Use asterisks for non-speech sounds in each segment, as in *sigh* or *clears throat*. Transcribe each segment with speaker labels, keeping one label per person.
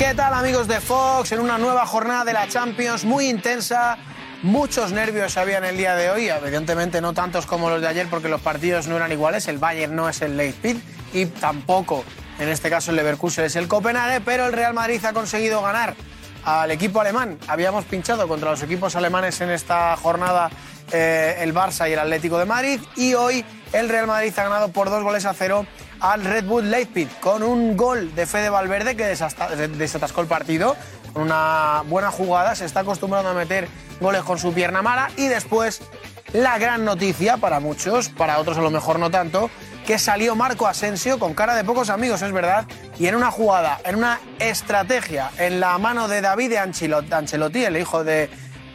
Speaker 1: ¿Qué tal amigos de Fox? En una nueva jornada de la Champions muy intensa. Muchos nervios había en el día de hoy, evidentemente no tantos como los de ayer porque los partidos no eran iguales, el Bayern no es el Leipzig y tampoco en este caso el Leverkusen es el Copenhague, pero el Real Madrid ha conseguido ganar al equipo alemán. Habíamos pinchado contra los equipos alemanes en esta jornada eh, el Barça y el Atlético de Madrid y hoy el Real Madrid ha ganado por dos goles a cero al Red Bull Leipzig con un gol de Fede Valverde que desatascó el partido. Con una buena jugada, se está acostumbrando a meter goles con su pierna mala. Y después la gran noticia para muchos, para otros a lo mejor no tanto, que salió Marco Asensio con cara de pocos amigos, es verdad, y en una jugada, en una estrategia, en la mano de David Ancelotti, el hijo de,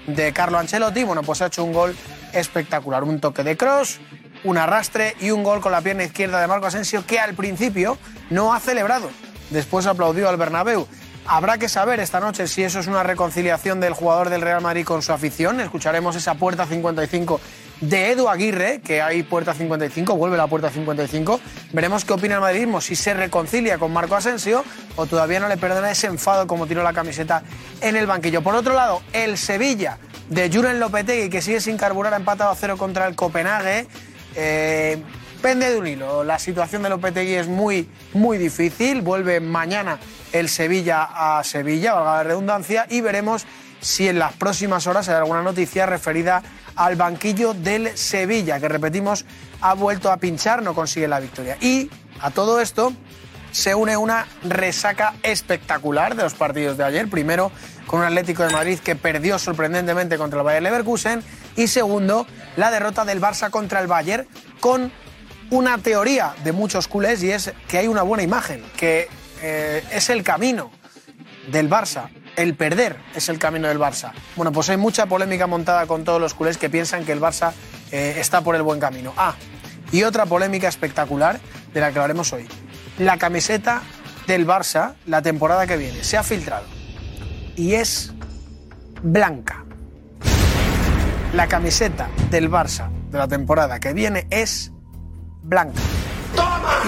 Speaker 1: de Carlo Ancelotti, bueno, pues ha hecho un gol espectacular, un toque de cross, un arrastre y un gol con la pierna izquierda de Marco Asensio que al principio no ha celebrado. Después aplaudió al Bernabéu. Habrá que saber esta noche si eso es una reconciliación del jugador del Real Madrid con su afición. Escucharemos esa puerta 55 de Edu Aguirre, que hay puerta 55, vuelve la puerta 55. Veremos qué opina el madridismo, si se reconcilia con Marco Asensio o todavía no le perdona ese enfado como tiró la camiseta en el banquillo. Por otro lado, el Sevilla de Julen Lopetegui, que sigue sin carburar, ha empatado a cero contra el Copenhague. Eh, pende de un hilo. La situación de Lopetegui es muy, muy difícil. Vuelve mañana el Sevilla a Sevilla, valga la redundancia, y veremos si en las próximas horas hay alguna noticia referida al banquillo del Sevilla, que repetimos, ha vuelto a pinchar, no consigue la victoria. Y a todo esto se une una resaca espectacular de los partidos de ayer. Primero, con un Atlético de Madrid que perdió sorprendentemente contra el Bayern Leverkusen. Y segundo, la derrota del Barça contra el Bayern con una teoría de muchos culés y es que hay una buena imagen, que eh, es el camino del Barça. El perder es el camino del Barça. Bueno, pues hay mucha polémica montada con todos los culés que piensan que el Barça eh, está por el buen camino. Ah, y otra polémica espectacular de la que hablaremos hoy. La camiseta del Barça, la temporada que viene, se ha filtrado y es blanca. La camiseta del Barça de la temporada que viene es blanca.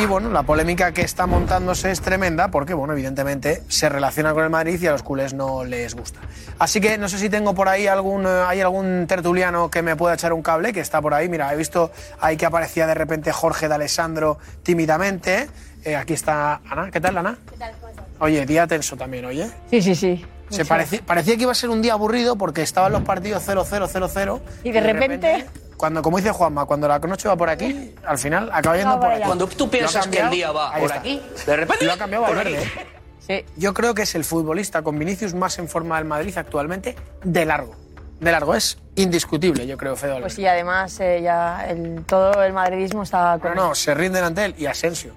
Speaker 1: Y bueno, la polémica que está montándose es tremenda porque, bueno, evidentemente se relaciona con el Madrid y a los culés no les gusta. Así que no sé si tengo por ahí algún, eh, hay algún tertuliano que me pueda echar un cable, que está por ahí. Mira, he visto ahí que aparecía de repente Jorge de Alessandro tímidamente. Eh, aquí está Ana. ¿Qué tal, Ana? Oye, día tenso también, oye.
Speaker 2: Sí, sí, sí.
Speaker 1: Se parecía, parecía que iba a ser un día aburrido porque estaban los partidos 0-0, 0-0.
Speaker 2: Y de repente-
Speaker 1: cuando, como dice Juanma, cuando la noche va por aquí, al final acaba yendo
Speaker 2: Ah,
Speaker 1: por aquí.
Speaker 2: Cuando
Speaker 3: tú piensas que el
Speaker 1: cambiado,
Speaker 3: día va por
Speaker 1: está.
Speaker 3: aquí, de repente
Speaker 1: Lo ha cambiado
Speaker 3: por
Speaker 1: Valverde. ¿eh? Yo creo que es el futbolista con Vinicius más en forma del Madrid actualmente de largo. De largo, es indiscutible, yo creo, Fede Valverde.
Speaker 2: Pues sí, además eh, ya el, todo el madridismo está con
Speaker 1: No, no, se rinden ante él y Asensio.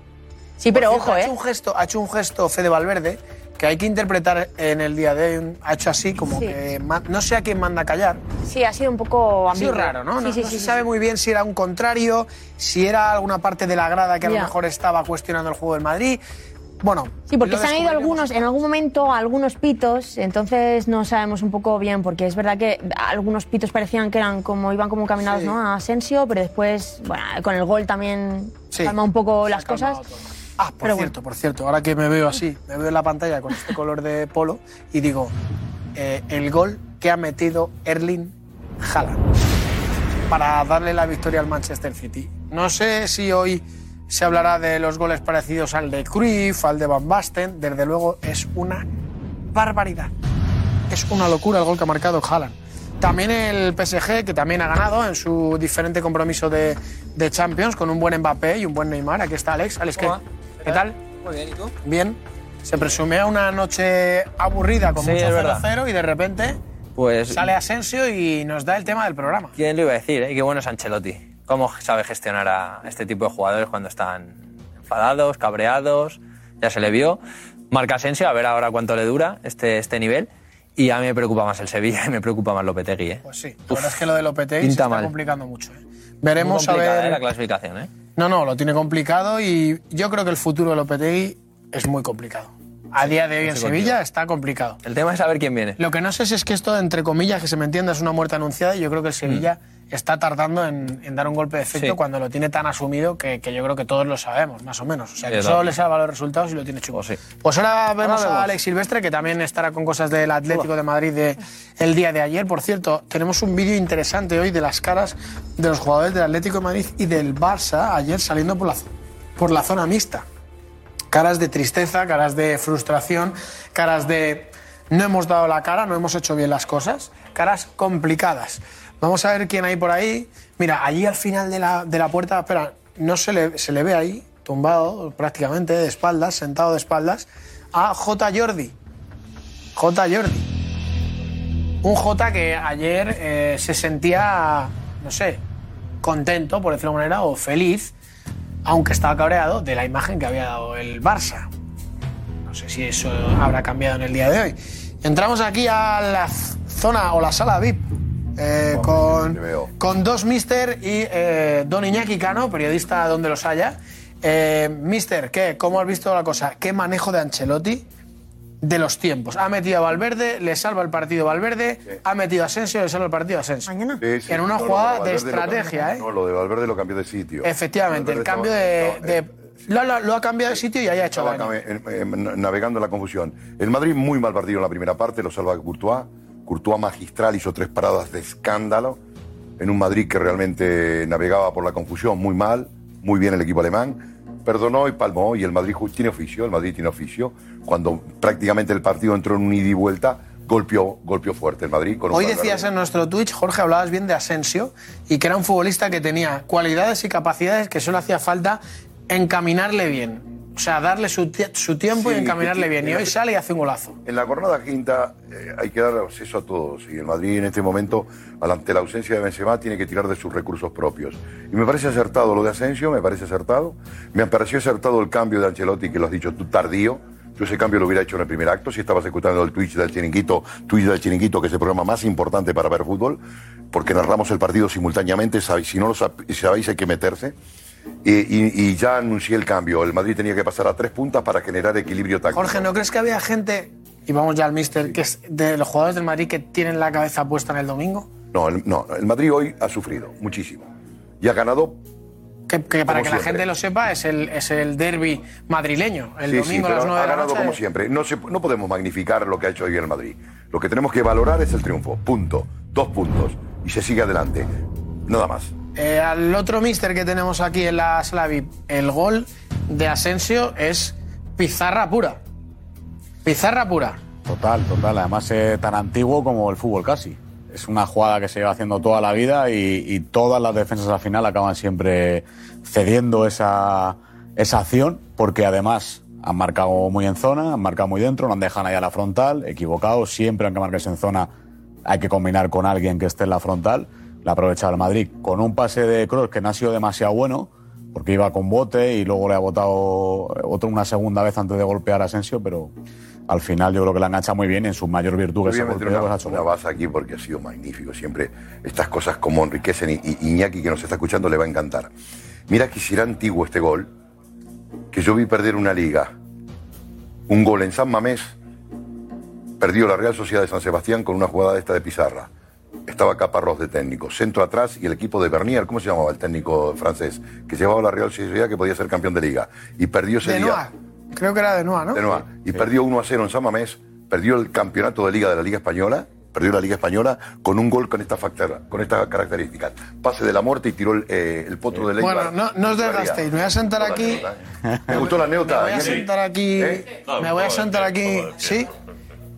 Speaker 2: Sí, pero
Speaker 1: cierto,
Speaker 2: ojo,
Speaker 1: ha
Speaker 2: ¿eh?
Speaker 1: hecho un gesto, ha hecho un gesto Fede Valverde que hay que interpretar en el día de hoy. Ha hecho así como
Speaker 2: Sí.
Speaker 1: que no sé a quién manda callar.
Speaker 2: Sí, ha sido un poco ambiguo.
Speaker 1: raro, ¿no?
Speaker 2: Sí,
Speaker 1: no
Speaker 2: sí,
Speaker 1: no
Speaker 2: sí,
Speaker 1: se
Speaker 2: sí,
Speaker 1: sabe
Speaker 2: sí.
Speaker 1: muy bien si era un contrario, si era alguna parte de la grada que a lo mejor estaba cuestionando el juego del Madrid. Bueno,
Speaker 2: Sí, porque se han ido algunos, en algún momento, algunos pitos, entonces no sabemos un poco bien, porque es verdad que algunos pitos parecían que eran como, iban como caminados,
Speaker 1: Sí.
Speaker 2: ¿no? A Asensio, pero después, bueno, con el gol también
Speaker 1: Sí.
Speaker 2: calma un poco
Speaker 1: Se
Speaker 2: las cosas.
Speaker 1: todo. Ah, por
Speaker 2: Pero
Speaker 1: cierto, por cierto, ahora que me veo así, me veo en la pantalla con este color de polo y digo, eh, el gol que ha metido Erling Haaland para darle la victoria al Manchester City. No sé si hoy se hablará de los goles parecidos al de Cruyff, al de Van Basten, desde luego es una barbaridad. Es una locura el gol que ha marcado Haaland. También el PSG, que también ha ganado en su diferente compromiso de, de Champions, con un buen Mbappé y un buen Neymar. Aquí está Alex. Alex, ¿qué,
Speaker 4: Hola.
Speaker 1: ¿Qué tal?
Speaker 4: Muy bien, ¿y tú?
Speaker 1: Bien. Se presumía una noche aburrida con
Speaker 4: Sí,
Speaker 1: mucho
Speaker 4: es verdad.
Speaker 1: 0-0 y de repente
Speaker 4: Pues,
Speaker 1: sale Asensio y nos da el tema del programa.
Speaker 4: ¿quién lo iba a decir? eh? Qué bueno es Ancelotti. Cómo sabe gestionar a este tipo de jugadores cuando están enfadados, cabreados. Ya se le vio. Marca Asensio, a ver ahora cuánto le dura este, este nivel. Y a mí me preocupa más el Sevilla *laughs* y me preocupa más Lopetegui. ¿eh?
Speaker 1: Pues sí, la verdad es que lo de Lopetegui se
Speaker 4: pinta
Speaker 1: está
Speaker 4: mal.
Speaker 1: complicando mucho. ¿eh?
Speaker 4: Muy
Speaker 1: Veremos a
Speaker 4: complicada,
Speaker 1: ver...
Speaker 4: ¿eh? la clasificación. ¿eh?
Speaker 1: No, no, lo tiene complicado y yo creo que el futuro de Lopetegui es muy complicado. A día de hoy en Sevilla está complicado.
Speaker 4: El tema es saber quién viene.
Speaker 1: Lo que no sé si es que esto, entre comillas, que se me entienda, es una muerte anunciada y yo creo que el Sevilla está tardando en, en dar un golpe de efecto
Speaker 4: Sí.
Speaker 1: cuando lo tiene tan asumido que, que yo creo que todos lo sabemos, más o menos. O sea, que solo le salva los resultados y lo tiene chulo.
Speaker 4: Pues sí.
Speaker 1: Pues ahora vemos
Speaker 3: vemos.
Speaker 1: a Alex Silvestre, que también estará con cosas del Atlético de Madrid de, el día de ayer. Por cierto, tenemos un vídeo interesante hoy de las caras de los jugadores del Atlético de Madrid y del Barça ayer saliendo por la, por la zona mixta. Caras de tristeza, caras de frustración, caras de no hemos dado la cara, no hemos hecho bien las cosas, caras complicadas. Vamos a ver quién hay por ahí. Mira, allí al final de la, de la puerta, espera, no se le, se le ve ahí, tumbado prácticamente, de espaldas, sentado de espaldas, a J. Jordi. J. Jordi. Un J que ayer eh, se sentía, no sé, contento, por decirlo de alguna manera, o feliz, aunque estaba cabreado de la imagen que había dado el Barça. No sé si eso habrá cambiado en el día de hoy. Entramos aquí a la zona o la sala VIP eh, con, con dos mister y eh, don Iñaki Cano, periodista donde los haya. Eh, mister, ¿qué? ¿Cómo has visto la cosa? ¿Qué manejo de Ancelotti de los tiempos? Ha metido a Valverde, le salva el partido Valverde, ha metido a Asensio, le salva el partido a Asensio.
Speaker 2: Mañana.
Speaker 5: Sí, sí.
Speaker 1: En una
Speaker 5: No,
Speaker 1: jugada de estrategia,
Speaker 5: cambió.
Speaker 1: ¿eh?
Speaker 5: No, lo de Valverde lo cambió de sitio.
Speaker 1: Efectivamente, el cambio
Speaker 5: estaba-
Speaker 1: de...
Speaker 5: estaba-
Speaker 1: de- lo, lo- lo ha cambiado de sitio y haya hecho
Speaker 5: Estaba
Speaker 1: daño.
Speaker 5: eh, eh, navegando en la confusión. El Madrid muy mal partido en la primera parte, lo salva Courtois. Courtois magistral hizo tres paradas de escándalo en un Madrid que realmente navegaba por la confusión muy mal, muy bien el equipo alemán. Perdonó y palmó y el Madrid tiene oficio, el Madrid tiene oficio. Cuando prácticamente el partido entró en un ida y vuelta, golpeó, golpeó fuerte el Madrid. Con
Speaker 1: Hoy decías en nuestro Twitch, Jorge, hablabas bien de Asensio y que era un futbolista que tenía cualidades y capacidades que solo hacía falta encaminarle bien. O sea, darle su, su tiempo
Speaker 5: Sí,
Speaker 1: y encaminarle bien. Y hoy sale y hace un golazo.
Speaker 5: En la jornada quinta eh, hay que dar acceso a todos y el Madrid en este momento, ante la ausencia de Benzema, tiene que tirar de sus recursos propios. Y me parece acertado lo de Asensio, me parece acertado. Me pareció acertado el cambio de Ancelotti, que lo has dicho tú, tardío. Yo ese cambio lo hubiera hecho en el primer acto si estabas escuchando el Twitch del Chiringuito, Twitch del Chiringuito, que es el programa más importante para ver fútbol, porque narramos el partido simultáneamente, si no lo sab- sabéis hay que meterse. Y, y- y ya anuncié el cambio. El Madrid tenía que pasar a tres puntas para generar equilibrio táctico.
Speaker 1: Jorge, ¿no crees que había gente, y vamos ya al mister, que es de los jugadores del Madrid que tienen la cabeza puesta en el domingo?
Speaker 5: No, el, no, el Madrid hoy ha sufrido muchísimo. Y ha ganado.
Speaker 1: Que, que para que la gente lo sepa, es el, es el derby madrileño. El
Speaker 5: sí, sí,
Speaker 1: domingo a las 9
Speaker 5: ha
Speaker 1: de la
Speaker 5: ganado
Speaker 1: noche.
Speaker 5: como siempre. No, se- no podemos magnificar lo que ha hecho hoy el Madrid. Lo que tenemos que valorar es el triunfo. Punto. Dos puntos. Y se sigue adelante. Nada más.
Speaker 1: Eh, al otro mister que tenemos aquí en la sala el gol de Asensio es pizarra pura. Pizarra pura.
Speaker 3: Total, total. Además es tan antiguo como el fútbol casi. Es una jugada que se lleva haciendo toda la vida y, todas las defensas al final acaban siempre cediendo esa, esa acción porque además han marcado muy en zona, han marcado muy dentro, no han dejado ahí a la frontal, equivocado. Siempre aunque marques en zona hay que combinar con alguien que esté en la frontal. La ha aprovechado el Madrid con un pase de Kroos que no ha sido demasiado bueno porque iba con bote y luego le ha botado otro una segunda vez antes de golpear a Asensio, pero al final yo creo que la engancha muy bien en su mayor virtud que se golpea,
Speaker 5: una,
Speaker 3: ha hecho
Speaker 5: una base aquí porque ha sido magnífico. Siempre estas cosas como enriquecen y, Iñaki que nos está escuchando le va a encantar. Mira que si era antiguo este gol, que yo vi perder una liga. Un gol en San Mamés, perdió la Real Sociedad de San Sebastián con una jugada de esta de Pizarra. Estaba Caparrós de técnico, centro atrás y el equipo de Bernier, ¿cómo se llamaba el técnico francés? Que llevaba a la Real Sociedad que podía ser campeón de liga. Y perdió ese
Speaker 1: De
Speaker 5: día.
Speaker 1: Noa. Creo que era de Noa, ¿no?
Speaker 5: De Noa. Y perdió 1 a 0 en San Mamés, perdió el campeonato de liga de la Liga Española, perdió la Liga Española con un gol con esta, factor- con esta característica. Pase de la muerte y tiró el, eh, el potro de Leibar.
Speaker 1: Bueno, no, no os desgastéis. Me voy a sentar aquí.
Speaker 5: anécdota, ¿eh? Me gustó la
Speaker 1: Me
Speaker 5: anécdota.
Speaker 1: voy a sentar aquí.
Speaker 5: ¿Eh?
Speaker 1: Me voy a sentar aquí. ¿Sí?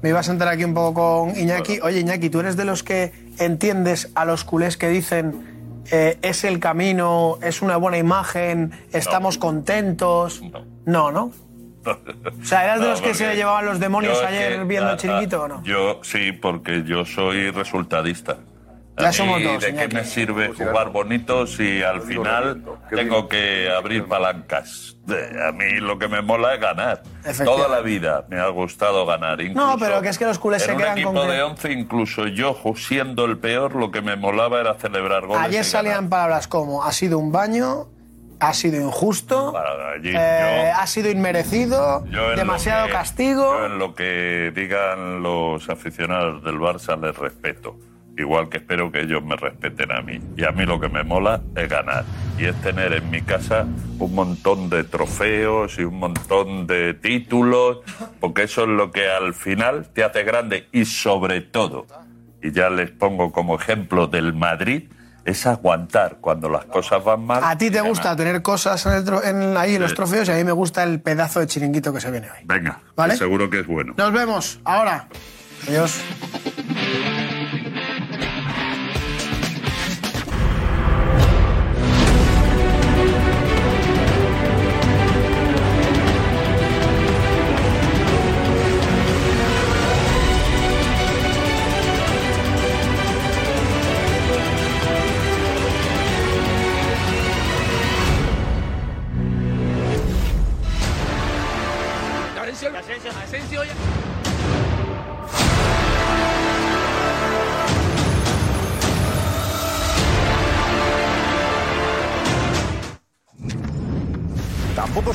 Speaker 1: Me iba a sentar aquí un poco con Iñaki. Oye, Iñaki, ¿tú eres de los que entiendes a los culés que dicen eh, es el camino, es una buena imagen, estamos contentos? No, ¿no? *laughs* O sea, ¿eras de los que se llevaban los demonios ayer viendo
Speaker 6: ah,
Speaker 1: el chiringuito o no?
Speaker 6: Yo sí, porque yo soy resultadista.
Speaker 1: Ya somos
Speaker 6: mí,
Speaker 1: dos,
Speaker 6: ¿De qué me sirve jugar bonito si al final tengo que abrir palancas? A mí lo que me mola es ganar. Toda la vida me ha gustado ganar. Incluso
Speaker 1: pero que es que los culés se
Speaker 6: un
Speaker 1: quedan
Speaker 6: equipo
Speaker 1: con que-
Speaker 6: de 11, incluso yo, siendo el peor, lo que me molaba era celebrar goles.
Speaker 1: Ayer
Speaker 6: y
Speaker 1: salían
Speaker 6: ganar.
Speaker 1: palabras como ha sido un baño, ha sido injusto,
Speaker 6: allí,
Speaker 1: eh,
Speaker 6: yo-
Speaker 1: ha sido inmerecido, demasiado
Speaker 6: que-
Speaker 1: castigo.
Speaker 6: yo en lo que digan los aficionados del Barça les respeto. Igual que espero que ellos me respeten a mí. Y a mí lo que me mola es ganar. Y es tener en mi casa un montón de trofeos y un montón de títulos, porque eso es lo que al final te hace grande y sobre todo, y ya les pongo como ejemplo del Madrid, es aguantar cuando las cosas van mal.
Speaker 1: A ti te gusta
Speaker 6: ganar.
Speaker 1: tener cosas en el tro- en- ahí en los trofeos y a mí me gusta el pedazo de chiringuito que se viene hoy.
Speaker 6: Venga,
Speaker 1: ¿Vale?
Speaker 6: seguro que es bueno.
Speaker 1: Nos vemos ahora. Adiós.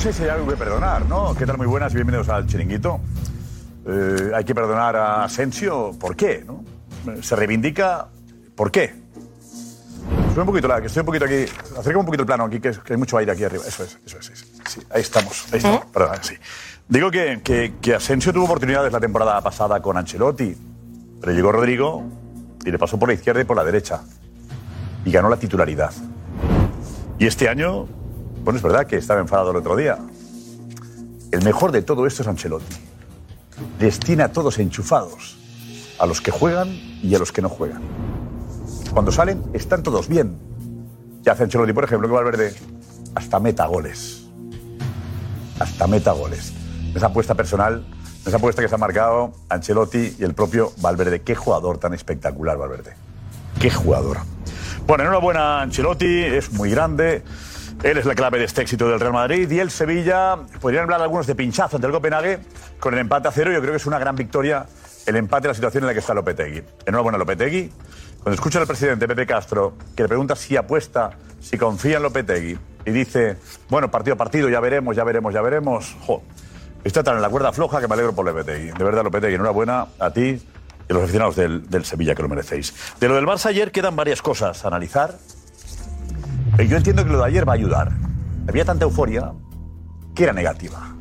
Speaker 7: Sé si hay algo que perdonar, ¿no? ¿Qué tal? Muy buenas y bienvenidos al Chiringuito. Eh, hay que perdonar a Asensio, ¿por qué? no? Se reivindica, ¿por qué? Sube un poquito, la, que estoy un poquito aquí. Acerca un poquito el plano aquí, que, es- que hay mucho aire aquí arriba. Eso es, eso es. eso es. Sí, ahí estamos, ahí estamos. Perdón, sí. Digo que, que, que Asensio tuvo oportunidades la temporada pasada con Ancelotti, pero llegó Rodrigo y le pasó por la izquierda y por la derecha. Y ganó la titularidad. Y este año, bueno, es verdad que estaba enfadado el otro día. El mejor de todo esto es Ancelotti. Les tiene a todos enchufados, a los que juegan y a los que no juegan. Cuando salen, están todos bien. Ya hace Ancelotti, por ejemplo, que Valverde hasta meta goles. Hasta meta goles. Esa apuesta personal, esa apuesta que se ha marcado Ancelotti y el propio Valverde. Qué jugador tan espectacular, Valverde. Qué jugador. Bueno, enhorabuena Ancelotti, es muy grande. Él es la clave de este éxito del Real Madrid y el Sevilla. Podrían hablar algunos de pinchazo ante el Copenhague con el empate a cero. Yo creo que es una gran victoria el empate de la situación en la que está Lopetegui. Enhorabuena Lopetegui. Cuando escucha al presidente Pepe Castro que le pregunta si apuesta, si confía en Lopetegui y dice, bueno, partido a partido, ya veremos, ya veremos, ya veremos. Jo, está tan en la cuerda floja que me alegro por Lopetegui. De verdad, Lopetegui, enhorabuena a ti y a los aficionados del, del Sevilla que lo merecéis. De lo del Barça ayer quedan varias cosas a analizar. Eh, Yo entiendo que lo de ayer va a ayudar. Había tanta euforia que era negativa.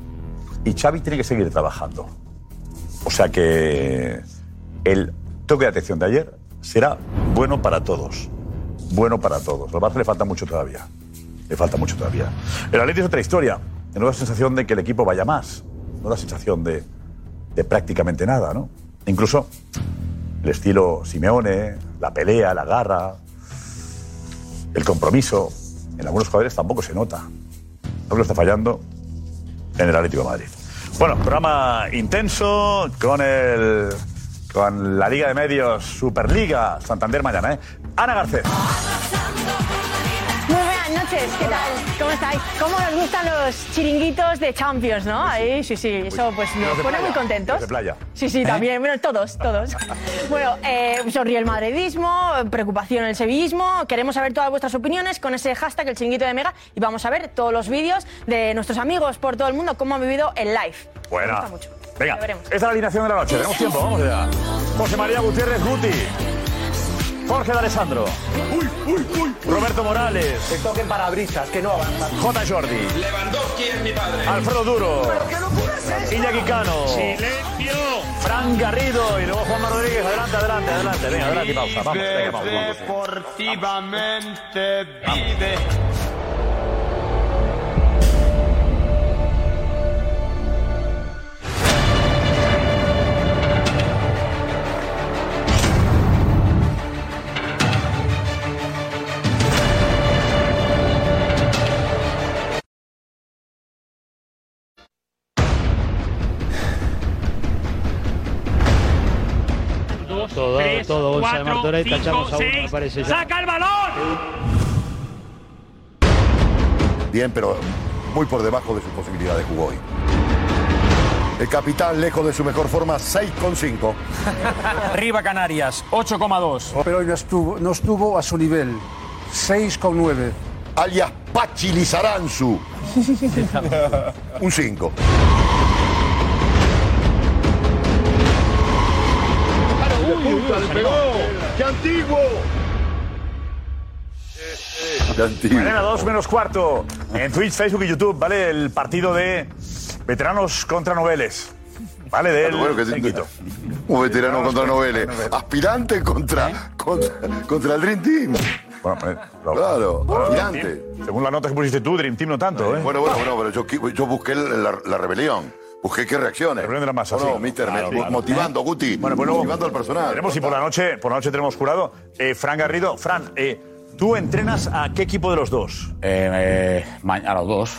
Speaker 7: Y Xavi tiene que seguir trabajando. O sea que el toque de atención de ayer será bueno para todos. Bueno para todos. Al Barça le falta mucho todavía. Le falta mucho todavía. El Atleti es otra historia. No da sensación de que el equipo vaya más. No da sensación de prácticamente nada, ¿no? Incluso el estilo Simeone, la pelea, la garra, el compromiso, en algunos jugadores tampoco se nota. Algo está fallando en el Atlético de Madrid. Bueno, programa intenso con el con la Liga de Medios Superliga Santander mañana, ¿eh? Ana Garcés.
Speaker 2: Noches, ¿qué tal? ¿Cómo estáis? ¿Cómo nos gustan los chiringuitos de Champions, no? Ahí, sí, sí, eso pues nos pone muy contentos.
Speaker 7: de playa.
Speaker 2: Sí, sí, también, bueno, todos, todos. *laughs* bueno, eh, sonríe el madridismo, preocupación el sevillismo, queremos saber todas vuestras opiniones con ese hashtag, el chiringuito de Mega, y vamos a ver todos los vídeos de nuestros amigos por todo el mundo, cómo han vivido el live. Me
Speaker 7: Buena.
Speaker 2: gusta mucho.
Speaker 7: Venga, esta es la alineación de la noche. Tenemos tiempo, vamos allá. José María Gutiérrez Guti. Jorge de Alessandro. Roberto Morales.
Speaker 8: Que toquen parabrisas, que no avanzan.
Speaker 7: J. Jordi.
Speaker 9: Lewandowski es mi padre.
Speaker 7: Alfredo Duro. Iñaki Cano.
Speaker 9: ¡Silencio!
Speaker 7: Fran Garrido y luego Juanma Rodríguez. Adelante, adelante, adelante. Venga, adelante y pausa. Vamos, venga, vamos. vamos.
Speaker 9: Deportivamente vive.
Speaker 10: Todo, todo, bolsa de Martorell, tachamos a uno, me parece ya.
Speaker 9: ¡Saca el balón!
Speaker 5: Bien, pero muy por debajo de sus posibilidades jugó hoy. El capitán, lejos de su mejor forma, 6,5.
Speaker 11: Arriba *laughs* Canarias, 8,2.
Speaker 8: Pero hoy no estuvo, no estuvo a su nivel. 6,9.
Speaker 5: Alias Pachi Lizaranzu. *laughs* Un 5.
Speaker 9: ¡Puta, le pegó!
Speaker 5: ¡Qué antiguo! ¡Qué antiguo!
Speaker 7: Mañana 2 menos cuarto. En Twitch, Facebook y YouTube, ¿vale? El partido de veteranos contra noveles. ¿Vale? Del
Speaker 5: Bueno, que-. Un veterano contra noveles. Aspirante contra, contra, contra el Dream Team.
Speaker 7: Bueno, pues, lo-
Speaker 5: Claro, aspirante.
Speaker 7: Según la nota que pusiste tú, Dream Team no tanto, ¿eh?
Speaker 5: Bueno, bueno, bueno, pero yo busqué la, la rebelión. Busqué qué reacciones.
Speaker 7: rebelión de la masa,
Speaker 5: No,
Speaker 7: sí.
Speaker 5: mister,
Speaker 7: Claro,
Speaker 5: me-
Speaker 7: claro.
Speaker 5: motivando, Guti.
Speaker 7: Bueno, pues luego
Speaker 5: motivando al personal.
Speaker 7: Tenemos y por la noche, por la noche tenemos jurado. Eh, Fran Garrido, Fran, eh, ¿tú entrenas a qué equipo de los dos?
Speaker 3: Eh, eh, a los dos.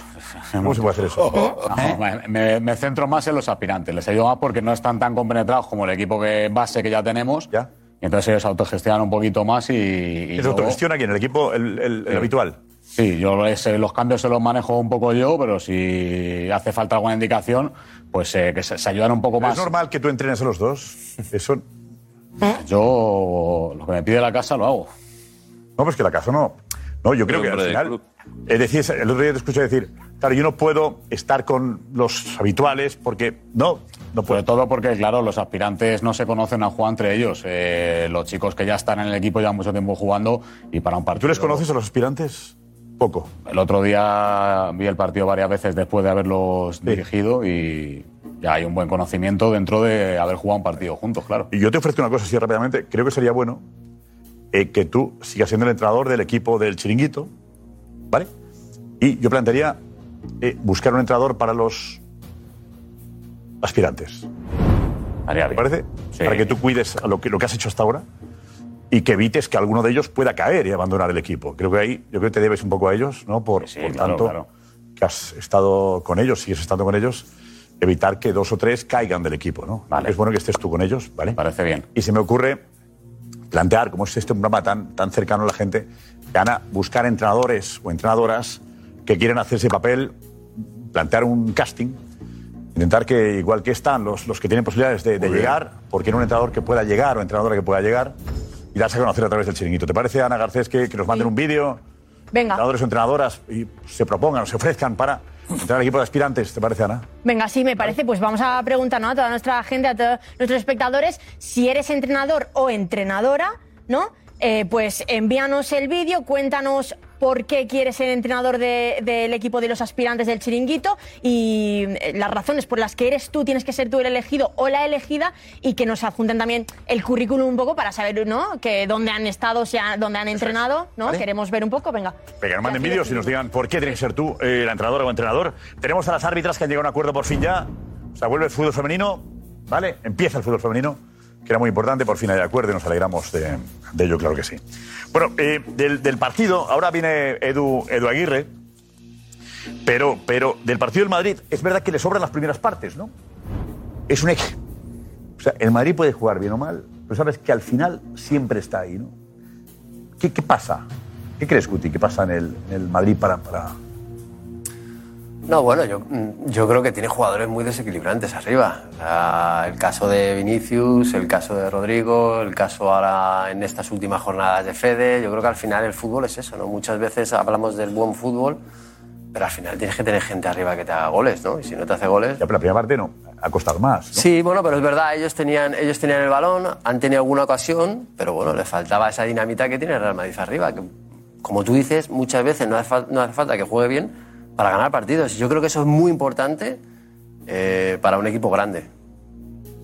Speaker 7: ¿Cómo se puede hacer eso? *laughs*
Speaker 3: No, me- me, me centro más en los aspirantes. Les ayudo más porque no están tan compenetrados como el equipo que, base que ya tenemos.
Speaker 7: Ya.
Speaker 3: Y entonces ellos autogestionan un poquito más y. y
Speaker 7: ¿Se
Speaker 3: luego-
Speaker 7: autogestiona aquí en el equipo, el, el- el
Speaker 3: Sí.
Speaker 7: habitual?
Speaker 3: Sí, yo ese- los cambios se los manejo un poco yo, pero si hace falta alguna indicación, pues eh, que se, se ayudan un poco
Speaker 7: ¿Es
Speaker 3: más.
Speaker 7: normal que tú entrenes a los dos? Eso...
Speaker 3: Yo lo que me pide la casa lo hago.
Speaker 7: No, pues que la casa no. No, yo creo que al final. Es decir, el otro día te escuché decir, claro, yo no puedo estar con los habituales porque no, no
Speaker 3: Sobre
Speaker 7: puedo.
Speaker 3: todo porque, claro, los aspirantes no se conocen a jugar entre ellos. Eh, los chicos que ya están en el equipo llevan mucho tiempo jugando y para un partido.
Speaker 7: ¿Tú les conoces a los aspirantes? Poco.
Speaker 3: El otro día vi el partido varias veces después de haberlos dirigido y ya hay un buen conocimiento dentro de haber jugado un partido juntos, claro.
Speaker 7: Y yo te ofrezco una cosa así rápidamente. Creo que sería bueno eh, que tú sigas siendo el entrenador del equipo del chiringuito, ¿vale? Y yo plantearía eh, buscar un entrenador para los aspirantes. ¿Te parece?
Speaker 3: Sí.
Speaker 7: Para que tú cuides a lo que, lo que has hecho hasta ahora y que evites que alguno de ellos pueda caer y abandonar el equipo. Creo que ahí, yo creo que te debes un poco a ellos, ¿no? Por,
Speaker 3: Sí,
Speaker 7: por
Speaker 3: claro,
Speaker 7: tanto,
Speaker 3: claro.
Speaker 7: que has estado con ellos, sigues estando con ellos, evitar que dos o tres caigan del equipo, ¿no?
Speaker 3: Vale.
Speaker 7: Es bueno que estés tú con ellos, ¿vale?
Speaker 3: Parece bien.
Speaker 7: Y se me ocurre plantear, como es este un programa tan, tan cercano a la gente, Ana, buscar entrenadores o entrenadoras que quieren hacer ese papel, plantear un casting, intentar que, igual que están los, los que tienen posibilidades de, de llegar, porque no un entrenador que pueda llegar o entrenadora que pueda llegar, y darse a conocer a través del chiringuito. ¿Te parece, Ana Garcés, que, que nos manden un vídeo,
Speaker 2: Venga,
Speaker 7: entrenadores o entrenadoras, y se propongan o se ofrezcan para entrar al equipo de aspirantes? ¿Te parece, Ana?
Speaker 2: venga, sí, me parece. Pues vamos a preguntar ¿no? a toda nuestra gente, a todos nuestros espectadores, si eres entrenador o entrenadora, ¿no? Eh, pues envíanos el vídeo, cuéntanos por qué quieres ser entrenador de- del equipo de los aspirantes del chiringuito y eh, las razones por las que eres tú, tienes que ser tú el elegido o la elegida y que nos adjunten también el currículum un poco para saber, ¿no? Que dónde han estado, si han- dónde han entrenado, ¿no?
Speaker 7: ¿Vale?
Speaker 2: Queremos ver un poco, venga.
Speaker 7: Venga, nos manden vídeos y nos digan por qué tiene que ser tú eh, la entrenadora o entrenador. Tenemos a las árbitras que han llegado a un acuerdo por fin ya. O sea, vuelve el fútbol femenino, ¿vale? Empieza el fútbol femenino, que era muy importante, por fin hay acuerdo y nos alegramos de, de ello, claro que sí. Bueno, eh, del, del partido, ahora viene Edu, Edu Aguirre, pero, pero del partido del Madrid, es verdad que le sobran las primeras partes, ¿no? Es un equipo. O sea, el Madrid puede jugar bien o mal, pero sabes que al final siempre está ahí, ¿no? ¿Qué, qué pasa? ¿Qué crees, Guti? ¿Qué pasa en el, en el Madrid para, para,
Speaker 12: No, bueno, yo, yo creo que tiene jugadores muy desequilibrantes arriba. O sea, el caso de Vinicius, el caso de Rodrigo, el caso ahora en estas últimas jornadas de Fede. Yo creo que al final el fútbol es eso, ¿no? Muchas veces hablamos del buen fútbol, pero al final tienes que tener gente arriba que te haga goles, ¿no? Y si no te hace goles...
Speaker 7: Ya, pero la primera parte no, ha costado más. ¿no?
Speaker 12: Sí, bueno, pero es verdad, ellos tenían, ellos tenían el balón, han tenido alguna ocasión, pero bueno, les faltaba esa dinamita que tiene el Real Madrid arriba. Que, como tú dices, muchas veces no hace, no hace falta que juegue bien para ganar partidos. Yo creo que eso es muy importante eh, para un equipo grande.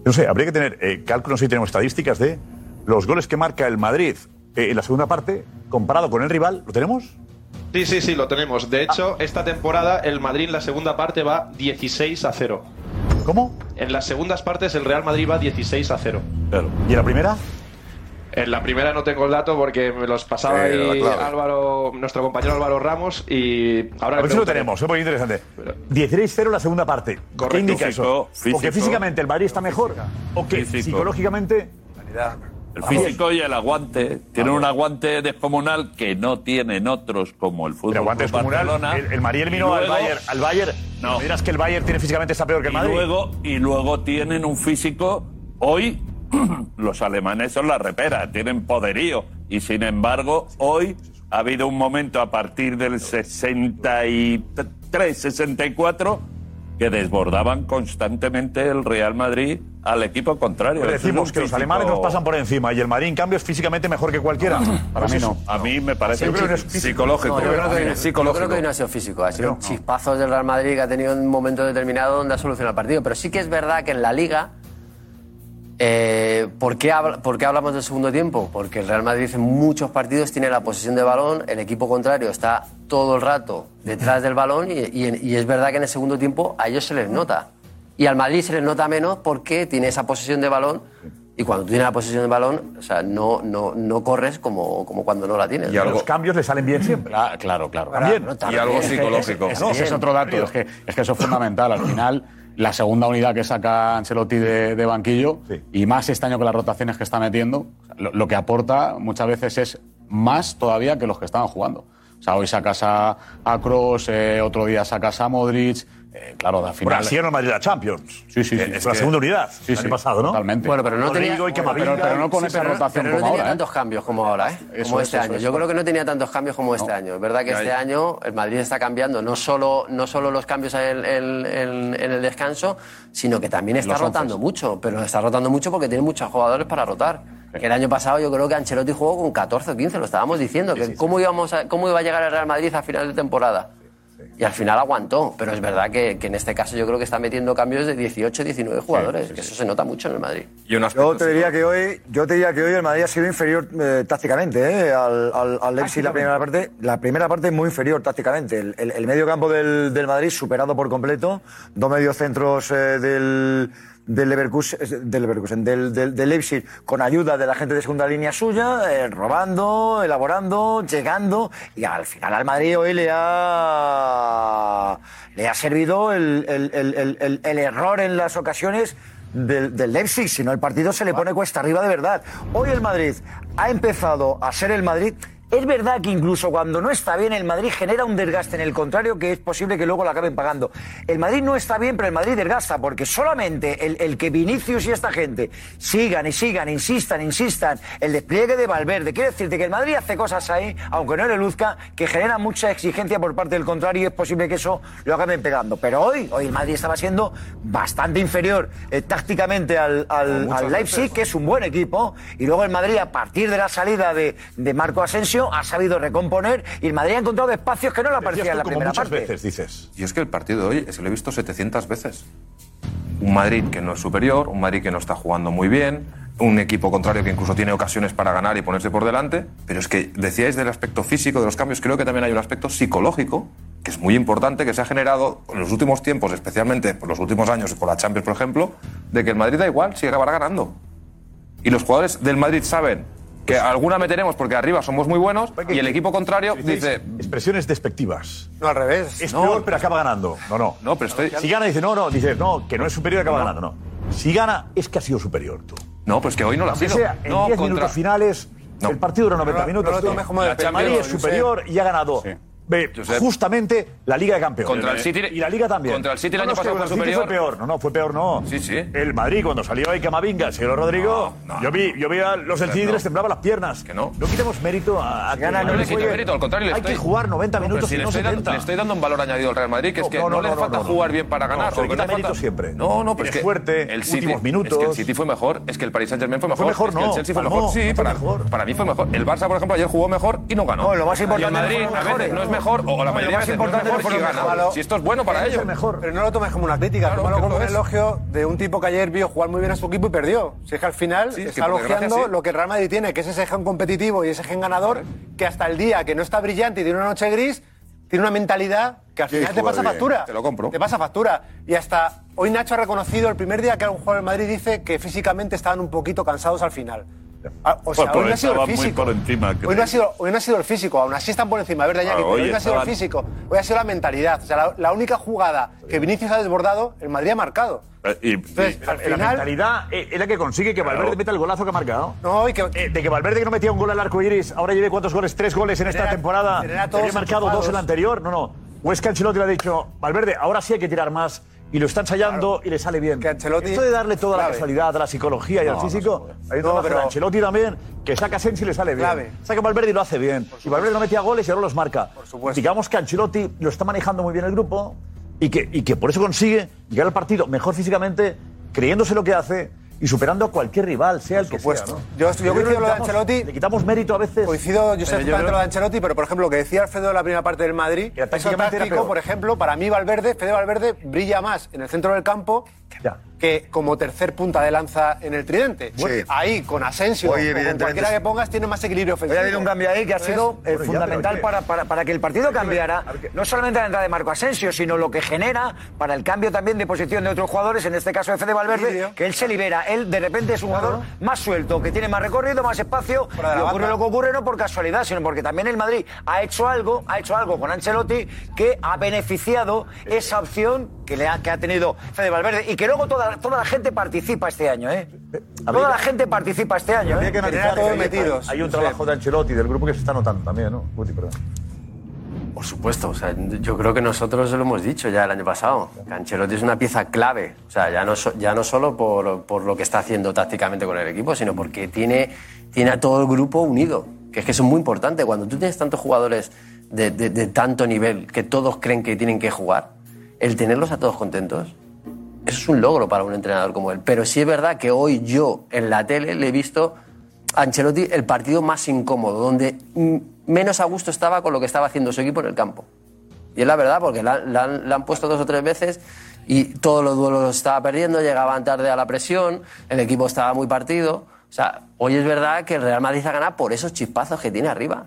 Speaker 7: No sé, habría que tener eh, cálculos si tenemos estadísticas de los goles que marca el Madrid eh, en la segunda parte comparado con el rival. ¿Lo tenemos?
Speaker 13: Sí, sí, sí, lo tenemos. De hecho, esta temporada el Madrid en la segunda parte va 16 a 0.
Speaker 7: ¿Cómo?
Speaker 13: En las segundas partes el Real Madrid va 16 a 0.
Speaker 7: Claro. ¿Y en la primera?
Speaker 13: En la primera no tengo el dato porque me los pasaba
Speaker 7: la
Speaker 13: ahí. Álvaro, nuestro compañero Álvaro Ramos y ahora
Speaker 7: A ver si lo tenemos, es muy interesante. 16-0 la segunda parte. ¿Qué
Speaker 13: Correcto.
Speaker 7: indica
Speaker 6: Físico,
Speaker 7: eso?
Speaker 6: físico.
Speaker 7: ¿O que físicamente el Madrid está mejor? ¿O que
Speaker 6: Físico.
Speaker 7: psicológicamente
Speaker 6: El físico y el aguante. Tienen un aguante descomunal que no tienen otros como el fútbol
Speaker 7: Pero aguante descomunal. El, el eliminó al Bayern. Al Bayern
Speaker 6: No.
Speaker 7: ¿Me dirás que el Bayern tiene físicamente está peor que el
Speaker 6: Y
Speaker 7: Madrid?
Speaker 6: luego, y luego tienen un físico. Hoy *clears throat* los alemanes son la repera, tienen poderío. Y sin embargo, hoy ha habido un momento a partir del 63, 64, que desbordaban constantemente el Real Madrid al equipo contrario.
Speaker 7: Decimos que los alemanes nos pasan por encima y el Madrid, en cambio, es físicamente mejor que cualquiera. *clears throat*
Speaker 3: Para mí no.
Speaker 6: A mí me parece
Speaker 7: Yo creo que
Speaker 6: psi-
Speaker 7: es físico.
Speaker 6: psicológico.
Speaker 12: No, yo, creo que, yo creo no ha sido físico, ha sido chispazos del Real Madrid que ha tenido un momento determinado donde ha solucionado el partido. Pero sí que es verdad que en la Liga, eh, ¿por, qué por qué hablamos del segundo tiempo? Porque el Real Madrid en muchos partidos tiene la posesión de balón, el equipo contrario está todo el rato detrás del balón y, y- y es verdad que en el segundo tiempo a ellos se les nota. Y al Madrid se les nota menos porque tiene esa posesión de balón y cuando tú tienes la posesión de balón, o sea, no, no, no corres como, como cuando no la tienes.
Speaker 7: Y los cambios le salen bien siempre.
Speaker 3: Cla- Claro, claro.
Speaker 7: También.
Speaker 12: Claro,
Speaker 3: Y algo
Speaker 12: también.
Speaker 3: psicológico. *laughs*
Speaker 12: Es-
Speaker 3: Es,
Speaker 12: es-
Speaker 3: ese es otro dato. Es que, es que eso es fundamental. Al final, la segunda unidad que saca Ancelotti de, de banquillo, y más este año con las rotaciones que está metiendo, lo, lo que aporta muchas veces es más todavía que los que estaban jugando. O sea, hoy sacas a, a Kroos, eh, otro día sacas a Modric. Eh, claro, al
Speaker 7: Bueno,
Speaker 3: final.
Speaker 7: el Madrid de la Champions.
Speaker 3: Sí, sí, sí.
Speaker 7: Fue la segunda unidad,
Speaker 3: Sí, sí,
Speaker 7: pasado, ¿no?
Speaker 3: Totalmente.
Speaker 12: Bueno, pero no tenía,
Speaker 7: Camavinga.
Speaker 3: pero, pero no con
Speaker 12: Sí,
Speaker 3: esa
Speaker 12: pero no-
Speaker 3: rotación
Speaker 12: pero no
Speaker 3: como
Speaker 12: tenía
Speaker 3: ahora. ¿eh?
Speaker 12: tantos cambios como ahora, ¿eh?
Speaker 3: Eso
Speaker 12: como
Speaker 3: es,
Speaker 12: este
Speaker 3: eso
Speaker 12: año.
Speaker 3: es,
Speaker 12: Yo creo que no tenía tantos cambios como este año. Es verdad que
Speaker 6: Ya,
Speaker 12: este
Speaker 6: ya.
Speaker 12: año el Madrid está cambiando no solo, no solo los cambios en, en- en- en el descanso, sino que también está
Speaker 3: Los
Speaker 12: rotando
Speaker 3: onces.
Speaker 12: mucho. Pero está rotando mucho porque tiene muchos jugadores para rotar. Que el año pasado yo creo que Ancelotti jugó con 14 o 15, lo estábamos diciendo. que cómo, íbamos a- ¿Cómo iba a llegar el Real Madrid a final de temporada? Y al final aguantó, pero es verdad que, que en este caso yo creo que está metiendo cambios de 18, 19 jugadores, que eso se nota mucho en el Madrid.
Speaker 4: Y un aspecto
Speaker 14: Yo te diría que hoy, yo te diría que hoy el Madrid ha sido inferior eh, tácticamente eh, al, al, al Leipzig la primera parte. La primera parte es muy inferior tácticamente. El, el- el medio campo del, del Madrid superado por completo. Dos mediocentros eh, del del Leverkusen, del, Leverkusen del, del, del Leipzig con ayuda de la gente de segunda línea suya, eh, robando, elaborando, llegando y al final al Madrid hoy le ha le ha servido el, el- el- el- el- el error en las ocasiones del, del Leipzig, si no el partido se le pone cuesta arriba de verdad. Hoy el Madrid ha empezado a ser el Madrid. Es verdad que incluso cuando no está bien, el Madrid genera un desgaste en el contrario que es posible que luego lo acaben pagando. El Madrid no está bien, pero el Madrid desgasta, porque solamente el, el que Vinicius y esta gente sigan y sigan, insistan, insistan, el despliegue de Valverde. Quiere decirte que el Madrid hace cosas ahí, aunque no le luzca, que generan mucha exigencia por parte del contrario y es posible que eso lo acaben pegando. Pero hoy, hoy el Madrid estaba siendo bastante inferior eh, tácticamente al, al-
Speaker 5: muchas
Speaker 14: al Leipzig,
Speaker 5: veces.
Speaker 14: que es un buen equipo, y luego el Madrid, a partir de la salida de, de Marco Asensio, ha sabido recomponer y el Madrid ha encontrado espacios que no le aparecían en la
Speaker 7: como
Speaker 14: primera
Speaker 7: muchas
Speaker 14: parte.
Speaker 7: veces, dices.
Speaker 4: Y es que el partido de hoy es que lo he visto 700 veces. Un Madrid que no es superior, un Madrid que no está jugando muy bien, un equipo contrario que incluso tiene ocasiones para ganar y ponerse por delante. Pero es que decíais del aspecto físico de los cambios, creo que también hay un aspecto psicológico que es muy importante, que se ha generado en los últimos tiempos, especialmente por los últimos años, por la Champions, por ejemplo, de que el Madrid da igual si acabará ganando. Y los jugadores del Madrid saben que alguna meteremos porque arriba somos muy buenos y el equipo contrario dice...
Speaker 7: Expresiones despectivas.
Speaker 15: No, al revés.
Speaker 7: Es
Speaker 4: No,
Speaker 7: peor, pero acaba ganando. No, no.
Speaker 4: No, pero estoy...
Speaker 7: Si gana, dice, no, no, dice, no, que no es superior, acaba ganando. No. Si gana, es que ha sido superior tú.
Speaker 4: No, pues que hoy no lo ha sido.
Speaker 7: sea en
Speaker 4: No,
Speaker 7: 10
Speaker 4: contra-
Speaker 7: minutos finales,
Speaker 4: No.
Speaker 7: el partido dura 90
Speaker 15: No, no
Speaker 7: minutos.
Speaker 15: lo tomes como
Speaker 7: Madrid es superior y ha ganado. Ve,
Speaker 4: Josep.
Speaker 7: justamente la Liga de Campeones.
Speaker 4: Contra el City-
Speaker 7: y la Liga también.
Speaker 4: contra el City el
Speaker 7: No,
Speaker 4: año
Speaker 7: no, es que
Speaker 4: pasado fue
Speaker 7: el City
Speaker 4: superior.
Speaker 7: fue peor. No, no, fue peor, no.
Speaker 4: Sí, sí.
Speaker 7: El Madrid, cuando salió ahí Camavinga, el señor Rodrigo,
Speaker 4: No, no.
Speaker 7: yo vi, yo vi a los del City y
Speaker 4: No.
Speaker 7: les temblaban las piernas.
Speaker 4: Que no.
Speaker 7: No quitemos mérito a, a que
Speaker 14: Gana,
Speaker 4: No le quito mérito, al contrario, le
Speaker 7: Hay
Speaker 4: estoy...
Speaker 7: que jugar 90
Speaker 4: No,
Speaker 7: minutos
Speaker 4: si
Speaker 7: y
Speaker 4: le,
Speaker 7: no
Speaker 4: estoy
Speaker 7: 70.
Speaker 4: dando, le estoy dando un valor añadido al Real Madrid, que es que no,
Speaker 7: No, no,
Speaker 4: le
Speaker 7: no,
Speaker 4: falta
Speaker 7: no, no.
Speaker 4: jugar bien para ganar.
Speaker 7: No, se le
Speaker 4: porque
Speaker 7: quita
Speaker 4: hace falta-
Speaker 7: mérito siempre.
Speaker 4: No, no, pero
Speaker 7: Tienes
Speaker 4: es que
Speaker 7: fuerte,
Speaker 4: el City,
Speaker 7: últimos minutos.
Speaker 4: Es que el City fue mejor, es que el Paris Saint-Germain fue mejor.
Speaker 7: mejor,
Speaker 4: es que
Speaker 7: no,
Speaker 4: el Chelsea fue
Speaker 7: palmó,
Speaker 4: mejor. Sí,
Speaker 7: fue
Speaker 4: para,
Speaker 7: mejor.
Speaker 4: para mí fue mejor. El Barça, por ejemplo, ayer jugó mejor y no ganó.
Speaker 14: No, lo más
Speaker 4: y el
Speaker 14: importante
Speaker 4: Madrid
Speaker 14: no fueron
Speaker 4: a veces
Speaker 14: mejores.
Speaker 4: no es mejor, o la mayoría de
Speaker 14: más
Speaker 4: veces no es mejor
Speaker 14: fueron
Speaker 4: gana. Si esto es bueno para ellos.
Speaker 7: mejor.
Speaker 15: Pero no lo tomes como una crítica,
Speaker 4: Claro,
Speaker 15: tómalo como un
Speaker 4: es.
Speaker 15: elogio de un tipo que ayer vio jugar muy bien a su equipo y perdió. Si es que al final
Speaker 4: Sí, es
Speaker 15: está elogiando
Speaker 4: sí.
Speaker 15: lo que el Real Madrid tiene, que es ese gen competitivo y ese gen ganador, que hasta el día que no está brillante y tiene una noche gris, tiene una mentalidad que al
Speaker 5: Quiere
Speaker 15: final te pasa
Speaker 5: bien.
Speaker 15: factura.
Speaker 4: Te lo compro.
Speaker 15: Te pasa factura. Y hasta hoy Nacho ha reconocido el primer día que un jugador del Madrid dice que físicamente estaban un poquito cansados al final. Ah, O sea,
Speaker 6: Pues
Speaker 15: hoy no ha sido el físico.
Speaker 6: por encima,
Speaker 15: hoy, no ha sido, hoy no ha sido el físico, aún así están por encima.
Speaker 6: Ah, hoy
Speaker 15: hoy no ha sido el físico, hoy ha sido la mentalidad. O sea, la, la única jugada que Vinicius ha desbordado, el Madrid ha marcado.
Speaker 6: Eh, y-
Speaker 15: Entonces,
Speaker 6: y-
Speaker 15: al
Speaker 7: La mentalidad es la que consigue que Valverde meta el golazo que ha marcado.
Speaker 15: no, y que,
Speaker 7: Eh, de que Valverde que no metía un gol al arco iris, ahora lleve cuántos goles, tres goles en esta
Speaker 15: Tener a-
Speaker 7: temporada. había marcado
Speaker 15: enchufados.
Speaker 7: dos en la anterior. No, no. O es que Ancelotti le ha dicho, Valverde, ahora sí hay que tirar más. Y lo está ensayando y le sale bien.
Speaker 15: Que Ancelotti-
Speaker 7: Esto de darle toda la casualidad a la psicología y al físico, hay un
Speaker 15: No, pero-
Speaker 7: de Ancelotti también, que saca Sensi y le sale bien.
Speaker 15: Clave.
Speaker 7: Saca Valverde y lo hace bien. Y Valverde no metía goles y ahora los marca.
Speaker 15: supuesto.
Speaker 7: Digamos que Ancelotti lo está manejando muy bien el grupo y que, y que por eso consigue llegar al partido mejor físicamente, creyéndose lo que hace y superando a cualquier rival, sea el que sea. ¿no?
Speaker 15: Yo, yo
Speaker 7: que
Speaker 15: coincido lo de Ancelotti.
Speaker 7: Le quitamos mérito a veces.
Speaker 15: Coincido, yo sé
Speaker 7: yo creo-
Speaker 15: lo de Ancelotti, pero por ejemplo, lo que decía Alfredo en la primera parte del Madrid,
Speaker 7: era
Speaker 15: táctico, por ejemplo, para mí Valverde, Fede Valverde brilla más en el centro del campo que como tercer punta de lanza en el tridente. Ahí, con Asensio,
Speaker 14: Hoy,
Speaker 15: o con cualquiera que pongas, tiene más equilibrio ofensivo.
Speaker 14: Hoy ha habido un cambio ahí que ha sido eh,
Speaker 15: bueno,
Speaker 14: fundamental para, para, para que el partido cambiara, no solamente la entrada de Marco Asensio, sino lo que genera para el cambio también de posición de otros jugadores, en este caso de Fede Valverde, que él se libera, él de repente es un jugador más suelto, que tiene más recorrido, más espacio,
Speaker 15: de
Speaker 14: y ocurre lo que ocurre no por casualidad, sino porque también el Madrid ha hecho algo, ha hecho algo con Ancelotti que ha beneficiado esa opción que, le ha, que ha tenido Fede Valverde y que luego toda, toda la gente participa este año, ¿eh? Toda la gente participa este año,
Speaker 7: Habría
Speaker 14: ¿eh?
Speaker 7: que analizar que hay- Hay un trabajo de Ancelotti del grupo que se está notando también, ¿no? Guti, perdón.
Speaker 12: Por supuesto, o sea, yo creo que nosotros lo hemos dicho ya el año pasado. que Ancelotti es una pieza clave, o sea, ya no, so- ya no solo por, por lo que está haciendo tácticamente con el equipo, sino porque tiene, tiene a todo el grupo unido, que es que eso es muy importante. Cuando tú tienes tantos jugadores de, de- de tanto nivel que todos creen que tienen que jugar, el tenerlos a todos contentos, eso es un logro para un entrenador como él. Pero sí es verdad que hoy yo en la tele le he visto a Ancelotti el partido más incómodo, donde menos a gusto estaba con lo que estaba haciendo su equipo en el campo. Y es la verdad, porque la han puesto dos o tres veces y todos los duelos los estaba perdiendo, llegaban tarde a la presión, el equipo estaba muy partido. O sea, hoy es verdad que el Real Madrid ha ganado por esos chispazos que tiene arriba.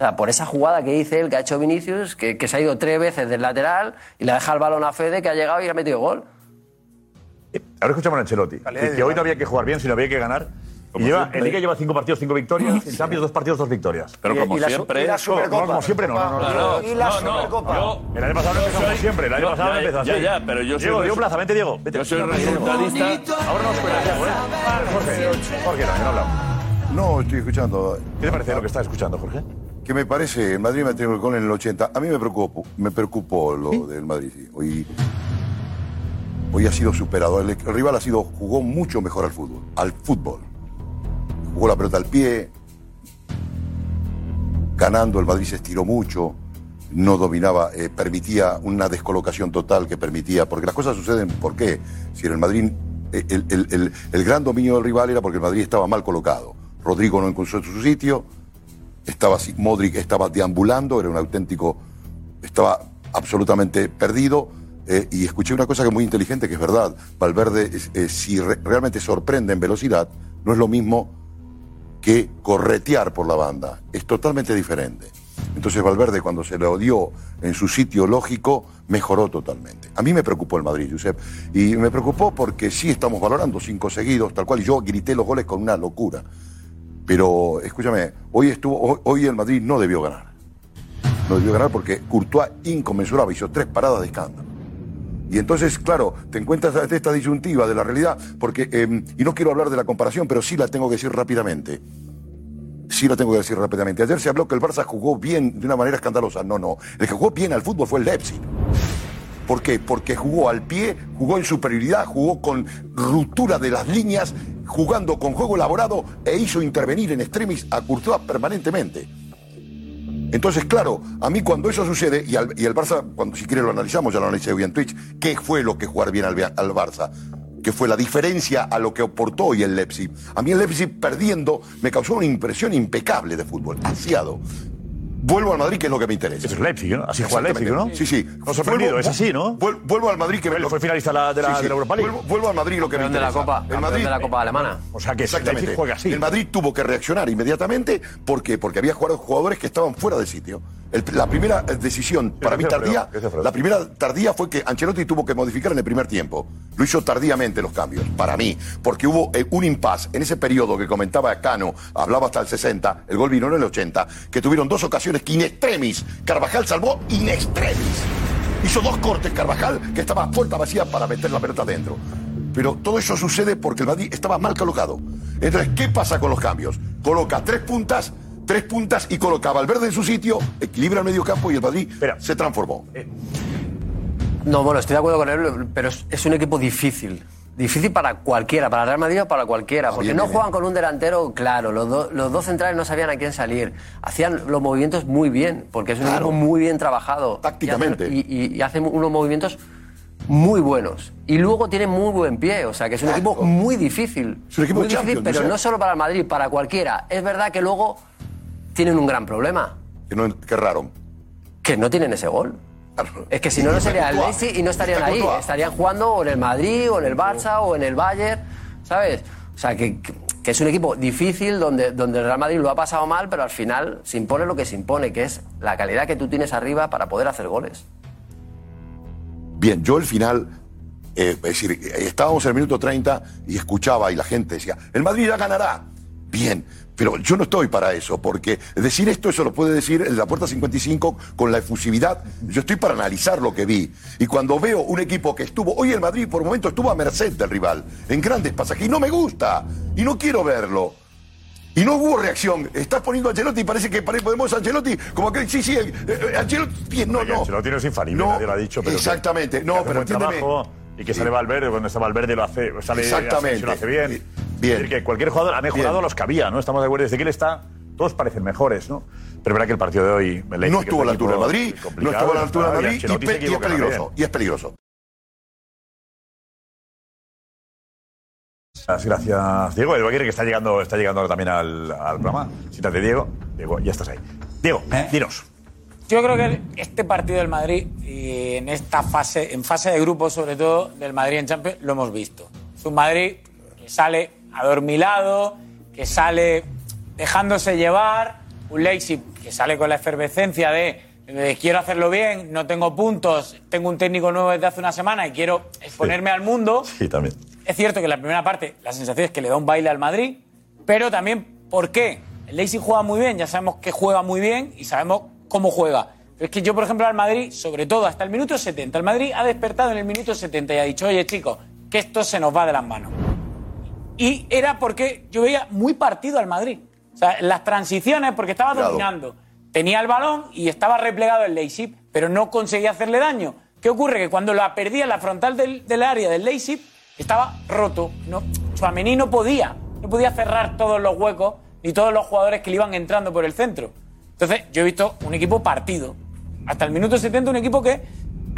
Speaker 12: O sea, por esa jugada que dice él, que ha hecho Vinicius, que, que se ha ido tres veces del lateral y le deja el balón a Fede, que ha llegado y ha metido gol.
Speaker 7: Ahora escuchamos a Ancelotti, que, que hoy no había que jugar bien, sino había que ganar. Y lleva,
Speaker 6: siempre.
Speaker 7: en Liga lleva cinco partidos, cinco victorias. En Champions, dos partidos, dos victorias.
Speaker 6: Pero como
Speaker 14: y la su-
Speaker 6: siempre.
Speaker 14: y la
Speaker 7: No,
Speaker 14: Supercopa.
Speaker 7: no, como siempre no. no, no, no.
Speaker 14: Y la
Speaker 6: no, no,
Speaker 14: Supercopa.
Speaker 6: yo-
Speaker 7: El año pasado no empezó como siempre. El año
Speaker 6: No,
Speaker 7: pasado no
Speaker 6: ya,
Speaker 7: empezó así.
Speaker 6: ya, ya, pero yo soy
Speaker 7: Diego, Diego Plaza, vente, Diego. Vete.
Speaker 6: Yo soy resultadista.
Speaker 7: Ahora nos Diego, ¿eh? Jorge, Jorge, no, que no hablamos.
Speaker 5: No, estoy escuchando.
Speaker 7: ¿Qué te parece lo que estás escuchando, Jorge?
Speaker 5: Que me parece, el Madrid me el gol en el 80. A mí me preocupó, me preocupó lo del Madrid. sí. Hoy, hoy ha sido superado. El, el rival ha sido, jugó mucho mejor al fútbol. Al fútbol. Jugó la pelota al pie. Ganando, el Madrid se estiró mucho. No dominaba, eh, permitía una descolocación total que permitía. Porque las cosas suceden, ¿por qué? Si en el Madrid. eh, El, el- el- el gran dominio del rival era porque el Madrid estaba mal colocado. Rodrigo no encontró su sitio, estaba Modric estaba deambulando, era un auténtico, estaba absolutamente perdido. eh, y escuché una cosa que es muy inteligente, que es verdad. Valverde, si re- realmente sorprende en velocidad, no es lo mismo que corretear por la banda. Es totalmente diferente. Entonces Valverde, cuando se lo dio en su sitio lógico, mejoró totalmente. A mí me preocupó el Madrid, Josep. Y me preocupó porque sí estamos valorando cinco seguidos, tal cual. Y yo grité los goles con una locura. Pero, escúchame, hoy, estuvo, hoy, el Madrid no debió ganar. No debió ganar porque Courtois inconmensurable, hizo tres paradas de escándalo. Y entonces, claro, te encuentras ante esta disyuntiva de la realidad, porque, eh, y no quiero hablar de la comparación, pero sí la tengo que decir rápidamente. Sí la tengo que decir rápidamente. Ayer se habló que el Barça jugó bien de una manera escandalosa. No, no. El que jugó bien al fútbol fue el Leipzig. ¿Por qué? Porque jugó al pie, jugó en superioridad, jugó con ruptura de las líneas, jugando con juego elaborado e hizo intervenir en extremis a Courtois permanentemente. Entonces, claro, a mí cuando eso sucede, y, al- el Barça, cuando si quiere lo analizamos, ya lo analicé hoy en Twitch, ¿qué fue lo que jugar bien al, Barça? ¿Qué fue la diferencia a lo que aportó hoy el Leipzig? A mí el Leipzig perdiendo me causó una impresión impecable de fútbol, asiado. Vuelvo al Madrid, que es lo que me interesa.
Speaker 7: Es Leipzig, ¿no? Así juega el Leipzig, ¿no?
Speaker 5: Sí, sí.
Speaker 7: No sorprendido, es así, ¿no?
Speaker 5: Vuel- Vuelvo al Madrid, que
Speaker 7: Él fue finalista de la, de la,
Speaker 5: Sí, sí.
Speaker 7: de la Europa League.
Speaker 5: Vuelvo, vuelvo al Madrid lo que me
Speaker 12: Campeón de la
Speaker 5: interesa.
Speaker 12: Copa,
Speaker 5: El Madrid,
Speaker 12: de la Copa Alemana.
Speaker 7: O sea que
Speaker 5: Exactamente.
Speaker 7: Leipzig juega así.
Speaker 5: El Madrid tuvo que reaccionar inmediatamente. ¿Por qué? Porque había jugado jugadores que estaban fuera del sitio. El- la primera decisión, para mí tardía, la primera tardía fue que Ancelotti tuvo que modificar en el primer tiempo. Lo hizo tardíamente los cambios, para mí. Porque hubo eh, un impasse en ese periodo que comentaba Cano, hablaba hasta el 60, el gol vino en el 80, que tuvieron dos ocasiones que in extremis, Carvajal salvó in extremis. Hizo dos cortes Carvajal, que estaba a puerta vacía para meter la pelota adentro. Pero todo eso sucede porque el Madrid estaba mal colocado. Entonces, ¿qué pasa con los cambios? Coloca tres puntas, tres puntas y coloca a Valverde en su sitio, equilibra el medio campo y el Madrid se transformó.
Speaker 12: No, bueno, estoy de acuerdo con él, pero es, es un equipo difícil. Difícil para cualquiera, para Real Madrid o para cualquiera, porque
Speaker 5: bien,
Speaker 12: no juegan con un delantero claro, los, do- los dos centrales no sabían a quién salir, hacían los movimientos muy bien, porque es un equipo muy bien trabajado.
Speaker 5: Tácticamente.
Speaker 12: Y, hacen- y- y- y hacen unos movimientos muy buenos. Y luego tienen muy buen pie, o sea que es un equipo muy difícil.
Speaker 5: Es un equipo
Speaker 12: muy
Speaker 5: de
Speaker 12: difícil,
Speaker 5: Champions,
Speaker 12: pero
Speaker 5: no sé.
Speaker 12: no solo para el Madrid, para cualquiera. Es verdad que luego tienen un gran problema,
Speaker 5: Que, no, que raro.
Speaker 12: que no tienen ese gol. Es que si no, no sería el. Messi y no estarían ahí. Estarían jugando o en el Madrid, o en el Barça, o en el Bayern, ¿sabes? O sea, que, que es un equipo difícil donde, donde el Real Madrid lo ha pasado mal, pero al final se impone lo que se impone, que es la calidad que tú tienes arriba para poder hacer goles.
Speaker 5: Bien, yo el final, eh, es decir, estábamos en el minuto 30 y escuchaba y la gente decía, el Madrid ya ganará. Bien, pero yo no estoy para eso, porque decir esto, eso lo puede decir el de la puerta 55 con la efusividad. Yo estoy para analizar lo que vi. Y cuando veo un equipo que estuvo, hoy el Madrid por momento estuvo a merced del rival, en grandes pasajes, y no me gusta, y no quiero verlo. Y no hubo reacción. Estás poniendo a Ancelotti y parece que podemos a Ancelotti como que sí, sí, eh, eh, Ancelotti, no, no.
Speaker 7: Ancelotti no es infalible,
Speaker 5: No,
Speaker 7: nadie lo ha dicho. Pero que-
Speaker 5: exactamente,
Speaker 7: que
Speaker 5: no,
Speaker 7: hace
Speaker 5: pero entiéndeme.
Speaker 7: trabajo Y que sale Valverde, cuando está Valverde lo hace, sale
Speaker 5: Exactamente.
Speaker 7: Lo hace bien.
Speaker 5: Bien.
Speaker 7: Es decir, que cualquier jugador ha mejorado
Speaker 5: Bien.
Speaker 7: los que había, ¿no? Estamos de acuerdo, desde que él está, todos parecen mejores, ¿no? Pero verdad que el partido de hoy... el
Speaker 5: No
Speaker 7: es
Speaker 5: estuvo a la altura
Speaker 7: equipo
Speaker 5: Madrid, no estuvo a la altura del
Speaker 7: y
Speaker 5: Madrid y, es peligroso.
Speaker 7: también.
Speaker 5: Y es peligroso.
Speaker 7: Gracias, Diego. El que está llegando, está llegando ahora también al, al programa. Siéntate, Diego. Diego, ya estás ahí. Diego, dinos.
Speaker 11: Yo creo que este partido del Madrid y en esta fase, en fase de grupo sobre todo del Madrid en Champions, lo hemos visto. Es un Madrid que sale adormilado, que sale dejándose llevar, un Leipzig que sale con la efervescencia de eh, quiero hacerlo bien, no tengo puntos, tengo un técnico nuevo desde hace una semana y quiero exponerme al mundo.
Speaker 7: Sí, también.
Speaker 11: Es cierto que en la primera parte la sensación es que le da un baile al Madrid, pero también, ¿por qué? El Leipzig juega muy bien, ya sabemos que juega muy bien y sabemos cómo juega. Pero es que yo, por ejemplo, al Madrid, sobre todo hasta el minuto 70, el Madrid ha despertado en el minuto 70 y ha dicho, oye, chicos, que esto se nos va de las manos. Y era porque yo veía muy partido al Madrid. O sea, las transiciones, porque estaba dominando. Tenía el balón y estaba replegado el Leipzig, pero no conseguía hacerle daño. ¿Qué ocurre? Que cuando la perdía en la frontal del, del área del Leipzig, estaba roto. No, no podía. No podía cerrar todos los huecos ni todos los jugadores que le iban entrando por el centro. Entonces, yo he visto un equipo partido. Hasta el minuto 70, un equipo que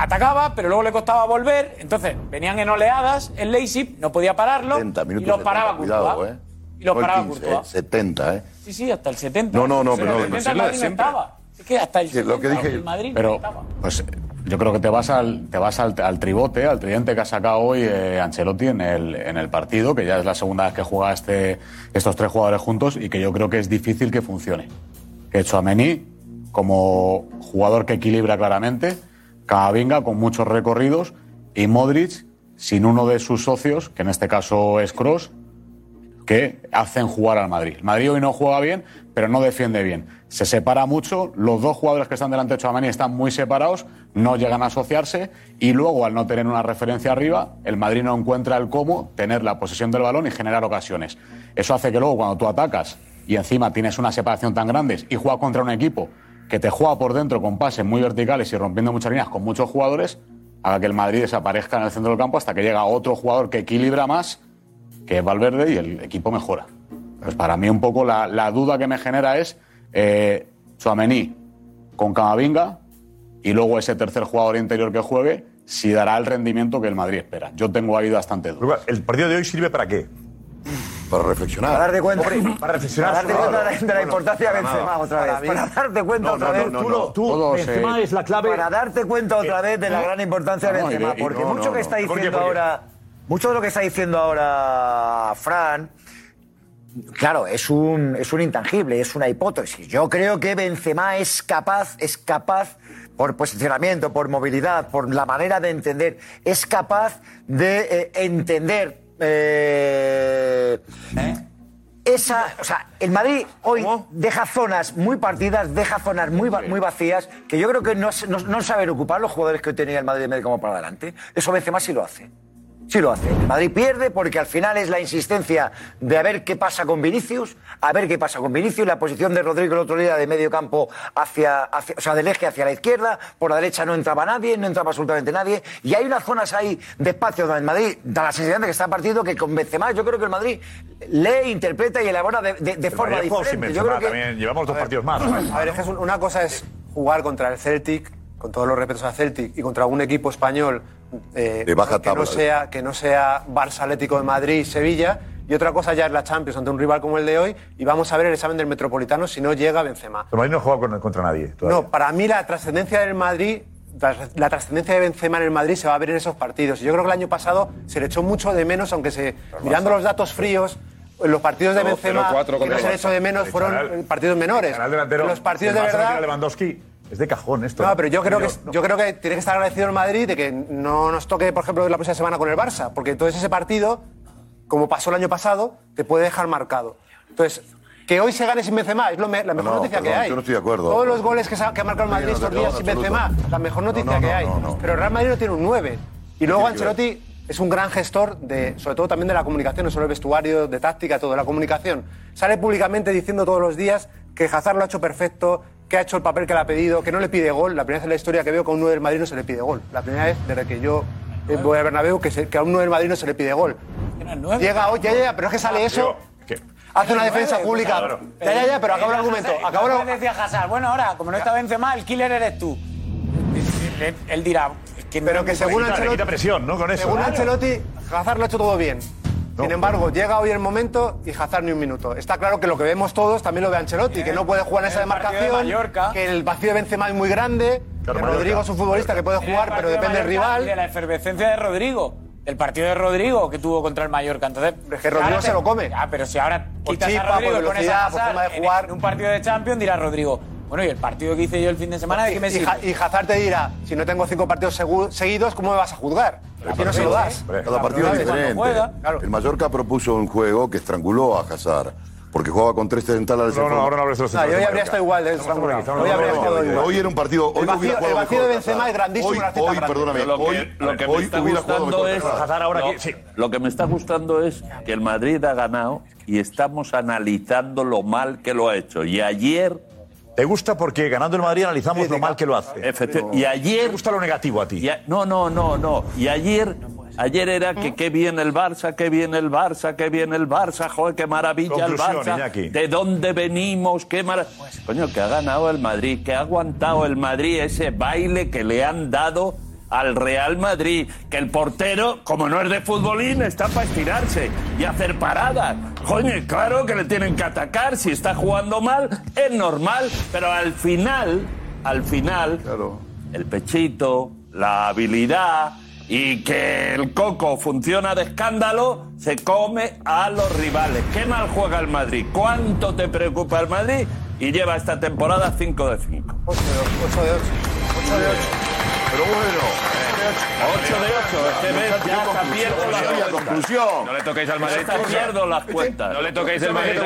Speaker 11: atacaba, pero luego le costaba volver. Entonces, venían en oleadas el Leipzig, no podía pararlo.
Speaker 5: 70
Speaker 11: y
Speaker 5: minutos.
Speaker 11: los
Speaker 5: 70,
Speaker 11: paraba
Speaker 5: cuidado,
Speaker 11: Courtois.
Speaker 5: eh.
Speaker 11: Y los
Speaker 5: No
Speaker 11: paraba
Speaker 5: 15,
Speaker 11: Courtois.
Speaker 5: eh, 70, ¿eh?
Speaker 11: Sí, sí, hasta el 70.
Speaker 5: No, no, no,
Speaker 11: Pero
Speaker 5: pero
Speaker 11: el
Speaker 5: no,
Speaker 11: 70 el
Speaker 5: no,
Speaker 11: Madrid no estaba. Es que hasta el
Speaker 5: Sí, lo que
Speaker 11: 70
Speaker 5: dije-
Speaker 11: el Madrid no
Speaker 3: Pero,
Speaker 11: estaba.
Speaker 3: pues yo creo que te vas al, te vas al, al tribote, al tridente que ha sacado hoy eh, Ancelotti en el, en el partido, que ya es la segunda vez que juega este, estos tres jugadores juntos y que yo creo que es difícil que funcione. Que Chouameni, como jugador que equilibra claramente, Camavinga con muchos recorridos y Modric sin uno de sus socios, que en este caso es Cross, que hacen jugar al Madrid. Madrid hoy no juega bien, pero no defiende bien. Se separa mucho, los dos jugadores que están delante de Chouamani están muy separados, no llegan a asociarse y luego al no tener una referencia arriba, el Madrid no encuentra el cómo tener la posesión del balón y generar ocasiones. Eso hace que luego cuando tú atacas y encima tienes una separación tan grande y juegas contra un equipo que te juega por dentro con pases muy verticales y rompiendo muchas líneas con muchos jugadores, haga que el Madrid desaparezca en el centro del campo hasta que llega otro jugador que equilibra más que es Valverde y el equipo mejora. Para mí un poco la, la duda que me genera es eh, con Camavinga y luego ese tercer jugador interior que juegue si dará el rendimiento que el Madrid espera. Yo tengo ahí bastante dudas.
Speaker 7: ¿El partido de hoy sirve para qué?
Speaker 5: Para reflexionar.
Speaker 14: Para darte cuenta,
Speaker 7: Para reflexionar.
Speaker 14: para darte cuenta de, de la
Speaker 7: Bueno,
Speaker 14: importancia de Benzema otra vez. Para darte cuenta
Speaker 7: No,
Speaker 14: otra
Speaker 7: no,
Speaker 14: vez.
Speaker 7: no,
Speaker 14: tú
Speaker 7: Tú, Benzema es la clave.
Speaker 14: Para darte cuenta otra vez de la gran importancia de Benzema. Porque mucho que está diciendo ahora. Mucho de lo que está diciendo ahora Fran. Claro, es un, es un intangible, es una hipótesis. Yo creo que Benzema es capaz, es capaz, por posicionamiento, por movilidad, por la manera de entender, es capaz de eh, entender eh, esa, o sea, el Madrid hoy deja zonas muy partidas, deja zonas muy, va- muy vacías, que yo creo que no, no, no saben ocupar los jugadores que hoy tenía el Madrid de medio como para adelante. Eso Benzema sí lo hace. Sí lo hace. El Madrid pierde porque al final es la insistencia de a ver qué pasa con Vinicius, a ver qué pasa con Vinicius, la posición de Rodrigo el otro día de medio campo hacia, hacia- o sea, del eje hacia la izquierda, por la derecha no entraba nadie, no entraba absolutamente nadie, y hay unas zonas ahí de espacio donde el Madrid da la sensación de que está partido que convence más. Yo creo que el Madrid lee, interpreta y elabora de, de- de forma diferente. Yo
Speaker 7: Benzema
Speaker 14: creo que
Speaker 7: también. Llevamos dos partidos más.
Speaker 15: A ver, es que una cosa es jugar contra el Celtic, con todos los respetos al Celtic, y contra un equipo español eh,
Speaker 5: De baja
Speaker 15: que, no sea, que no sea Barça, Atlético de Madrid, Sevilla. Y otra cosa ya es la Champions ante un rival como el de hoy. Y vamos a ver el examen del Metropolitano si no llega Benzema.
Speaker 7: El Madrid no juega con- contra nadie. todavía.
Speaker 15: No, para mí la trascendencia del Madrid, la, la trascendencia de Benzema en el Madrid se va a ver en esos partidos. Y yo creo que el año pasado se le echó mucho de menos, aunque se mirando los datos fríos, los partidos de
Speaker 13: No,
Speaker 15: Benzema
Speaker 13: 0-4
Speaker 15: que no
Speaker 13: contra
Speaker 15: se le echó de menos fueron
Speaker 7: canal-
Speaker 15: partidos menores. los partidos
Speaker 7: el
Speaker 15: de verdad.
Speaker 7: Lewandowski es de cajón esto.
Speaker 15: No, pero yo creo que yo creo que tiene que estar agradecido el Madrid de que no nos toque, por ejemplo, la próxima semana con el Barça, porque entonces ese partido, como pasó el año pasado, te puede dejar marcado. Entonces, que hoy se gane sin Benzema es lo me- la mejor
Speaker 5: No,
Speaker 15: noticia
Speaker 5: perdón,
Speaker 15: que hay.
Speaker 5: yo no estoy de acuerdo.
Speaker 15: Todos los goles que, ha marcado el Madrid estos días sin. Benzema, la mejor noticia
Speaker 5: no,
Speaker 15: que hay. Pero el Real Madrid no tiene un 9. Y luego? Ancelotti es un gran gestor, de, sobre todo también de la comunicación, no solo el vestuario, de táctica, todo, la comunicación. Sale públicamente diciendo todos los días que Hazard lo ha hecho perfecto, que ha hecho el papel que le ha pedido, que no le pide gol. La primera vez en la historia que veo que a un 9 del Madrid no se le pide gol. La primera vez desde que yo eh, voy al Bernabéu que, se- que a un 9 del Madrid no se le pide gol. Llega hoy, ya, ya, pero es que sale eso, hace una defensa pública. Ya, ya, ya, pero acabo el argumento. Acabo el-
Speaker 11: decía Hazard, bueno, ahora, como no está Benzema, el killer eres tú. Él, dirá, que
Speaker 15: Pero
Speaker 11: no-
Speaker 15: que según
Speaker 7: quita-
Speaker 15: Ancelotti,
Speaker 7: presión, ¿no? Con eso.
Speaker 15: según
Speaker 7: Claro.
Speaker 15: Ancelotti, Hazard lo ha hecho todo bien. Sin embargo, llega hoy el momento y Hazard ni un minuto. Está claro que lo que vemos todos también lo ve Ancelotti, que no puede jugar en esa
Speaker 11: de
Speaker 15: demarcación, que el vacío de Benzema es muy grande,
Speaker 7: Claro,
Speaker 15: que. Rodrigo es un futbolista que puede jugar, pero
Speaker 11: de
Speaker 15: depende del
Speaker 11: Mallorca,
Speaker 15: rival.
Speaker 11: De la efervescencia de Rodrigo. El partido de Rodrigo que tuvo contra el Mallorca. Entonces,
Speaker 15: Es que Rodrigo
Speaker 11: te-
Speaker 15: se lo come.
Speaker 11: Ya, pero si ahora quitas
Speaker 15: chispa,
Speaker 11: a Rodrigo
Speaker 15: por
Speaker 11: y pones a
Speaker 15: velocidad, por forma de
Speaker 11: en-
Speaker 15: jugar.
Speaker 11: En un partido de Champions dirá Rodrigo, bueno, y el partido que hice yo el fin de semana, ¿de qué me
Speaker 15: Y,
Speaker 11: sirve?
Speaker 15: Ja- y Hazard te dirá, si no tengo cinco partidos segu- seguidos, ¿cómo me vas a juzgar? Aquí no se lo das.
Speaker 5: Cada partido es diferente. El Mallorca propuso un juego que estranguló a Hazard. Porque jugaba con tres centrales.
Speaker 7: No, no, ahora no hables de los
Speaker 15: No, yo habría estado igual. Hoy habría estado igual.
Speaker 5: Hoy era un partido. Hoy
Speaker 15: El vacío- el vacío de Benzema es grandísimo,
Speaker 5: Hoy, hoy, perdóname,
Speaker 6: Lo que,
Speaker 5: hoy,
Speaker 6: lo que me está gustando es
Speaker 7: ahora aquí, sí.
Speaker 6: lo que me está gustando es que el Madrid ha ganado y estamos analizando lo mal que lo ha hecho. Y ayer,
Speaker 7: ¿Te gusta porque ganando el Madrid analizamos lo mal que lo hace?
Speaker 6: efectivamente, y
Speaker 7: ¿Te
Speaker 6: ayer
Speaker 7: gusta lo negativo a ti?
Speaker 6: Y a- no, no, no, no. Y ayer, ayer era que qué bien el Barça, qué bien el Barça, qué bien el Barça, joder, qué maravilla el Barça.
Speaker 7: Iñaki.
Speaker 6: ¿De dónde venimos? Qué maravilla. Coño, que ha ganado el Madrid, que ha aguantado el Madrid ese baile que le han dado al Real Madrid, que el portero, como no es de futbolín, está para estirarse y hacer paradas. Coño, claro que le tienen que atacar, si está jugando mal, es normal, pero al final, al final, el pechito, la habilidad y que el coco funciona de escándalo, se come a los rivales. ¿Qué mal juega el Madrid? ¿Cuánto te preocupa el Madrid? Y lleva esta temporada 5 de 5.
Speaker 15: 8 de 8. 8 de 8.
Speaker 5: Pero bueno.
Speaker 6: 8 de 8, este mes ya hasta pierdo las
Speaker 5: Conclusión,
Speaker 6: cuentas.
Speaker 5: conclusión.
Speaker 13: No le toquéis al Madrid.
Speaker 6: Hasta pierdo las cuentas.
Speaker 13: No le toquéis el Madrid.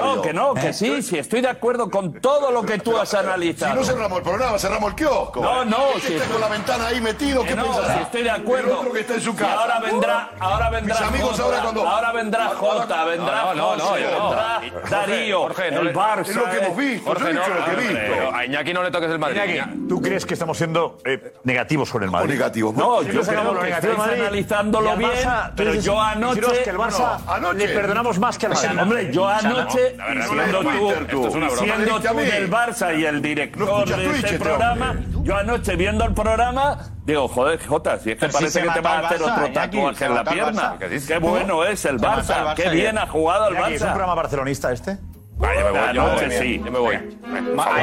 Speaker 6: No, que no, que sí, sí, estoy de acuerdo con todo lo que tú has
Speaker 5: Si
Speaker 6: analizado.
Speaker 5: no cerramos el programa, cerramos el kiosco.
Speaker 6: No, no,
Speaker 5: Este
Speaker 6: si
Speaker 5: está
Speaker 6: estoy-
Speaker 5: con la ventana ahí metido, ¿qué pensará?
Speaker 6: si estoy de acuerdo.
Speaker 5: otro que está en su
Speaker 6: Y
Speaker 5: casa.
Speaker 6: ahora vendrá, ahora vendrá
Speaker 5: Mis amigos ahora cuando-
Speaker 6: ahora vendrá Jota, vendrá
Speaker 13: No, no,
Speaker 6: vendrá Darío,
Speaker 13: Jorge, no
Speaker 6: el Barça.
Speaker 5: Es lo que hemos visto,
Speaker 13: Jorge, no,
Speaker 5: lo que he visto.
Speaker 13: a Iñaki no le toques el Madrid.
Speaker 7: Iñaki, ¿tú crees que estamos siendo eh, negativos con el Madrid?
Speaker 5: negativos.
Speaker 6: No,
Speaker 7: Siempre
Speaker 6: yo creo
Speaker 7: lo
Speaker 6: que
Speaker 7: negativo
Speaker 6: estáis analizándolo bien,
Speaker 7: Barça,
Speaker 6: pero yo anoche...
Speaker 7: que el Barça
Speaker 5: No, anoche.
Speaker 7: le perdonamos más que al Madrid.
Speaker 6: Hombre, yo anoche, siendo
Speaker 13: no,
Speaker 6: tú, del Barça y el director
Speaker 5: No
Speaker 6: de
Speaker 5: Twitch,
Speaker 6: este programa,
Speaker 5: hombre.
Speaker 6: yo anoche viendo el programa, digo, joder, Jota, si es que
Speaker 10: Pero
Speaker 6: parece que te
Speaker 10: mató
Speaker 6: va a hacer
Speaker 10: Barça,
Speaker 6: otro tatuaje en la pierna.
Speaker 10: Barça.
Speaker 13: ¿Qué
Speaker 6: bueno es el Barça,
Speaker 10: Barça
Speaker 6: qué bien ha jugado el
Speaker 7: Iñaki, ¿Es un
Speaker 6: Barça.
Speaker 7: programa barcelonista este?
Speaker 13: Vale, yo me voy. Yo,
Speaker 6: sí.
Speaker 13: yo me voy.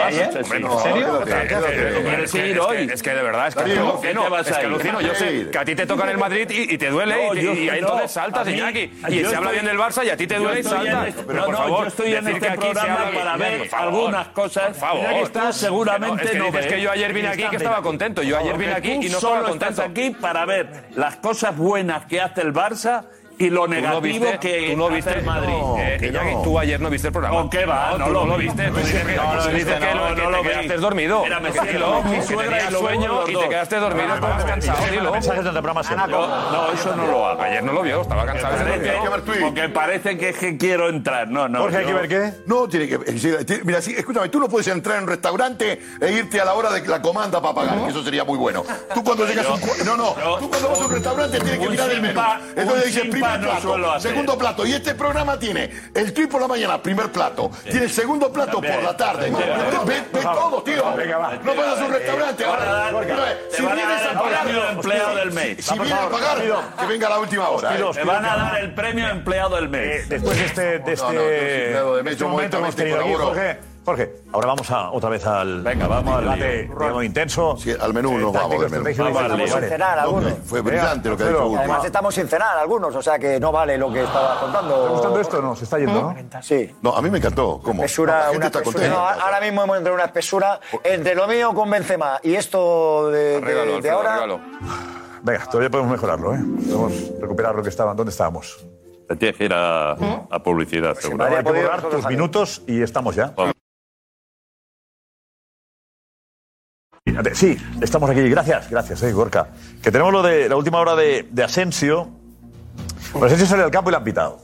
Speaker 10: ¿Ayer? ¿En serio?
Speaker 6: ¿Quieres
Speaker 13: Es que-
Speaker 6: ir
Speaker 13: es
Speaker 6: hoy?
Speaker 13: Es que de verdad, es que
Speaker 5: Darío,
Speaker 13: alucino,
Speaker 6: ¿qué te vas
Speaker 13: es que
Speaker 6: ir?
Speaker 13: alucino. Yo sé que a ti te toca en el Madrid y, te duele
Speaker 6: No,
Speaker 13: y, ahí
Speaker 6: no,
Speaker 13: entonces saltas, Iñaki. Y se habla bien del Barça y a ti te duele y saltas.
Speaker 6: este-
Speaker 13: Pero
Speaker 6: no,
Speaker 13: por
Speaker 6: no,
Speaker 13: favor,
Speaker 6: yo estoy en este programa para ver algunas cosas
Speaker 13: Por favor.
Speaker 6: Seguramente
Speaker 13: es
Speaker 6: no ves.
Speaker 13: que yo ayer vine aquí que estaba contento. Yo ayer vine aquí y no estaba contento.
Speaker 6: estás aquí para ver las cosas buenas que hace el Barça y lo
Speaker 16: Tú no
Speaker 6: negativo
Speaker 16: viste-
Speaker 6: que
Speaker 16: tú no viste
Speaker 6: hace el Madrid.
Speaker 16: no,
Speaker 6: Eh,
Speaker 16: que no.
Speaker 6: tú
Speaker 16: tú ayer no viste el programa.
Speaker 6: No, ¿qué va?
Speaker 16: No,
Speaker 6: No, lo,
Speaker 16: no lo
Speaker 6: viste.
Speaker 16: viste.
Speaker 6: Tú dices que,
Speaker 16: No, no,
Speaker 6: dices
Speaker 16: dices
Speaker 6: que
Speaker 16: que
Speaker 6: no,
Speaker 16: no,
Speaker 6: lo
Speaker 16: quedaste dormido.
Speaker 6: Mira, me mi suegra y
Speaker 16: sueño y te quedaste dormido, estabas cansado, dilo.
Speaker 6: mensajes
Speaker 7: del programa siempre.
Speaker 6: No, eso no lo hago.
Speaker 16: Ayer no lo vio, estaba cansado.
Speaker 6: Porque parece que es que quiero entrar. No, no.
Speaker 5: Jorge, hay que ver qué. No, tiene que. Mira, sí, escúchame, tú no puedes entrar en un restaurante e irte a la hora de la comanda para pagar, que eso sería muy bueno. Tú cuando llegas a un. No, no, tú cuando vas a un restaurante tienes que mirar el menú. Entonces
Speaker 6: un
Speaker 5: dice
Speaker 6: simpa
Speaker 5: primer
Speaker 6: no
Speaker 5: plato,
Speaker 6: suelo hacer.
Speaker 5: segundo plato. Y este programa tiene el clip por la mañana, primer plato. Tiene el segundo plato
Speaker 6: También.
Speaker 5: por la tarde. Ve, ve todo, tío.
Speaker 6: Venga, va.
Speaker 5: No vas a un restaurante. Ahora, si vienes a
Speaker 6: el
Speaker 5: pagar.
Speaker 6: premio de empleado del mes.
Speaker 5: Si, vienes a pagar, que venga a la última hora. ¿eh?
Speaker 6: Te van a dar el premio empleado del mes.
Speaker 7: Después de este, este, este momento hemos
Speaker 5: modestamente
Speaker 7: tenido. Jorge, ahora vamos a, otra vez al,
Speaker 6: Venga, vamos
Speaker 7: al debate digamos, intenso.
Speaker 5: Sí, al menú nos vamos, del menú.
Speaker 7: estamos
Speaker 5: lío.
Speaker 7: en
Speaker 14: cenar algunos.
Speaker 5: Fue brillante lo que ha dicho.
Speaker 14: Además estamos sin cenar algunos, o sea que no vale lo que estaba contando.
Speaker 7: ¿Está gustando esto? No, se está yendo, ¿no?
Speaker 14: Sí.
Speaker 5: No, a mí me encantó. ¿Cómo?
Speaker 14: Espesura,
Speaker 5: la gente
Speaker 14: una
Speaker 5: está
Speaker 14: espesura.
Speaker 5: contenta.
Speaker 14: No, ahora mismo hemos entrado en una espesura entre lo mío con Benzema y esto de, de-
Speaker 16: Arréglalo,
Speaker 14: de ahora.
Speaker 7: Venga, todavía podemos mejorarlo, ¿eh? Podemos recuperar lo que estaban. ¿Dónde estábamos?
Speaker 6: Te tienes que ir a, a publicidad, seguro.
Speaker 7: Hay que borrar tus minutos y estamos ya. Fíjate, Sí, estamos aquí. Gracias, gracias, eh, Gorka. Que tenemos lo de la última hora de, de Asensio. Pues Asensio sale al campo y le han pitado.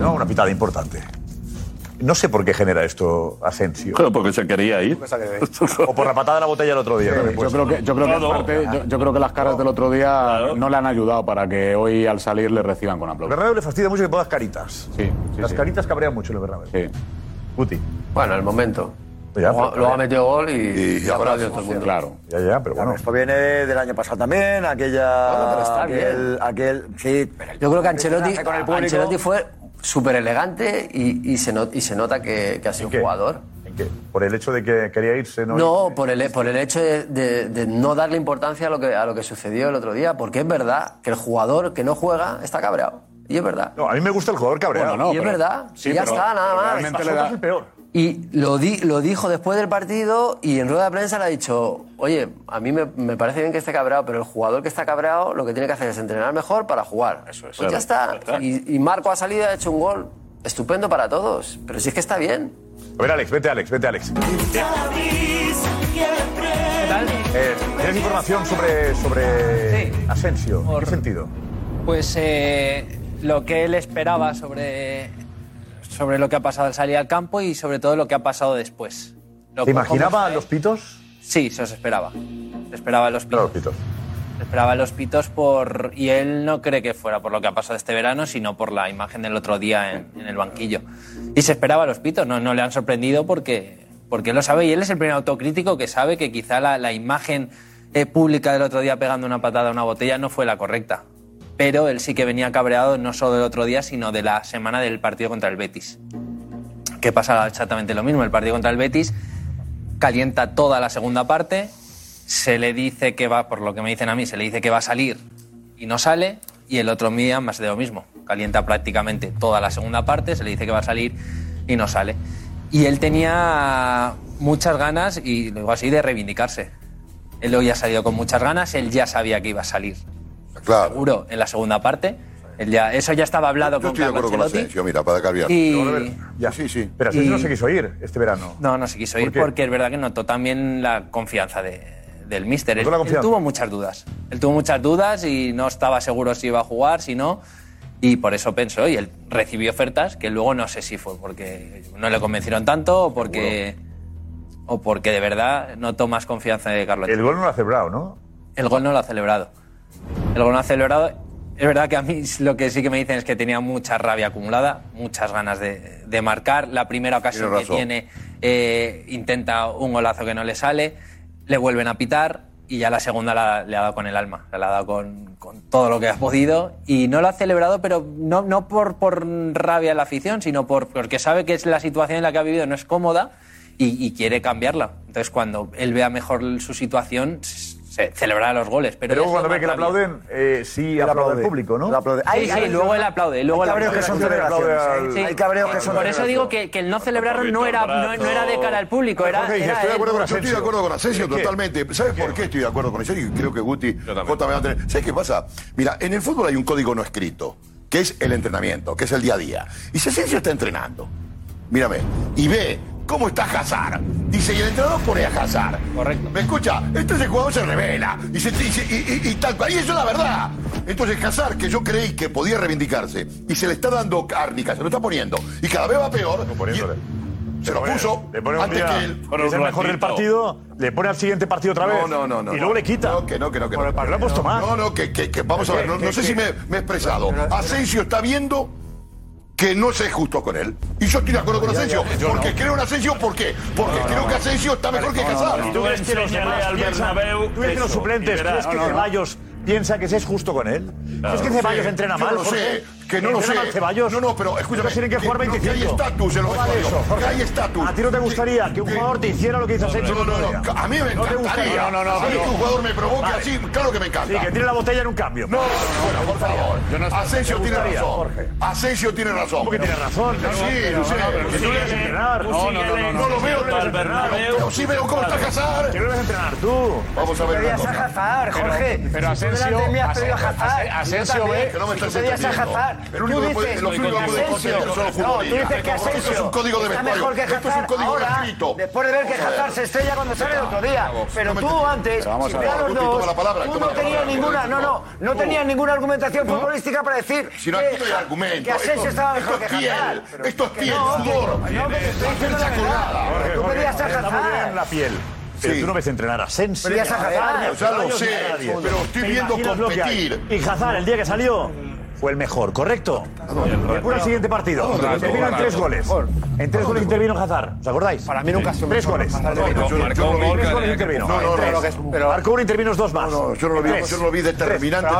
Speaker 7: No, una pitada importante. No sé por qué genera esto Asensio.
Speaker 6: Claro, porque se quería ir.
Speaker 7: O por la patada de la botella el otro día. ¿no?
Speaker 3: Yo creo que, yo creo que,
Speaker 6: Todo.
Speaker 3: parte- yo, yo creo que las caras del otro día no le han ayudado para que hoy al salir le reciban con aplausos.
Speaker 7: Bernabéu le fastidia mucho que pongas caritas.
Speaker 3: Sí, sí,
Speaker 7: Las
Speaker 3: sí.
Speaker 7: caritas cabrean mucho en el Bernabéu.
Speaker 3: Sí,
Speaker 7: Guti.
Speaker 12: Bueno, el momento.
Speaker 7: Ya,
Speaker 12: Luego, ha metido gol y,
Speaker 5: Y
Speaker 12: y
Speaker 5: abrazos,
Speaker 12: todo el mundo.
Speaker 3: claro.
Speaker 7: Ya, ya, pero bueno.
Speaker 14: Esto viene del año pasado también, aquella.
Speaker 12: Bueno, pero está
Speaker 14: aquel, aquel- sí,
Speaker 12: Yo creo que Ancelotti,
Speaker 14: con el público.
Speaker 12: Ancelotti fue súper elegante y, y se not- y se nota que, que ha sido
Speaker 7: qué?
Speaker 12: jugador.
Speaker 7: ¿En qué? ¿Por el hecho de que quería irse? No,
Speaker 12: No, por el, por el hecho de, de- de no darle importancia a lo, que, a lo que sucedió el otro día, porque es verdad que el jugador que no juega está cabreado. Y es verdad.
Speaker 7: No, a mí me gusta el jugador cabreado.
Speaker 3: Bueno, no,
Speaker 12: y es
Speaker 3: pero-
Speaker 12: verdad.
Speaker 3: sí,
Speaker 12: y ya
Speaker 3: pero-
Speaker 12: está, nada más.
Speaker 3: realmente le da-
Speaker 7: el peor.
Speaker 12: Y lo, di- lo dijo después del partido y en rueda de prensa le ha dicho, oye, a mí me, me parece bien que esté cabreado, pero el jugador que está cabreado lo que tiene que hacer es entrenar mejor para jugar. Eso
Speaker 6: es.
Speaker 12: Pues ya está. Y, y Marco ha salido y ha hecho un gol estupendo para todos. Pero si es que está bien.
Speaker 7: A ver, Alex, vete, Alex, vete, Alex. Eh, ¿Tienes información sobre, sobre
Speaker 4: Sí.
Speaker 7: Asensio? ¿En
Speaker 4: Por-
Speaker 7: qué sentido?
Speaker 4: Pues eh, lo que él esperaba sobre, sobre lo que ha pasado al salir al campo y sobre todo lo que ha pasado después. Lo-
Speaker 7: ¿Te imaginaba
Speaker 4: fue-
Speaker 7: los pitos?
Speaker 4: Sí, se os esperaba. Se esperaba los pitos.
Speaker 7: los pitos.
Speaker 4: Se esperaba los pitos por... Y él no cree que fuera por lo que ha pasado este verano, sino por la imagen del otro día en, en el banquillo. Y se esperaba los pitos, no, no le han sorprendido porque, porque él lo sabe y él es el primer autocrítico que sabe que quizá la, la imagen eh, pública del otro día pegando una patada a una botella no fue la correcta. Pero él sí que venía cabreado no solo del otro día, sino de la semana del partido contra el Betis. Que pasa exactamente lo mismo. El partido contra el Betis calienta toda la segunda parte, se le dice que va, por lo que me dicen a mí, se le dice que va a salir y no sale, y el otro día más de lo mismo. Calienta prácticamente toda la segunda parte, se le dice que va a salir y no sale. Y él tenía muchas ganas, y lo digo así, de reivindicarse. Él hoy ha salido con muchas ganas, él ya sabía que iba a salir.
Speaker 5: Claro.
Speaker 4: Seguro, en la segunda parte. Él ya, eso ya estaba hablado
Speaker 5: Yo
Speaker 4: con
Speaker 5: estoy de
Speaker 4: Carlo
Speaker 5: acuerdo con
Speaker 4: Ancelotti.
Speaker 5: Asensio, mira, para cambiar.
Speaker 4: Y,
Speaker 7: Ya.
Speaker 5: Sí, sí.
Speaker 7: Pero Asensio
Speaker 4: Y-
Speaker 7: no se quiso ir este verano.
Speaker 4: no, no se quiso ir
Speaker 7: ¿Por qué?
Speaker 4: porque es verdad que notó también la confianza de- del míster. Él,
Speaker 7: ¿Notó la
Speaker 4: él
Speaker 7: confianza?
Speaker 4: tuvo muchas dudas. Él tuvo muchas dudas y no estaba seguro si iba a jugar, si no. Y por eso pensó, y él recibió ofertas que luego no sé si fue porque no le convencieron tanto o porque, o porque de verdad notó más confianza de Carlos.
Speaker 7: El gol no lo ha celebrado, ¿no?
Speaker 4: El gol no lo ha celebrado. El gol no ha celebrado. Es verdad que a mí lo que sí que me dicen es que tenía mucha rabia acumulada, muchas ganas de, de marcar. La primera ocasión que tiene eh, intenta un golazo que no le sale, le vuelven a pitar y ya la segunda la- le ha dado con el alma, le ha dado con, con todo lo que ha podido y no lo ha celebrado, pero no, no por, por rabia a la afición, sino por, porque sabe que es la situación en la que ha vivido no es cómoda y, y quiere cambiarla. Entonces cuando él vea mejor su situación, se celebrar los goles. Pero,
Speaker 7: pero luego cuando ve que le aplauden, sí aplaude,
Speaker 14: aplaude, el
Speaker 7: público, ¿no?
Speaker 14: Aplaude.
Speaker 4: Sí, luego él aplaude. Luego
Speaker 14: hay cabreos que son celebraciones. Hay cabreos que son
Speaker 4: Por eso digo que, que el no celebrar no era, no, era de cara al público. Era,
Speaker 5: estoy de acuerdo con Asensio. Totalmente. ¿Sabes por qué estoy de acuerdo con Asensio? Y creo que Guti ¿Sabes qué pasa? Mira, en el fútbol hay un código no escrito, que es el entrenamiento, que es el día a día. Y si Asensio está entrenando, mírame, y ve ¿Cómo está Hazard? Dice, y el entrenador pone a Hazard. Correcto. Me escucha, este entonces el jugador se revela. Y, tal cual. Y eso es la verdad. Entonces Hazard, que yo creí que podía reivindicarse, y se le está dando cárnica, se lo está poniendo. Y cada vez va peor. Se lo puso
Speaker 7: le pone,
Speaker 5: antes que él.
Speaker 7: Bueno, es el mejor del partido, le pone al siguiente partido otra vez.
Speaker 5: No, no, no. no
Speaker 7: y luego no, le quita.
Speaker 5: No, que no, que no. Que no,
Speaker 7: que
Speaker 5: no, que no, que, vamos a ver, no, sé si me he expresado. Asensio está viendo que no se es justo con él. Y yo estoy de acuerdo con Asensio. porque creo en Asensio, ¿por qué? Porque creo que Asensio está mejor que Casar.
Speaker 7: ¿Tú crees que los demás piensan, crees que suplentes, crees que Ceballos piensa que se es justo con él? ¿Crees que Ceballos entrena mal?
Speaker 5: Yo no sé. Que no lo sé.
Speaker 7: Ceballos?
Speaker 5: No, no, pero escúchame.
Speaker 7: Tienen que jugar 25.
Speaker 5: hay estatus en los vestuarios. hay estatus.
Speaker 7: ¿A ti no te gustaría que un jugador te hiciera lo que hizo Sergio?
Speaker 5: No, no, no. A mí me encantaría.
Speaker 7: No,
Speaker 5: no, no. Si un jugador me
Speaker 7: provoca
Speaker 5: así, claro que me encanta.
Speaker 7: Sí, que tiene la botella en un cambio.
Speaker 5: No, bueno, por favor. Asensio tiene razón. Asensio tiene razón.
Speaker 7: ¿Cómo que tiene razón?
Speaker 5: Sí,
Speaker 7: no sé.
Speaker 5: No, no, no. No lo veo. Pero sí veo cómo está Hazard.
Speaker 7: Que lo debes entrenar tú.
Speaker 5: Vamos a ver.
Speaker 17: Jorge.
Speaker 5: Pero Asensio. Asensio ve. Que no me estás entendiendo.
Speaker 17: No, tú dices que
Speaker 5: Asensio es un código de
Speaker 17: está mejor que
Speaker 5: Esto.
Speaker 17: Después de ver que Hazard se estrella cuando sale el otro día. Pero tú antes, si
Speaker 5: a
Speaker 17: los dos, tú no tenías ninguna, no, no, no tenías ninguna argumentación futbolística para decir que Asensio estaba mejor que Hazard.
Speaker 5: Esto es piel, sudor.
Speaker 17: Tú pedías a Hazard.
Speaker 7: la piel. Pero tú no ves entrenar a Pero
Speaker 5: sé, pero estoy viendo competir.
Speaker 7: Y Hazard, el día que salió fue el mejor, ¿correcto? Después del siguiente partido. Intervino en tres goles. En tres goles intervino Hazard. ¿Os acordáis?
Speaker 15: Para mí nunca ha
Speaker 7: Tres goles.
Speaker 15: Marcó un gol.
Speaker 7: Tres
Speaker 15: goles intervino.
Speaker 7: Marcó uno intervino dos más.
Speaker 5: Yo no lo vi determinante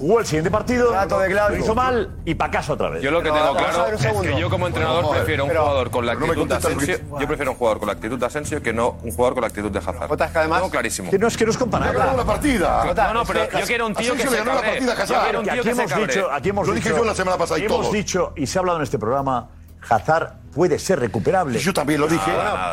Speaker 7: jugó el siguiente partido,
Speaker 14: Trato de
Speaker 7: lo hizo mal y pa' casa otra vez.
Speaker 16: Yo lo que tengo claro es que yo como entrenador
Speaker 5: Bueno,
Speaker 16: prefiero un jugador con la
Speaker 5: no
Speaker 16: actitud de Asensio. Yo prefiero un jugador con la actitud de Asensio que no un jugador con la actitud de Hazard. Tengo clarísimo.
Speaker 7: Que no es que no es comparable.
Speaker 5: La partida.
Speaker 16: No, no, pero yo quiero un tío que se
Speaker 5: ganó la partida Hazard.
Speaker 16: Yo quiero un tío que
Speaker 7: hemos dicho, aquí hemos
Speaker 5: Lo dije
Speaker 7: dicho-
Speaker 5: yo la semana pasada y
Speaker 7: Hemos dicho, y se ha hablado en este programa, Hazard puede ser recuperable.
Speaker 5: Yo también lo dije.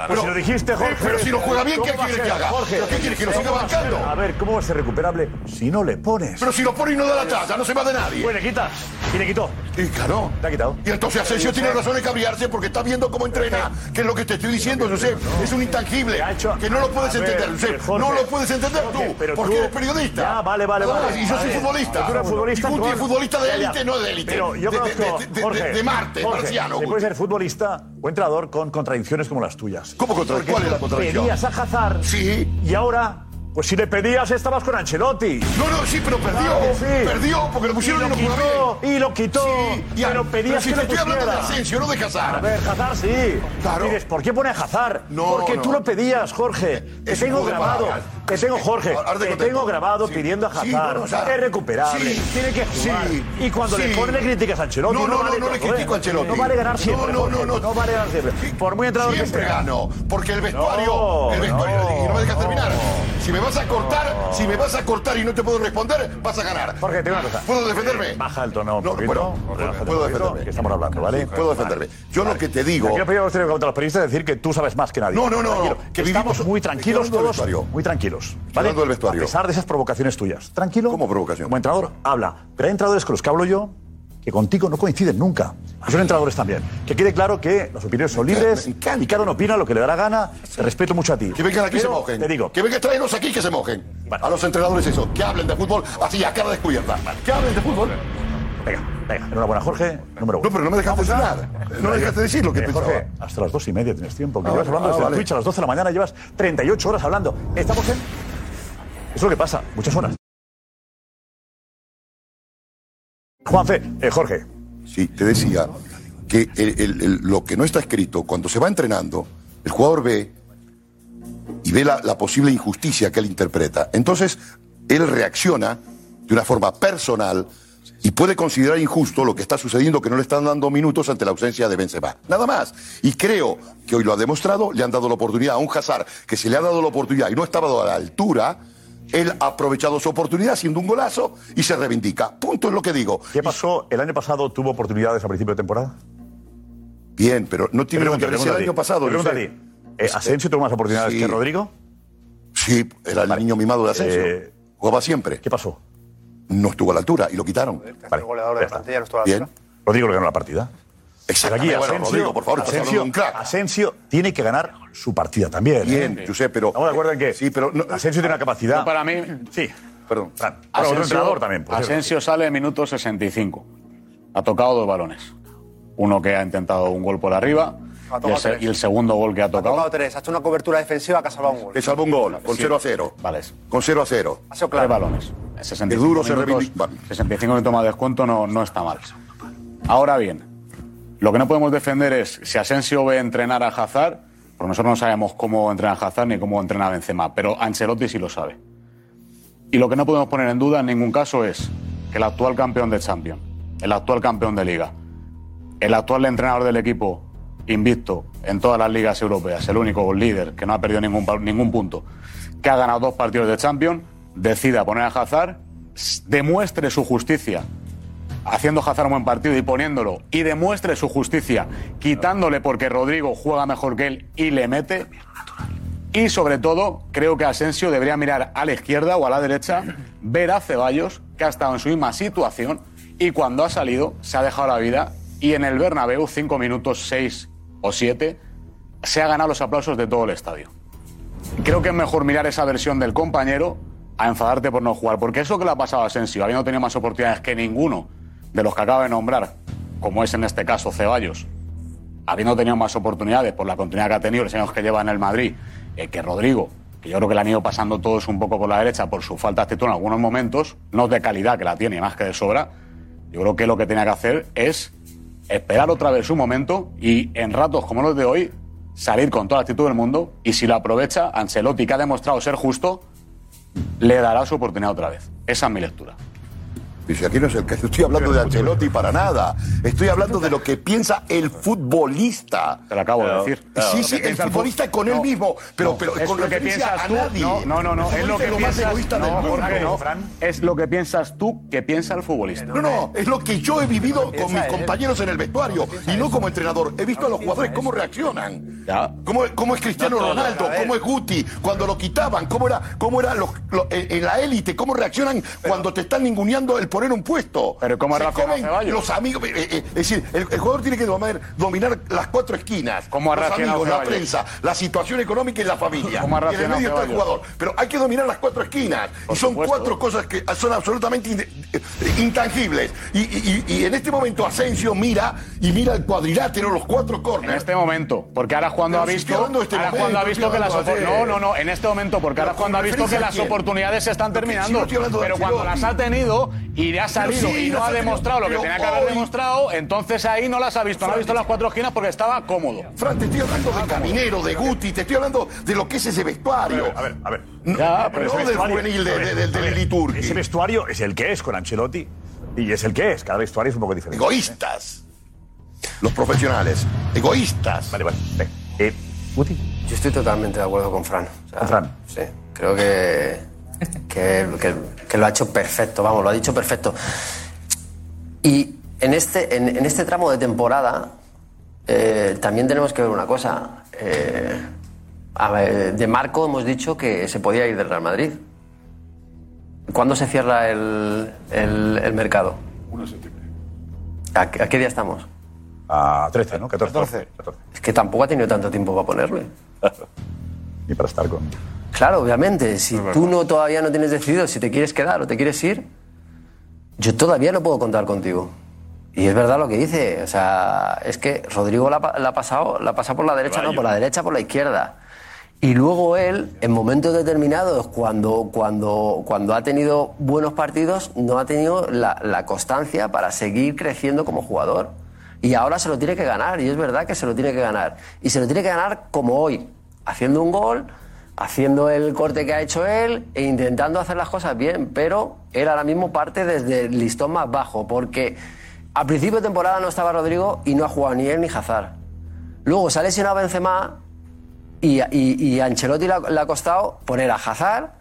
Speaker 7: Pero, si lo dijiste, Jorge.
Speaker 5: Pero si lo juega bien, ¿qué quiere que haga?
Speaker 7: Jorge,
Speaker 5: ¿Qué quiere que lo siga bancando?
Speaker 7: A, ver, ¿cómo va a ser recuperable si no le pones?
Speaker 5: Pero si lo pone y no da la talla, no se va de nadie.
Speaker 7: Pues le quitas. Y le quitó.
Speaker 5: Y claro.
Speaker 7: Te ha quitado.
Speaker 5: Y entonces Asensio tiene razón de cabrearse porque está viendo cómo entrena, que es lo que te estoy diciendo, José es un intangible. Que no lo puedes entender,
Speaker 7: José
Speaker 5: no lo puedes entender tú, porque eres periodista.
Speaker 7: ah vale, vale, vale.
Speaker 5: Y yo soy futbolista.
Speaker 7: Tú eres futbolista.
Speaker 5: Y es futbolista de élite, no de élite.
Speaker 7: Pero yo conozco.
Speaker 5: De Marte, marciano.
Speaker 7: Puede ser futbolista futbolista o entrenador con contradicciones como las tuyas.
Speaker 5: ¿Cómo
Speaker 7: contradicción?
Speaker 5: ¿Cuál es la contradicción?
Speaker 7: Pedías a Hazard
Speaker 5: sí.
Speaker 7: y ahora... Pues si le pedías, estabas con Ancelotti.
Speaker 5: No, no, sí, pero perdió. Perdió porque lo pusieron y, lo
Speaker 7: y
Speaker 5: no jugó bien.
Speaker 7: Y lo quitó.
Speaker 5: Sí, y
Speaker 7: pero a, pedías
Speaker 5: si
Speaker 7: que
Speaker 5: te estoy hablando de Asensio, no de Hazard.
Speaker 7: A ver, Hazard sí.
Speaker 5: Claro.
Speaker 7: ¿por qué pone a Hazard?
Speaker 5: No,
Speaker 7: porque
Speaker 5: no.
Speaker 7: tú lo pedías, Jorge. Te tengo grabado. Te tengo, Jorge,
Speaker 5: te
Speaker 7: tengo grabado pidiendo a Hazard. es recuperable, tiene que jugar. y cuando le ponen críticas a Ancelotti...
Speaker 5: No, no, le critico a Ancelotti.
Speaker 7: No vale ganar siempre.
Speaker 5: No, no, no. No
Speaker 7: vale ganar siempre. Por muy entrenador que
Speaker 5: Siempre gano, porque el vestuario... El vestuario... Y no me dejas terminar. Si me vas a cortar, si me vas a cortar y no te puedo responder, vas a ganar.
Speaker 7: Jorge, tengo una cosa.
Speaker 5: ¿Puedo defenderme?
Speaker 7: Baja el tono.
Speaker 5: No, puedo defenderme.
Speaker 7: Estamos hablando, ¿vale?
Speaker 5: Puedo defenderme. Yo lo que te digo...
Speaker 7: Quiero pedir a los periodistas decir que tú sabes más que nadie.
Speaker 5: No, no, no. Que vivimos
Speaker 7: muy tranquilos todos, muy tranquilos
Speaker 5: tranquilos.
Speaker 7: ¿vale?
Speaker 5: Del vestuario.
Speaker 7: A pesar de esas provocaciones tuyas. Tranquilo.
Speaker 5: ¿Cómo provocación?
Speaker 7: Como entrenador, habla. Pero hay entrenadores con los que hablo yo que contigo no coinciden nunca. Y son entrenadores también. Que quede claro que las opiniones son libres y cada uno opina lo que le da la gana. Te respeto mucho a ti.
Speaker 5: Que vengan aquí y se mojen.
Speaker 7: Te digo.
Speaker 5: Que vengan traernos aquí que se mojen. Vale. A los entrenadores eso. Que hablen de fútbol así a cara descubierta. Que hablen de fútbol.
Speaker 7: Venga. Venga, enhorabuena, Jorge. Número uno.
Speaker 5: No, pero no me dejaste hablar. No me dejaste decir lo que
Speaker 7: eh,
Speaker 5: pensaba.
Speaker 7: Jorge, hasta las dos y media tienes tiempo. Que
Speaker 5: Ah,
Speaker 7: llevas hablando
Speaker 5: ah,
Speaker 7: desde. Twitch a las 12 de la mañana, llevas 38 horas hablando. Estamos en. Eso es lo que pasa, muchas horas. Juanfe, eh, Jorge.
Speaker 5: Sí, te decía que lo que no está escrito, cuando se va entrenando, el jugador ve y ve la posible injusticia que él interpreta. Entonces, él reacciona de una forma personal y puede considerar injusto lo que está sucediendo, que no le están dando minutos ante la ausencia de Benzema. Nada más. Y creo que hoy lo ha demostrado, le han dado la oportunidad a un Hazard que se le ha dado la oportunidad y no estaba a la altura. Él ha aprovechado su oportunidad haciendo un golazo y se reivindica. Punto es lo que digo.
Speaker 7: ¿Qué pasó? ¿El año pasado tuvo oportunidades a principio de temporada?
Speaker 5: Bien, pero no tiene pregunta, que el año pasado. Pregunta
Speaker 7: no eh, ¿Asensio tuvo más oportunidades que Rodrigo?
Speaker 5: Sí, era el niño mimado de Asensio.
Speaker 7: Eh,
Speaker 5: Jugaba siempre.
Speaker 7: ¿Qué pasó?
Speaker 5: No estuvo a la altura y lo quitaron.
Speaker 15: El goleador de plantilla no estuvo a la
Speaker 5: Bien.
Speaker 15: altura.
Speaker 7: Rodrigo le ganó la partida. Pero aquí
Speaker 5: Bueno,
Speaker 7: Asensio,
Speaker 5: Rodrigo, por favor,
Speaker 7: Asensio,
Speaker 5: un crack.
Speaker 7: Asensio tiene que ganar su partida también.
Speaker 5: Bien,
Speaker 7: ¿eh?
Speaker 5: Josep, pero.
Speaker 7: Estamos de acuerdo en que
Speaker 5: Sí, pero. no-
Speaker 7: Asensio tiene una capacidad.
Speaker 3: Yo para mí,
Speaker 7: Sí,
Speaker 5: Perdón.
Speaker 7: Fran. Otro entrenador también.
Speaker 3: Asensio sale en minuto 65. Ha tocado dos balones. Uno que ha intentado un gol por arriba y el,
Speaker 15: tocado
Speaker 3: se-
Speaker 15: tres.
Speaker 3: y el segundo gol que ha
Speaker 15: Ha tocado
Speaker 3: tocado.
Speaker 15: tres, ha hecho una cobertura defensiva que ha salvado un gol.
Speaker 5: Le salvó un gol, con
Speaker 3: Sí.
Speaker 5: 0 a 0.
Speaker 3: Vale.
Speaker 5: Con 0 a 0.
Speaker 15: Ha sido
Speaker 3: Tres
Speaker 15: claro.
Speaker 3: balones. En 65
Speaker 5: El duro se
Speaker 3: minutos,
Speaker 5: reivindica. Vale.
Speaker 3: 65 minutos más de descuento no, no está mal. Ahora bien, lo que no podemos defender es si Asensio ve entrenar a Hazard, porque nosotros no sabemos cómo entrena Hazard ni cómo entrena Benzema, pero Ancelotti sí lo sabe. Y lo que no podemos poner en duda en ningún caso es que el actual campeón de Champions, el actual campeón de Liga, el actual entrenador del equipo invicto en todas las ligas europeas, el único líder que no ha perdido ningún, ningún punto, que ha ganado dos partidos de Champions, decida poner a Hazard, demuestre su justicia haciendo Hazard un buen partido y poniéndolo, y demuestre su justicia quitándole porque Rodrigo juega mejor que él y le mete. Y sobre todo, creo que Asensio debería mirar a la izquierda o a la derecha, ver a Ceballos, que ha estado en su misma situación, y cuando ha salido se ha dejado la vida, y en el Bernabéu, cinco minutos, seis o siete, se ha ganado los aplausos de todo el estadio. Creo que es mejor mirar esa versión del compañero a enfadarte por no jugar, porque eso que le ha pasado a Asensio, habiendo tenido más oportunidades que ninguno de los que acaba de nombrar, como es en este caso Ceballos, habiendo tenido más oportunidades por la continuidad que ha tenido los años que lleva en el Madrid, eh, que Rodrigo, que yo creo que le han ido pasando todos un poco por la derecha por su falta de actitud en algunos momentos, no de calidad que la tiene, más que de sobra, yo creo que lo que tenía que hacer es esperar otra vez su momento y en ratos como los de hoy salir con toda la actitud del mundo y si lo aprovecha, Ancelotti, que ha demostrado ser justo, le dará su oportunidad otra vez. Esa es mi lectura.
Speaker 5: Dice, aquí no es el que estoy hablando de Ancelotti para nada. Estoy hablando de lo que piensa el futbolista.
Speaker 3: Te lo acabo de decir.
Speaker 5: Sí, sí, el futbolista con él mismo, pero, pero
Speaker 3: es
Speaker 5: con
Speaker 3: lo que piensas tú. No, no, no, es lo que piensas. no, Es lo que piensas tú que piensa el futbolista.
Speaker 5: No, no, es lo que yo he vivido con mis compañeros en el vestuario y no como entrenador. He visto a los jugadores cómo reaccionan. ¿Cómo, cómo es Cristiano Ronaldo? ¿Cómo es Guti? Cuando lo quitaban, ¿cómo era, cómo era los, los- en, en la élite? ¿Cómo reaccionan cuando te están ninguneando el poner un puesto?
Speaker 3: Pero ¿cómo
Speaker 5: Se comen los amigos. eh, eh, es decir, el, el jugador tiene que dominar, dominar las cuatro esquinas.
Speaker 3: ¿Cómo ha
Speaker 5: los amigos, la prensa, la situación económica y la familia.
Speaker 3: ¿Cómo ha
Speaker 5: y en el medio está el jugador. Pero hay que dominar las cuatro esquinas. y son
Speaker 3: supuesto.
Speaker 5: cuatro cosas que son absolutamente eh, intangibles. Y, y- y- y en este momento Asensio mira y mira el cuadrilátero, los cuatro
Speaker 3: En
Speaker 5: corners.
Speaker 3: este momento, porque ahora cuando
Speaker 5: Pero
Speaker 3: ha visto,
Speaker 5: este
Speaker 3: ahora
Speaker 5: momento,
Speaker 3: cuando ha visto que las no, no, no, en este momento, porque ahora cuando ha visto que las oportunidades se están
Speaker 5: si
Speaker 3: terminando,
Speaker 5: no
Speaker 3: pero cuando las ha tenido y le ha salido
Speaker 5: sí,
Speaker 3: y no ha demostrado lo que tenía que haber
Speaker 5: hoy-
Speaker 3: demostrado, entonces ahí no las ha visto, no ha visto las cuatro esquinas porque estaba cómodo.
Speaker 5: Fran, te estoy hablando de Caminero, de Guti, te estoy hablando de lo que es ese vestuario.
Speaker 7: A ver, a ver.
Speaker 5: No,
Speaker 3: Ya,
Speaker 5: pero
Speaker 7: ese
Speaker 5: no del juvenil, de, de-
Speaker 7: ver,
Speaker 5: del Liturgi.
Speaker 7: Ese vestuario es el que es con Ancelotti y es el que es. Cada vestuario es un poco diferente.
Speaker 5: Egoístas. Los profesionales. Egoístas.
Speaker 7: Vale, vale. Eh, Guti.
Speaker 12: Yo estoy totalmente de acuerdo con Fran. O sea,
Speaker 7: Con Fran.
Speaker 12: Sí, creo que, que, que- que lo ha hecho perfecto, vamos, lo ha dicho perfecto. Y en este, en, en este tramo de temporada eh, también tenemos que ver una cosa. Eh, a ver, de Marco hemos dicho que se podía ir del Real Madrid. ¿Cuándo se cierra el, el- el mercado?
Speaker 7: 1 de septiembre.
Speaker 12: ¿A, qué- a qué día estamos?
Speaker 7: A 13, ¿no? 14. 14.
Speaker 12: Es que tampoco ha tenido tanto tiempo para ponerle. *laughs*
Speaker 7: Ni para estar con.
Speaker 12: Claro, obviamente, si tú no todavía no tienes decidido si te quieres quedar o te quieres ir, yo todavía no puedo contar contigo. Y es verdad lo que dice, o sea, es que Rodrigo la, ha- la ha pasado, la ha pasado por la derecha, no, por la derecha, por la izquierda. Y luego él, en momentos determinados, cuando, cuando, cuando ha tenido buenos partidos, no ha tenido la, la constancia para seguir creciendo como jugador. Y ahora se lo tiene que ganar, y es verdad que se lo tiene que ganar. Y se lo tiene que ganar como hoy, haciendo un gol, haciendo el corte que ha hecho él e intentando hacer las cosas bien. Pero él ahora mismo parte desde el listón más bajo, porque al principio de temporada no estaba Rodrigo y no ha jugado ni él ni Hazard. Luego se ha lesionado Benzema y, y, y Ancelotti le le ha costado poner a Hazard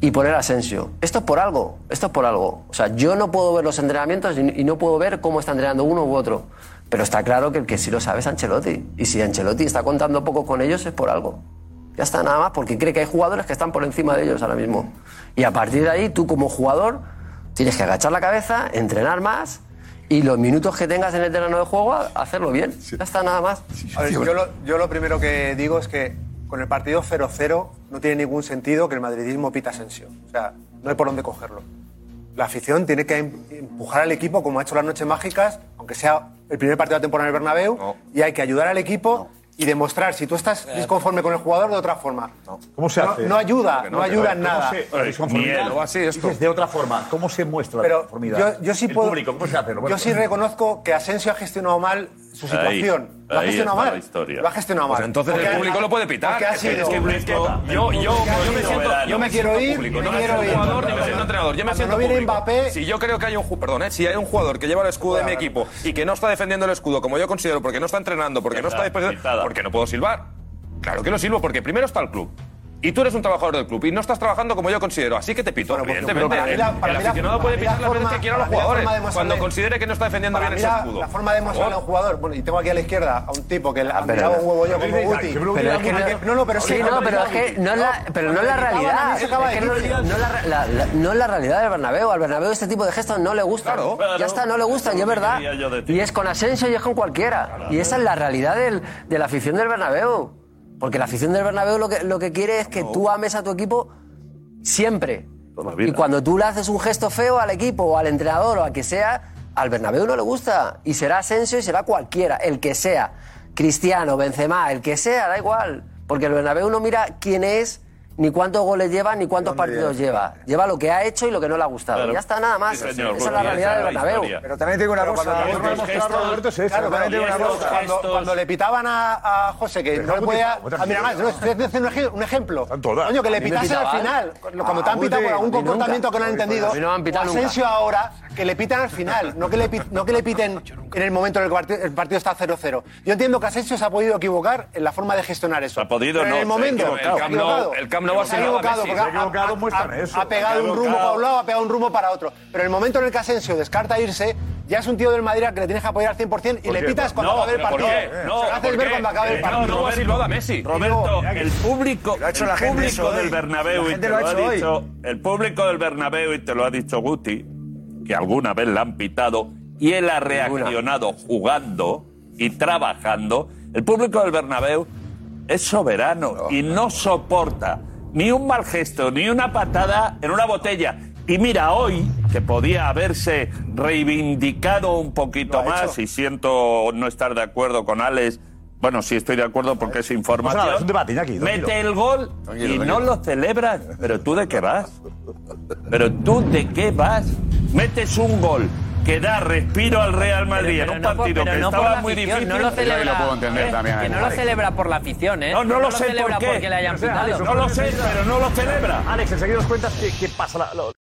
Speaker 12: y poner a Asensio. Esto es por algo, esto es por algo. O sea, yo no puedo ver los entrenamientos y, y no puedo ver cómo está entrenando uno u otro. Pero está claro que el que sí lo sabe es Ancelotti. Y si Ancelotti está contando poco con ellos es por algo. Ya está nada más, porque cree que hay jugadores que están por encima de ellos ahora mismo. Y a partir de ahí, tú como jugador, Tienes que agachar la cabeza, entrenar más y los minutos que tengas en el terreno de juego, hacerlo bien. Ya está, nada más.
Speaker 15: A ver, yo, lo, yo lo primero que digo es que con el partido 0-0 no tiene ningún sentido que el madridismo pita Asensio. O sea, no hay por dónde cogerlo. La afición tiene que em- empujar al equipo como ha hecho las noches mágicas, aunque sea el primer partido de la temporada en el Bernabéu, y hay que ayudar al equipo y demostrar si tú estás disconforme con el jugador de otra forma.
Speaker 7: ¿Cómo se hace?
Speaker 15: No, ayuda, no, ayuda en
Speaker 7: ¿Cómo
Speaker 15: nada.
Speaker 7: la disconformidad? Dices de otra forma. ¿Cómo se muestra la
Speaker 15: Pero
Speaker 7: disconformidad?
Speaker 15: yo, yo sí
Speaker 7: El
Speaker 15: puedo.
Speaker 7: público, ¿cómo se hace, Roberto?
Speaker 15: yo sí reconozco que Asensio ha gestionado mal su
Speaker 6: Ahí,
Speaker 15: situación. lo ha
Speaker 6: ahí
Speaker 15: gestionado mal.
Speaker 6: la historia.
Speaker 15: Lo ha gestionado mal.
Speaker 16: Pues entonces
Speaker 15: Porque
Speaker 16: el público lo puede pitar.
Speaker 15: Porque ha sido.
Speaker 16: yo, yo, yo me siento, yo
Speaker 15: me quiero ir.
Speaker 16: público, no
Speaker 15: me
Speaker 16: me
Speaker 15: quiero ir.
Speaker 16: jugador ni me siento entrenador. Yo me
Speaker 15: Cuando
Speaker 16: siento
Speaker 15: no viene
Speaker 16: público.
Speaker 15: Mbappé.
Speaker 16: Si yo creo que hay un perdón, ¿eh? si hay un jugador que lleva el escudo de mi equipo y que no está defendiendo el escudo como yo considero, porque no está entrenando, porque no está dispuesto, porque no puedo silbar. Claro que lo silbo porque primero está el club. Y tú eres un trabajador del club y no estás trabajando como yo considero, así que te pito, evidentemente.
Speaker 15: pero para mí la- para
Speaker 16: el
Speaker 15: la-
Speaker 16: aficionado puede pitar las veces que quiera a los jugadores cuando considere que no está defendiendo bien ese
Speaker 15: la,
Speaker 16: escudo.
Speaker 15: la forma de demostrarle a un jugador, bueno, y tengo aquí a la izquierda a un tipo que le ha tirado un huevo yo como Guti.
Speaker 12: Pero es que no,
Speaker 15: no, pero
Speaker 12: sí,
Speaker 15: sí,
Speaker 12: no, pero es que no es la, pero no es la realidad. No, la, realidad del Bernabéu. Al Bernabéu este tipo de gestos no le gustan. Ya está, no le gustan, y es verdad. Y es con Asensio y es con cualquiera. Y esa es la realidad del- de la afición del Bernabéu. Porque la afición del Bernabéu lo que, lo que quiere es que tú ames a tu equipo siempre. Y cuando tú le haces un gesto feo al equipo o al entrenador o a que sea, al Bernabéu no le gusta. Y será Asensio y será cualquiera, el que sea. Cristiano, Benzema, el que sea, da igual. Porque el Bernabéu no mira quién es, ni cuántos goles lleva, ni cuántos partidos lleva. Lleva lo que ha hecho y lo que no le ha gustado.
Speaker 6: Claro.
Speaker 12: Ya está, nada más.
Speaker 6: Sí, señor,
Speaker 12: Esa es
Speaker 6: porque
Speaker 12: la realidad del Bernabéu.
Speaker 14: Pero también te digo una
Speaker 15: Pero
Speaker 14: cosa.
Speaker 15: cuando- le pitaban a, a José que no le podía. Ah, mira, más, no, estoy haciendo un ej- un ejemplo. Coño, que le pitasen al final. Cuando
Speaker 12: Ah,
Speaker 15: te han pitado por algún comportamiento que no han entendido.
Speaker 12: A mí no me han pitado
Speaker 15: o
Speaker 12: nunca.
Speaker 15: Asensio ahora, que le pitan al final. No que le, pi- no que le piten en el momento en el que el partido, el partido está 0-0. Yo entiendo que Asensio se ha podido equivocar en la forma de gestionar eso.
Speaker 6: Ha podido,
Speaker 15: Pero
Speaker 6: no,
Speaker 15: en el momento.
Speaker 6: El Camp Nou-
Speaker 16: ha signado a
Speaker 15: equivocado. Porque
Speaker 16: ha
Speaker 15: ha-
Speaker 7: equivocado,
Speaker 15: ha-
Speaker 7: muestran
Speaker 15: ha-
Speaker 7: eso.
Speaker 15: Ha pegado un rumbo para un lado, ha pegado un rumbo para otro. Pero en el momento en el que Asensio descarta irse, ya es un tío del Madrid al que le tienes que apoyar al 100% y
Speaker 7: ¿Por
Speaker 15: le
Speaker 7: qué?
Speaker 15: pitas cuando
Speaker 6: No,
Speaker 15: acabe el
Speaker 6: pero ¿por
Speaker 15: partido.
Speaker 6: qué?
Speaker 15: Se
Speaker 6: No,
Speaker 15: lo haces
Speaker 6: ¿por
Speaker 15: ver cuando acabe el
Speaker 6: Eh,
Speaker 15: partido.
Speaker 6: no, no,
Speaker 16: a Messi.
Speaker 6: Roberto, el público,
Speaker 14: Lo ha hecho
Speaker 6: el
Speaker 14: la gente
Speaker 6: público del
Speaker 14: hoy.
Speaker 6: Bernabéu, y te
Speaker 14: lo
Speaker 6: lo
Speaker 14: ha
Speaker 6: ha
Speaker 14: hecho hoy.
Speaker 6: dicho, el público del Bernabéu, y te lo ha dicho Guti, que alguna vez le han pitado, y él ha reaccionado jugando y trabajando, el público del Bernabéu es soberano y no soporta ni un mal gesto, ni una patada en una botella. Y mira, hoy, que podía haberse reivindicado un poquito más, y siento no estar de acuerdo con Alex, bueno, sí estoy de acuerdo porque es
Speaker 7: pasa
Speaker 6: información.
Speaker 7: nada, es un debate, Iñaki.
Speaker 6: Mete el gol
Speaker 7: Tranquilo,
Speaker 6: y
Speaker 7: tranquilo.
Speaker 6: no lo celebras. ¿Pero tú de qué vas? ¿Pero tú de qué vas? Metes un gol que da respiro al Real Madrid
Speaker 4: Pero
Speaker 6: en un
Speaker 4: no
Speaker 6: partido que
Speaker 4: no
Speaker 6: estaba muy
Speaker 4: afición,
Speaker 6: difícil.
Speaker 4: No lo celebra,
Speaker 3: lo puedo entender
Speaker 6: ¿Eh?
Speaker 3: también.
Speaker 4: que no lo celebra por la afición, ¿eh?
Speaker 6: No, no lo sé
Speaker 4: celebra
Speaker 6: por qué.
Speaker 4: porque le hayan.
Speaker 7: Alex,
Speaker 6: No lo sé, pero no lo celebra.
Speaker 7: Alex, enseguida nos cuentas qué, qué pasa. La, lo-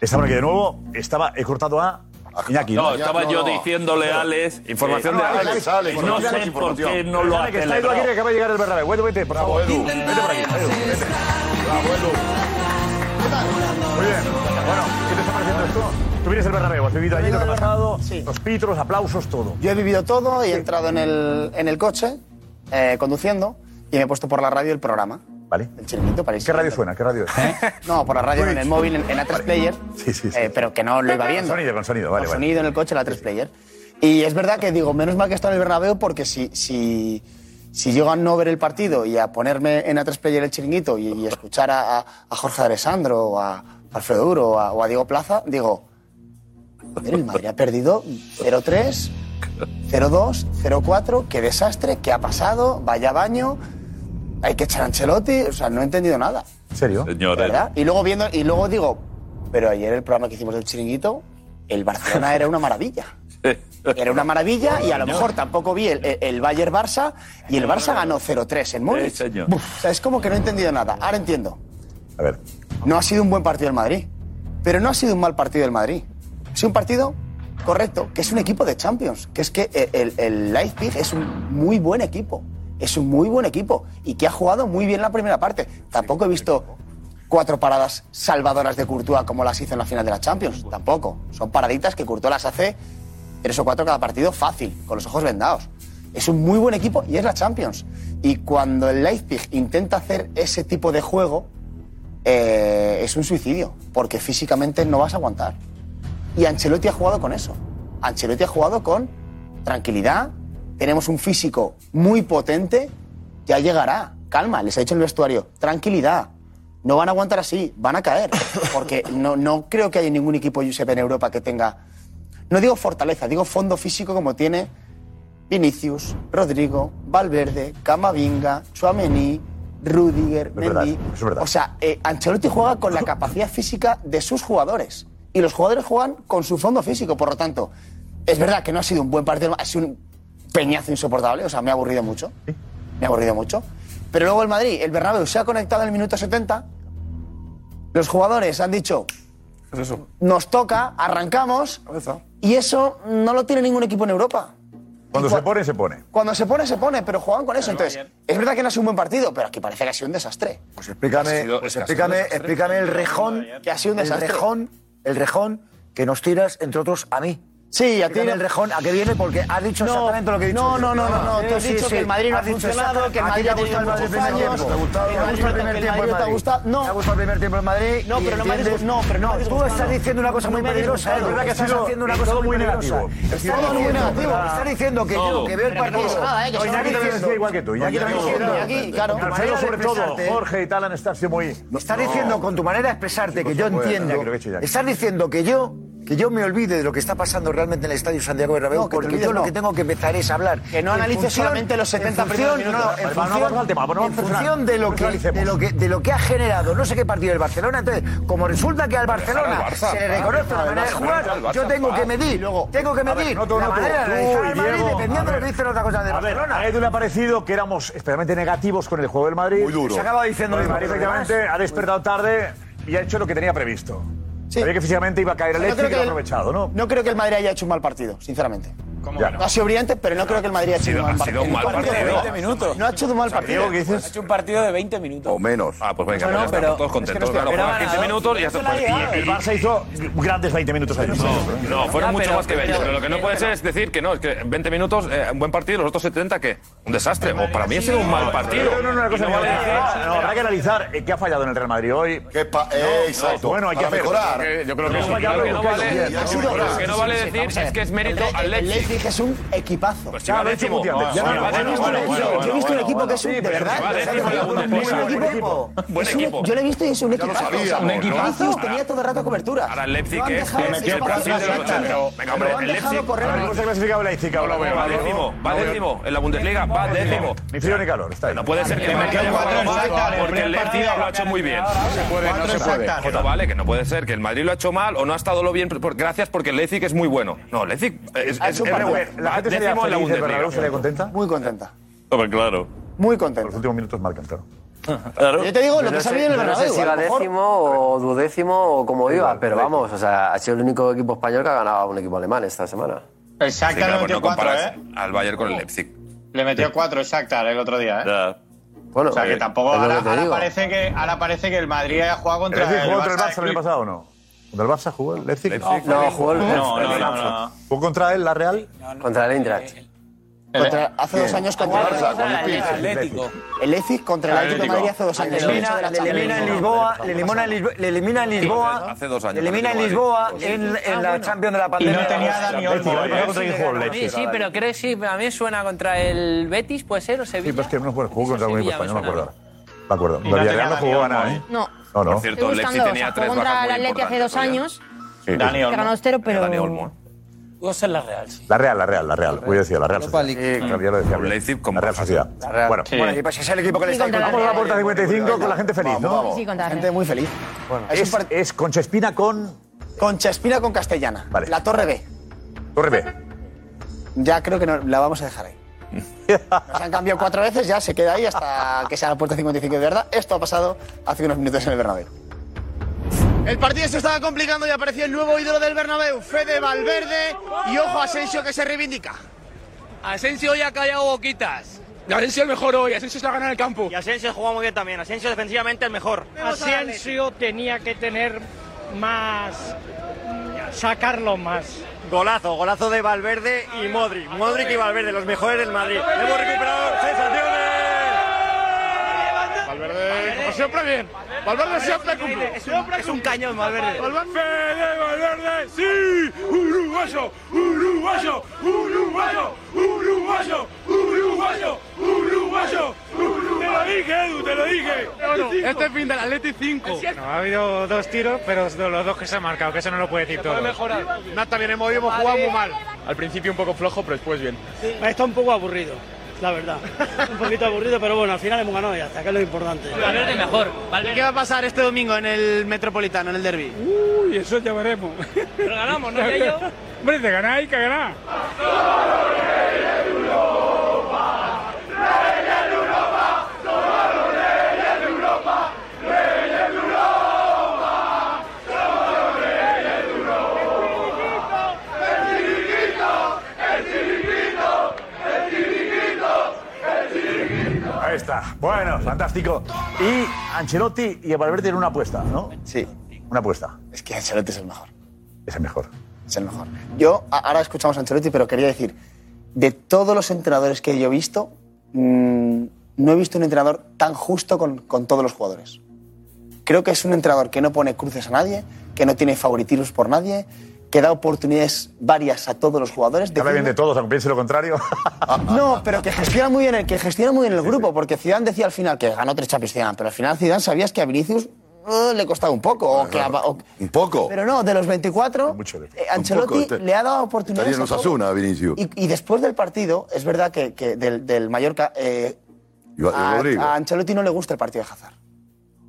Speaker 7: Estamos aquí de nuevo. Estaba, he cortado a Iñaki.
Speaker 6: No, estaba
Speaker 5: no,
Speaker 6: yo
Speaker 5: no.
Speaker 6: diciéndole a Alex.
Speaker 16: Información de Alex.
Speaker 5: Alex, Alex,
Speaker 6: No sé por qué no lo ha
Speaker 7: Perdona, que está Edu aquí, que acaba de llegar el Bernabéu. Edu, vete, por favor.
Speaker 5: Edu.
Speaker 7: Vete por aquí. Edu, vete. Muy bien. Bueno, ¿qué te está pareciendo esto? Tú vienes del Bernabéu, has vivido allí lo que ha pasado, los pitros, aplausos, todo.
Speaker 18: Yo he vivido todo y he entrado en el, en el coche eh, conduciendo y me he puesto por la radio el programa.
Speaker 7: Vale.
Speaker 18: El chiringuito para
Speaker 7: ¿Qué radio suena? ¿Qué radio es?
Speaker 18: No, por la radio en el móvil, en, en A3
Speaker 7: Vale.
Speaker 18: Player,
Speaker 7: Sí, sí, sí.
Speaker 18: eh, pero que no lo iba
Speaker 7: Con
Speaker 18: viendo.
Speaker 7: sonido, con sonido, vale,
Speaker 18: Con
Speaker 7: vale.
Speaker 18: sonido en el coche, la A3 Player. Y es verdad que digo, menos mal que estoy en el Bernabéu porque si, si, si llego a no ver el partido y a ponerme en A3 Player el chiringuito y, y escuchar a, a- a Jorge Alessandro o a Alfredo Duro o a, o a Diego Plaza, digo, joder, el Madrid ha perdido 0-3, 0-2, 0-4, qué desastre, qué ha pasado, vaya baño, hay que echar a Ancelotti, o sea, no he entendido nada.
Speaker 7: ¿En serio?
Speaker 6: Señores.
Speaker 18: ¿verdad? Y luego viendo y luego digo, pero ayer el programa que hicimos del chiringuito, el Barcelona era una maravilla. *laughs* Era una maravilla y a lo mejor tampoco vi el, el- el Bayern Barça y el Barça ganó 0-3 en Múnich.
Speaker 6: Sí, señor.
Speaker 18: O sea, es como que no he entendido nada. Ahora entiendo.
Speaker 7: A ver.
Speaker 18: No ha sido un buen partido del Madrid, pero no ha sido un mal partido del Madrid. Ha sido un partido correcto, que es un equipo de Champions, que es que el, el Leipzig es un muy buen equipo, es un muy buen equipo y que ha jugado muy bien la primera parte. Tampoco he visto cuatro paradas salvadoras de Courtois como las hizo en la final de la Champions, tampoco. Son paraditas que Courtois las hace tres o cuatro cada partido fácil, con los ojos vendados. Es un muy buen equipo y es la Champions. Y cuando el Leipzig intenta hacer ese tipo de juego, eh, es un suicidio, porque físicamente no vas a aguantar. Y Ancelotti ha jugado con eso. Ancelotti ha jugado con tranquilidad, tenemos un físico muy potente, ya llegará. Calma, les ha dicho el vestuario, tranquilidad. No van a aguantar así, van a caer. Porque no, no creo que haya ningún equipo Josep en Europa que tenga. No digo fortaleza, digo fondo físico como tiene Vinicius, Rodrigo, Valverde, Camavinga, Chuamení, Rudiger, Mendy. O sea, eh, Ancelotti juega con la *laughs* capacidad física de sus jugadores. Y los jugadores juegan con su fondo físico. Por lo tanto, es verdad que no ha sido un buen partido, ha sido un peñazo insoportable. O sea, me ha aburrido mucho. Me ha aburrido mucho. Pero luego el Madrid, el Bernabéu se ha conectado en el minuto 70. Los jugadores han dicho, nos toca, arrancamos. Y eso no lo tiene ningún equipo en Europa.
Speaker 7: Cuando se pone, se pone.
Speaker 18: Cuando se pone, se pone, pero juegan con eso. Entonces, es verdad que no ha sido un buen partido, pero aquí parece que ha sido un desastre.
Speaker 14: Pues explícame, pues explícame, explícame el rejón.
Speaker 18: Que ha sido un desastre.
Speaker 14: El rejón, el rejón que nos tiras, entre otros, a mí.
Speaker 18: Sí, a ti
Speaker 14: el rejón, ¿a qué viene? Porque has dicho
Speaker 18: no,
Speaker 14: exactamente lo que he dicho.
Speaker 18: No, no, no, no, ah, no. Tú has
Speaker 14: sí,
Speaker 18: dicho
Speaker 14: sí,
Speaker 18: que el Madrid no ha funcionado, que el Madrid ha
Speaker 14: gustado el Madrid el primer tiempo.
Speaker 18: Te ha gustado
Speaker 14: el primer tiempo
Speaker 18: el
Speaker 14: Madrid.
Speaker 18: No.
Speaker 14: Te ha gustado el primer tiempo el Madrid.
Speaker 18: No, pero no me ha No, pero no.
Speaker 14: Tú estás diciendo una cosa muy peligrosa. Es verdad que estás haciendo una cosa muy peligrosa. Estás
Speaker 18: muy negativo.
Speaker 14: Estás diciendo que yo que veo el partido.
Speaker 18: No,
Speaker 14: Iñaki
Speaker 18: también
Speaker 14: decía
Speaker 7: igual que tú. Iñaki también
Speaker 18: decía. claro.
Speaker 7: Marcelo sobre todo, Jorge y tal han estado muy.
Speaker 14: Estás diciendo con tu manera de expresarte que yo entiendo. Estás diciendo que yo que yo me olvide de lo que está pasando realmente en el Estadio Santiago Bernabéu,
Speaker 18: no,
Speaker 14: porque yo lo que tengo que empezar es a hablar.
Speaker 18: Que no
Speaker 14: analice
Speaker 18: solamente los 70 primeros.
Speaker 14: No, en función, en función de, lo que, de, lo que, de lo que ha generado no sé qué partido del Barcelona, entonces, como resulta que al Barcelona se le reconoce la manera de jugar, yo tengo que
Speaker 16: ah,
Speaker 14: medir, tengo que medir la manera de dependiendo de lo que dicen otras cosas del Barcelona.
Speaker 7: A Edu le ha parecido que éramos especialmente negativos con el juego del Madrid.
Speaker 5: Muy duro.
Speaker 14: Se acaba diciendo...
Speaker 7: El Madrid, efectivamente, ha despertado tarde y ha hecho lo que tenía previsto. Sabía que físicamente iba a caer el
Speaker 18: no
Speaker 7: y que
Speaker 18: el-
Speaker 7: aprovechado, ¿no?
Speaker 18: No creo que el Madrid haya hecho un mal partido, sinceramente. No ha sido brillante, pero no creo que el Madrid haya sido, un mal partido.
Speaker 16: Ha sido un mal
Speaker 11: partido. 20 minutos.
Speaker 18: No ha hecho un mal partido.
Speaker 11: Ha hecho un partido de 20 minutos.
Speaker 5: O menos.
Speaker 16: Ah, pues venga,
Speaker 4: bueno,
Speaker 16: pues
Speaker 4: pero pues
Speaker 16: todos contentos.
Speaker 4: Es que no
Speaker 16: claro, 15 minutos y ya está. Pues, y
Speaker 7: el Barça hizo grandes 20 minutos ayer.
Speaker 16: No, fueron mucho más que 20.
Speaker 4: Pero
Speaker 16: lo que no puede ser es decir que no, es que 20 minutos, eh, un buen partido, los otros 70, ¿qué? Un desastre. O para mí ha sido un mal partido.
Speaker 7: No, no, no, una
Speaker 16: no,
Speaker 7: habrá que analizar eh, qué ha fallado en el Real Madrid hoy.
Speaker 5: Eh, exacto.
Speaker 7: Bueno, hay que
Speaker 5: mejorar.
Speaker 16: Yo creo que es
Speaker 7: un
Speaker 16: Lo que no vale decir es que es mérito al
Speaker 18: atlético. Es un equipazo.
Speaker 16: Pues.
Speaker 18: Yo he visto un equipo que es un. De verdad. Yo he visto y es un equipazo.
Speaker 5: Un
Speaker 18: equipazo. Tenía todo el rato cobertura.
Speaker 16: Ahora el Leipzig es. Venga, hombre, Leipzig.
Speaker 7: Leipzig?
Speaker 16: Va décimo. Va décimo. En la Bundesliga va décimo.
Speaker 7: Ni frío ni calor.
Speaker 16: No puede ser que metió cuatro Porque el Leipzig lo ha hecho muy bien. No se puede, no se vale, que no puede ser que el Madrid lo ha hecho mal o no ha estado lo bien gracias porque el Leipzig es muy bueno. No, Leipzig es,
Speaker 7: la gente sería feliz, la Bernabéu sería contenta.
Speaker 18: Muy contenta.
Speaker 6: claro.
Speaker 18: Muy contenta.
Speaker 7: Los últimos minutos marcan, claro. *laughs* Claro.
Speaker 18: Yo te digo lo que salió en el
Speaker 12: Bernabéu. No sé si iba décimo o duodécimo o como iba, pero vamos, o sea, ha sido el único equipo español que ha ganado a un equipo alemán esta semana.
Speaker 13: El Shakhtar le metió cuatro, ¿eh?
Speaker 16: Al Bayern con el Leipzig.
Speaker 13: Le metió cuatro el Shakhtar el otro día, ¿eh?
Speaker 12: Bueno,
Speaker 13: o sea, que
Speaker 12: eh,
Speaker 13: tampoco. Ahora,
Speaker 12: que
Speaker 13: ahora, parece que, ahora parece que el Madrid ha jugado contra el,
Speaker 7: el Barça. el
Speaker 13: Barça
Speaker 7: el año pasado o no? ¿Contra el Barça jugó el Leipzig?
Speaker 12: No, jugó el
Speaker 13: no, no, no,
Speaker 7: ¿Jugó contra él, la Real?
Speaker 12: Contra el Eintracht. Eh, eh.
Speaker 18: Contra, hace dos años contra el
Speaker 5: Barça, el
Speaker 11: Atlético.
Speaker 18: El contra el Atlético de Madrid hace dos años.
Speaker 14: Le elimina en Lisboa, le elimina en Lisboa,
Speaker 16: hace dos años,
Speaker 14: le elimina en Lisboa en, ah, la Champions de la pandemia.
Speaker 13: Y no tenía Dani ¿eh?
Speaker 4: Sí, pero crees a mí suena contra el Betis, puede ser o Sevilla.
Speaker 7: Sí, pero es que no jugó contra un equipo español, no me acuerdo. De acuerdo. Villarreal no jugó a nada, ¿eh?
Speaker 2: No.
Speaker 7: No, no.
Speaker 16: Por cierto,
Speaker 2: Estoy
Speaker 16: Lexi
Speaker 2: tenía o sea,
Speaker 16: tres
Speaker 2: jugó contra el Atleti hace dos años.
Speaker 7: Sí.
Speaker 13: Dani
Speaker 2: Olmo. Ganó Estero, pero...
Speaker 16: Dani Olmo.
Speaker 11: Ser la Real, sí.
Speaker 7: La Real, la Real, la Real. Voy a decir, la Real Sociedad. Sí, claro, ya lo decía. La Real Sociedad. Bueno,
Speaker 14: Bueno, y pues es el equipo que le
Speaker 2: Sí,
Speaker 14: está
Speaker 2: contra la
Speaker 7: vamos a la puerta 55 con la gente feliz, ¿no?
Speaker 2: Sí, contra la
Speaker 18: Gente muy feliz. Es,
Speaker 7: es, Conchespina con...
Speaker 18: Conchespina con Castellana. La Torre B.
Speaker 7: Torre B.
Speaker 18: Ya creo que no- la vamos a dejar ahí. Nos han cambiado cuatro veces, ya se queda ahí hasta que sea la puerta 55 de verdad. Esto ha pasado hace unos minutos en el Bernabéu.
Speaker 17: El partido se estaba complicando y apareció el nuevo ídolo del Bernabéu, Fede Valverde, y ojo Asensio que se reivindica.
Speaker 9: Asensio hoy ha callado boquitas. Asensio el mejor hoy, Asensio está ganando el campo. Y Asensio juega muy bien también, Asensio defensivamente
Speaker 17: el mejor.
Speaker 9: Asensio tenía que tener más, sacarlo más.
Speaker 17: Golazo, golazo de Valverde y Modric. Modric y Valverde, los mejores del Madrid. Hemos recuperado sensaciones.
Speaker 19: Valverde, como siempre, bien.
Speaker 17: Valverde siempre cumple.
Speaker 20: Es un cañón, Valverde.
Speaker 9: Fede Valverde, sí, uruguayo, uruguayo, uruguayo, uruguayo, uruguayo, uruguayo. Te lo dije, Edu, te lo dije.
Speaker 17: Este fin del Atleti 5.
Speaker 21: No, ha habido dos tiros, pero los dos que se han marcado, que eso no lo puede decir todo.
Speaker 17: No, también hemos, hemos jugado muy mal.
Speaker 13: Al principio un poco flojo, pero después bien.
Speaker 10: Está un poco aburrido, la verdad. un poquito aburrido, pero bueno, al final hemos ganado y hasta que es lo importante.
Speaker 20: Valverde mejor.
Speaker 17: ¿Qué va a pasar este domingo en el Metropolitano, en el derby?
Speaker 9: Uy, eso ya veremos.
Speaker 20: Pero ganamos, ¿no?
Speaker 9: Hombre, ganar hay que ganar.
Speaker 7: Bueno, fantástico. Y Ancelotti y Valverde tienen una apuesta, ¿no?
Speaker 18: Sí.
Speaker 7: Una apuesta.
Speaker 18: Es que Ancelotti es el mejor.
Speaker 7: Es el mejor.
Speaker 18: Es el mejor. Yo, a- ahora escuchamos a Ancelotti, pero quería decir, de todos los entrenadores que yo he visto, mm, no he visto un entrenador tan justo con, con todos los jugadores. Creo que es un entrenador que no pone cruces a nadie, que no tiene favoritismos por nadie, que da oportunidades varias a todos los jugadores.
Speaker 7: Habla bien de todos, aunque piense lo contrario. *laughs*
Speaker 18: No, pero que gestiona muy bien el, que gestiona muy bien el grupo, porque Zidane decía al final que ganó tres Champions Zidane, pero al final Zidane sabías que a Vinicius eh, le costaba un poco. o que a- o-
Speaker 5: Un poco.
Speaker 18: pero no, de los 24, eh, Ancelotti
Speaker 5: poco,
Speaker 18: le ha dado oportunidades.
Speaker 5: En
Speaker 18: a.
Speaker 5: Osasuna, Vinicius.
Speaker 18: Y, y después del partido, es verdad que, que del, del Mallorca, eh,
Speaker 5: y
Speaker 18: a,
Speaker 5: Rodrigo.
Speaker 18: a Ancelotti no le gusta el partido de Hazard.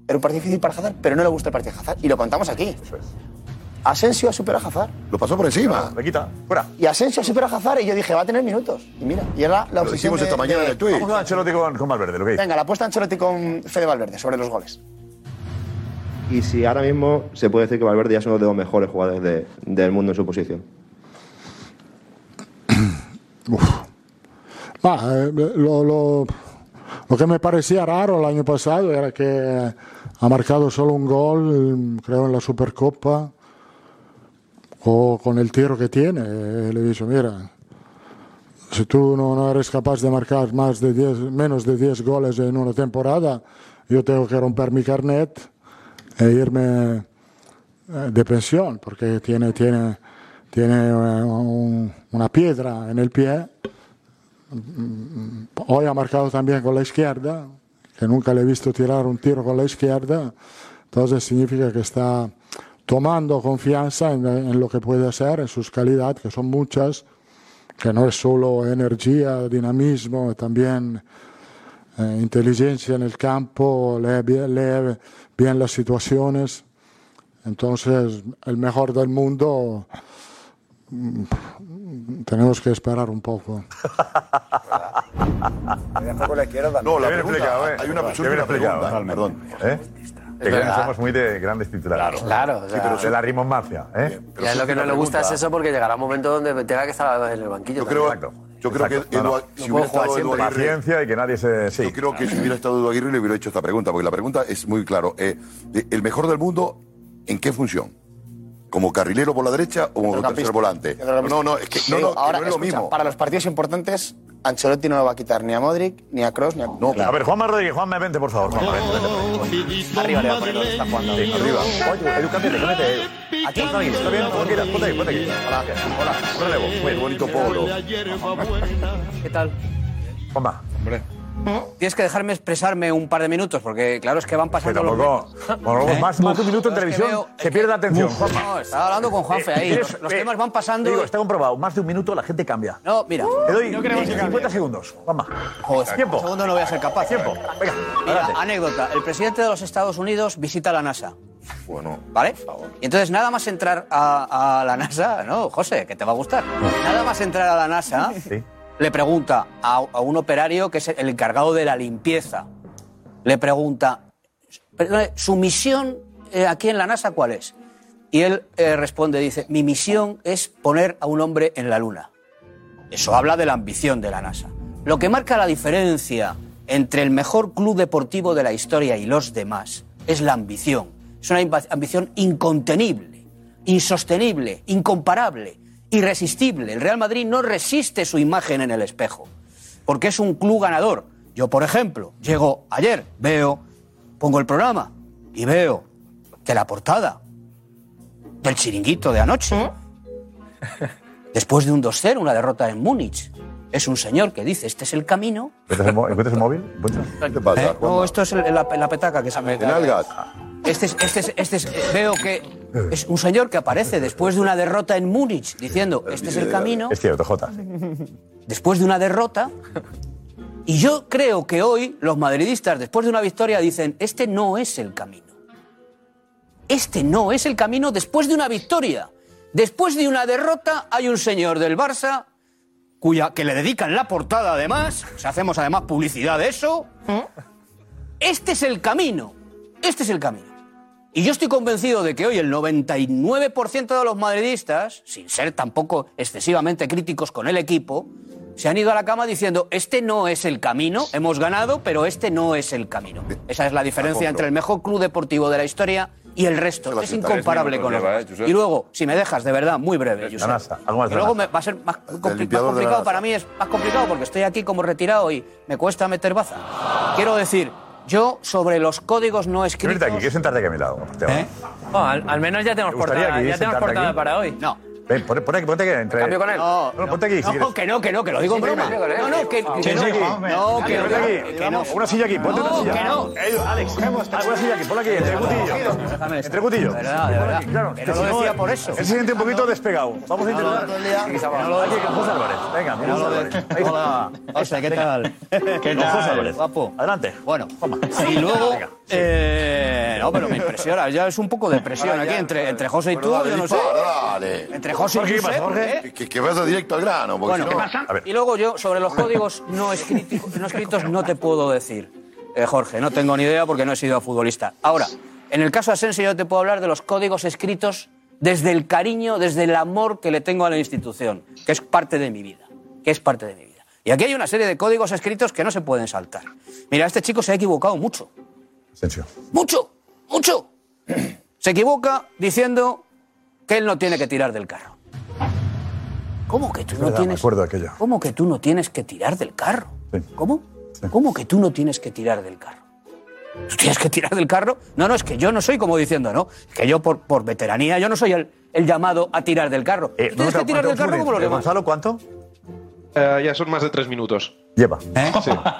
Speaker 18: Era un partido difícil para Hazard, pero no le gusta el partido de Hazard. Y lo contamos aquí. Asensio superado a Hazard.
Speaker 5: Lo pasó por encima.
Speaker 7: Le quita. Fuera.
Speaker 18: Y Asensio supera a Hazard y yo dije, va a tener minutos. Y mira, y era la
Speaker 5: Lo
Speaker 18: de-
Speaker 5: esta mañana
Speaker 18: de-
Speaker 5: en el tuit.
Speaker 7: Vamos con Ancelotti con, con Valverde, lo que dice.
Speaker 18: Venga, la apuesta Ancelotti con Fede Valverde sobre los goles.
Speaker 22: Y si ahora mismo se puede decir que Valverde ya es uno de los mejores jugadores de- del mundo en su posición. *coughs*
Speaker 23: Ma, eh, lo, lo- lo que me parecía raro el año pasado era que ha marcado solo un gol, eh, creo en la Supercopa, o con el tiro que tiene. Eh, Le he dicho, mira, si tú no, no eres capaz de marcar más de 10, menos de 10 goles en una temporada, yo tengo que romper mi carnet e irme eh, de pensión, porque tiene, tiene, tiene eh, un- una piedra en el pie. Hoy ha marcado también con la izquierda, que nunca le he visto tirar un tiro con la izquierda. Entonces significa que está tomando confianza en, en lo que puede hacer, en sus calidades, que son muchas, que no es solo energía, dinamismo, también eh, inteligencia en el campo, lee bien, lee bien las situaciones. Entonces, el mejor del mundo, mm, tenemos que esperar un poco. *laughs*
Speaker 5: No, la pregunta,
Speaker 7: explicado, ¿eh?
Speaker 5: hay una
Speaker 7: explicado,
Speaker 5: pregunta, perdón.
Speaker 7: ¿Eh?
Speaker 12: Verdad.
Speaker 7: somos muy de grandes titulares.
Speaker 12: Claro, o
Speaker 7: Sí,
Speaker 12: sea-
Speaker 7: pero de la rimonmancia, ¿eh?
Speaker 12: Ya lo que no le gusta es eso porque llegará un momento donde tenga que estar en el banquillo.
Speaker 5: Yo creo,
Speaker 12: también.
Speaker 5: yo creo que
Speaker 7: Exacto. No, no.
Speaker 5: Edu- si hubiera estado Edu Aguirre,
Speaker 7: Paciencia y que nadie se... Sí.
Speaker 5: yo creo que si hubiera estado Edu Aguirre le hubiera hecho esta pregunta, porque la pregunta es muy claro. eh, ¿El mejor del mundo en qué función? ¿Como carrilero por la derecha o como tercer volante? No, no, es que, no, no, que
Speaker 18: ahora,
Speaker 5: no es lo
Speaker 18: escucha,
Speaker 5: mismo.
Speaker 18: Para los partidos importantes, Ancelotti no lo va a quitar ni a Modric, ni a Kroos, ni a...
Speaker 7: No, A ver, Juanma Rodríguez, Juanma, vente, por favor. Juanma, vente, vente, vente.
Speaker 18: Arriba le va a poner donde está jugando.
Speaker 7: Sí, arriba. Oye, Edu, cámbiate, cámbiate. Aquí, está bien, está bien. Ponte aquí, ponte aquí, ponte aquí. Hola, hola, relevo. Muy bonito polo.
Speaker 24: ¿Qué tal?
Speaker 7: Juanma.
Speaker 24: Hombre. Tienes que dejarme expresarme un par de minutos, porque claro, es que van pasando los.
Speaker 7: Bueno,
Speaker 24: ¿Eh?
Speaker 7: más, más de un minuto en televisión
Speaker 24: veo-
Speaker 7: se pierde la atención. Juanma.
Speaker 24: No, estaba hablando con Juanfe ahí.
Speaker 7: tienes-
Speaker 24: Los, los
Speaker 7: eh,
Speaker 24: temas van pasando.
Speaker 7: Digo, está comprobado. Más de un minuto la gente cambia.
Speaker 24: No, mira.
Speaker 7: Te doy
Speaker 24: No queremos
Speaker 7: eh,
Speaker 24: que
Speaker 7: 50
Speaker 24: cambie.
Speaker 7: segundos. Juanma.
Speaker 24: Joder,
Speaker 7: Tiempo.
Speaker 24: un segundo no voy a ser capaz.
Speaker 7: Tiempo. Venga,
Speaker 24: Mira, anécdota. El presidente de los Estados Unidos visita la NASA.
Speaker 5: Bueno,
Speaker 24: ¿Vale? Y entonces nada más entrar a, a la NASA, no, José, que te va a gustar. Nada más entrar a la NASA, le pregunta a, un operario que es el encargado de la limpieza. Le pregunta, "Perdone, ¿su misión eh, aquí en la NASA cuál es? Y él eh, responde, dice, mi misión es poner a un hombre en la Luna. Eso habla de la ambición de la NASA. Lo que marca la diferencia entre el mejor club deportivo de la historia y los demás es la ambición. Es una ambición incontenible, insostenible, incomparable, irresistible. El Real Madrid no resiste su imagen en el espejo, porque es un club ganador. Yo, por ejemplo, llego ayer, veo, pongo el programa y veo que la portada del chiringuito de anoche, *laughs* después de un 2-0, una derrota en Múnich, es un señor que dice, este es el camino.
Speaker 7: ¿Encuentras el, el móvil?
Speaker 24: ¿Eh? No, esto es el- la, la petaca que se me Este es, este es, este es, eh, veo que es un señor que aparece después de una derrota en Múnich diciendo, este es el camino,
Speaker 7: Es cierto, Jota.
Speaker 24: después de una derrota. Y yo creo que hoy los madridistas, después de una victoria, dicen, este no es el camino. Este no es el camino después de una victoria. Después de una derrota hay un señor del Barça cuya que le dedican la portada además, o sea, hacemos además publicidad de eso. Este es el camino. Este es el camino. Y yo estoy convencido de que hoy el 99% de los madridistas, sin ser tampoco excesivamente críticos con el equipo, se han ido a la cama diciendo, este no es el camino, hemos ganado, pero este no es el camino. Esa es la diferencia entre el mejor club deportivo de la historia y el resto. Es incomparable con los
Speaker 16: ¿eh,
Speaker 24: demás. Y luego, si me dejas, de verdad, muy breve, Josep.
Speaker 7: NASA,
Speaker 24: Que luego me- va a ser más, compli- complicado para mí, es más complicado porque estoy aquí como retirado y me cuesta meter baza. Quiero decir, yo sobre los códigos no escritos...
Speaker 7: Vente aquí, ¿quieres sentarte aquí a mi lado? Va.
Speaker 4: Oh, al, al menos ya tenemos
Speaker 7: ¿Te
Speaker 4: portada,
Speaker 7: aquí
Speaker 4: ya tenemos portada
Speaker 7: aquí?
Speaker 4: para hoy.
Speaker 24: No.
Speaker 7: Ven, pon, pon aquí, ponte aquí. Entre...
Speaker 24: ¿Cambio con él?
Speaker 7: No, no, ponte aquí si
Speaker 24: No, que no, que no, que lo digo en broma. No, no, que, que
Speaker 7: Sí,
Speaker 24: no.
Speaker 7: aquí.
Speaker 24: No, que
Speaker 7: Ponte aquí.
Speaker 24: que no.
Speaker 7: Una silla aquí, ponte una
Speaker 24: No,
Speaker 7: silla.
Speaker 24: que no.
Speaker 7: Alex, una silla aquí, ponla aquí, entre Gutillo. Entre
Speaker 24: verdad.
Speaker 7: Claro,
Speaker 24: Que
Speaker 7: que
Speaker 24: no lo decía por eso.
Speaker 7: Él se siente un poquito despegado. Vamos a intentar. No lo Aquí, con José Álvarez. Venga, José Álvarez.
Speaker 24: Hola, José, ¿qué tal?
Speaker 7: ¿Qué tal? José Álvarez.
Speaker 24: Guapo.
Speaker 7: Adelante.
Speaker 24: Bueno, y luego. eh, no, pero me impresiona. Ya es un poco de presión aquí entre, José y tú. Yo no sé. Entre José
Speaker 5: Jorge, ¿qué
Speaker 24: Josep,
Speaker 5: pasa, Jorge?
Speaker 24: ¿eh?
Speaker 5: Que, que vayas directo al grano. Porque
Speaker 24: Bueno,
Speaker 5: si no-
Speaker 24: y luego yo sobre los códigos no escritos, no escritos no te puedo decir, eh, Jorge, no tengo ni idea porque no he sido futbolista. Ahora, en el caso de Asensio yo te puedo hablar de los códigos escritos desde el cariño, desde el amor que le tengo a la institución, que es parte de mi vida, que es parte de mi vida. Y aquí hay una serie de códigos escritos que no se pueden saltar. Mira, este chico se ha equivocado mucho.
Speaker 7: Asensio.
Speaker 24: Mucho, mucho. Se equivoca diciendo que él no tiene que tirar del carro. ¿Cómo que tú no
Speaker 7: verdad, me
Speaker 24: tienes?
Speaker 7: acuerdo aquello.
Speaker 24: ¿Cómo que tú no tienes que tirar del carro? ¿Cómo? ¿Cómo que tú no tienes que tirar del carro? ¿Tú tienes que tirar del carro? No, no, es que yo no soy como diciendo, ¿no? Es que yo por, por veteranía, yo no soy el, el llamado a tirar del carro. Tú tienes que tirar del carro como los
Speaker 7: Eh,
Speaker 24: demás.
Speaker 7: Gonzalo, ¿cuánto?
Speaker 13: Eh, ya son más de tres minutos.
Speaker 7: Lleva. *laughs*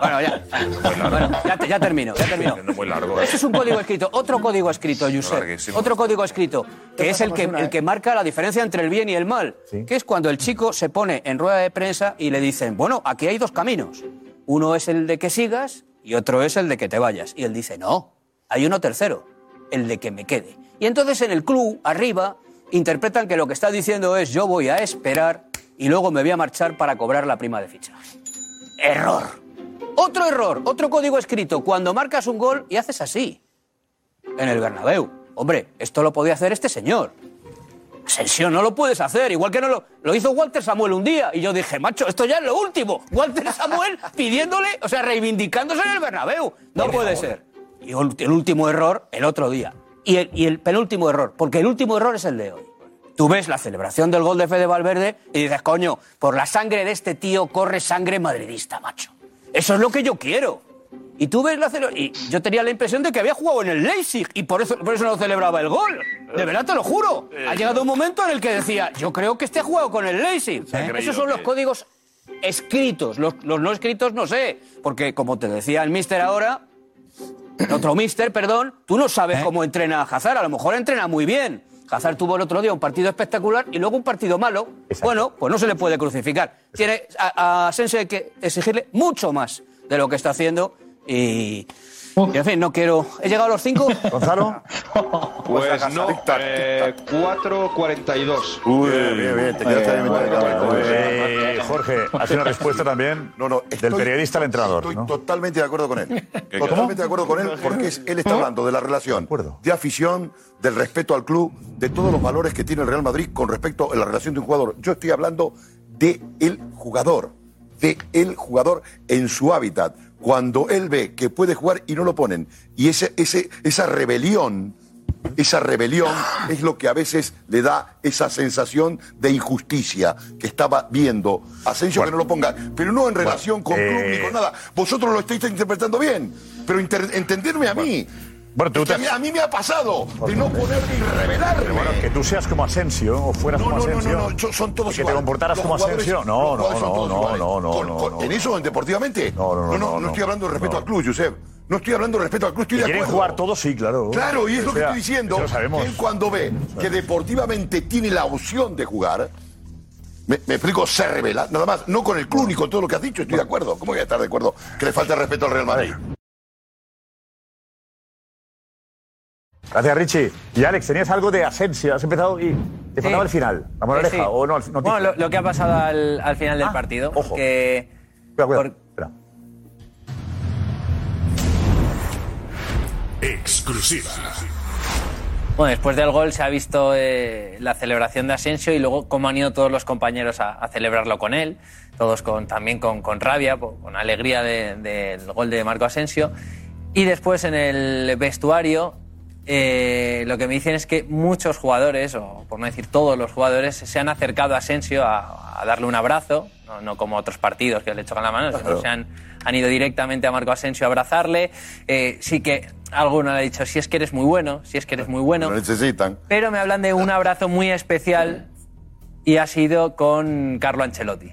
Speaker 24: Bueno, ya. Bueno, ya, te- ya termino, ya termino.
Speaker 16: muy largo.
Speaker 24: Ese es un código escrito. Otro código escrito, Josep.
Speaker 16: larguísimo.
Speaker 24: Otro código escrito, que es el que, el que marca la diferencia entre el bien y el mal. Que es cuando el chico se pone en rueda de prensa y le dicen, bueno, aquí hay dos caminos. Uno es el de que sigas y otro es el de que te vayas. Y él dice, no, hay uno tercero, el de que me quede. Y entonces en el club, arriba, interpretan que lo que está diciendo es, yo voy a esperar y luego me voy a marchar para cobrar la prima de fichaje. Error. Otro error, otro código escrito. Cuando marcas un gol y haces así. En el Bernabéu. Hombre, esto lo podía hacer este señor. Asensio, no lo puedes hacer. Igual que no lo, lo hizo Walter Samuel un día. Y yo dije, macho, esto ya es lo último. Walter Samuel *laughs* pidiéndole, o sea, reivindicándose en el Bernabéu. No puede ser. Y el último error, el otro día. Y el, y el penúltimo error, porque el último error es el de hoy. Tú ves la celebración del gol de Fede Valverde y dices, coño, por la sangre de este tío corre sangre madridista, macho. Eso es lo que yo quiero. Y tú ves la cele- Y yo tenía la impresión de que había jugado en el Leipzig y por eso, por eso no celebraba el gol. De verdad te lo juro. Ha llegado un momento en el que decía, yo creo que este ha jugado con el Leipzig. Esos son los códigos escritos. Los, los no escritos no sé. Porque como te decía el mister ahora, el otro mister, perdón, tú no sabes cómo entrena a Hazard. A lo mejor entrena muy bien. Hazard tuvo el otro día un partido espectacular y luego un partido malo. Bueno, pues no se le puede crucificar. Tiene a, a hay que exigirle mucho más de lo que está haciendo y, y, en fin, no quiero... ¿He llegado a los cinco? *laughs*
Speaker 7: Gonzalo.
Speaker 13: Pues no, eh, 4.42.
Speaker 5: Uy, bien, bien, te quedaste camino.
Speaker 7: Eh, Jorge, hace una respuesta también del periodista al entrenador.
Speaker 5: Estoy
Speaker 7: ¿no?
Speaker 5: totalmente de acuerdo con él.
Speaker 7: ¿Cómo?
Speaker 5: Totalmente de acuerdo con él porque es- él está hablando de la relación de afición, del respeto al club, de todos los valores que tiene el Real Madrid con respecto a la relación de un jugador. Yo estoy hablando de el jugador, de el jugador en su hábitat. Cuando él ve que puede jugar y no lo ponen. Y ese, ese, esa rebelión, esa rebelión es lo que a veces le da esa sensación de injusticia que estaba viendo Asensio que no lo ponga, pero no en relación con club ni
Speaker 7: eh,
Speaker 5: con nada. Vosotros lo estáis interpretando bien, pero inter- entenderme a mí.
Speaker 7: Bueno, tú te
Speaker 5: a, mí,
Speaker 7: has-
Speaker 5: a mí me ha pasado de no poner ni revelarme.
Speaker 7: Bueno, que tú seas como Asensio o fueras
Speaker 5: No,
Speaker 7: como
Speaker 5: no, no,
Speaker 7: Asensio.
Speaker 5: no, no, yo- son todos
Speaker 7: que te comportaras
Speaker 5: Los
Speaker 7: como Asensio. No, no, no, no, no, no,
Speaker 5: Con-
Speaker 7: no,
Speaker 5: con-
Speaker 7: no.
Speaker 5: En eso, en deportivamente.
Speaker 7: No, no, no,
Speaker 5: no,
Speaker 7: no,
Speaker 5: estoy hablando de respeto al club, Josep. No estoy hablando de respeto al club, estoy de
Speaker 7: quieren
Speaker 5: acuerdo.
Speaker 7: jugar todos, sí, claro.
Speaker 5: Claro, y es
Speaker 7: O
Speaker 5: lo que estoy diciendo.
Speaker 7: lo sabemos.
Speaker 5: Él cuando ve que deportivamente tiene la opción de jugar, me, me explico, se revela. Nada más, no con el club ni con todo lo que has dicho, estoy de acuerdo. ¿Cómo voy a estar de acuerdo que le falta respeto al Real Madrid?
Speaker 7: Gracias, Richie. Y Alex, tenías algo de Asensio. Has empezado y te faltaba el final. La moraleja,
Speaker 4: sí.
Speaker 7: o no, noticia.
Speaker 4: Bueno, lo, lo que ha pasado al, al final del partido. Que por-
Speaker 25: Exclusiva.
Speaker 4: Bueno, después del gol se ha visto eh, la celebración de Asensio y luego cómo han ido todos los compañeros a, a celebrarlo con él, todos con, también con, con rabia, con alegría de- del gol de Marco Asensio. Y después en el vestuario eh, lo que me dicen es que muchos jugadores, o por no decir todos los jugadores, se han acercado a Asensio a, a darle un abrazo, no, no como otros partidos que le chocan la mano, sino
Speaker 5: Claro.
Speaker 4: se han, han ido directamente a Marco Asensio a abrazarle. Eh, sí que alguno le ha dicho, si es que eres muy bueno, si es que eres muy bueno.
Speaker 5: Lo necesitan.
Speaker 4: Pero me hablan de un abrazo muy especial y ha sido con Carlo Ancelotti.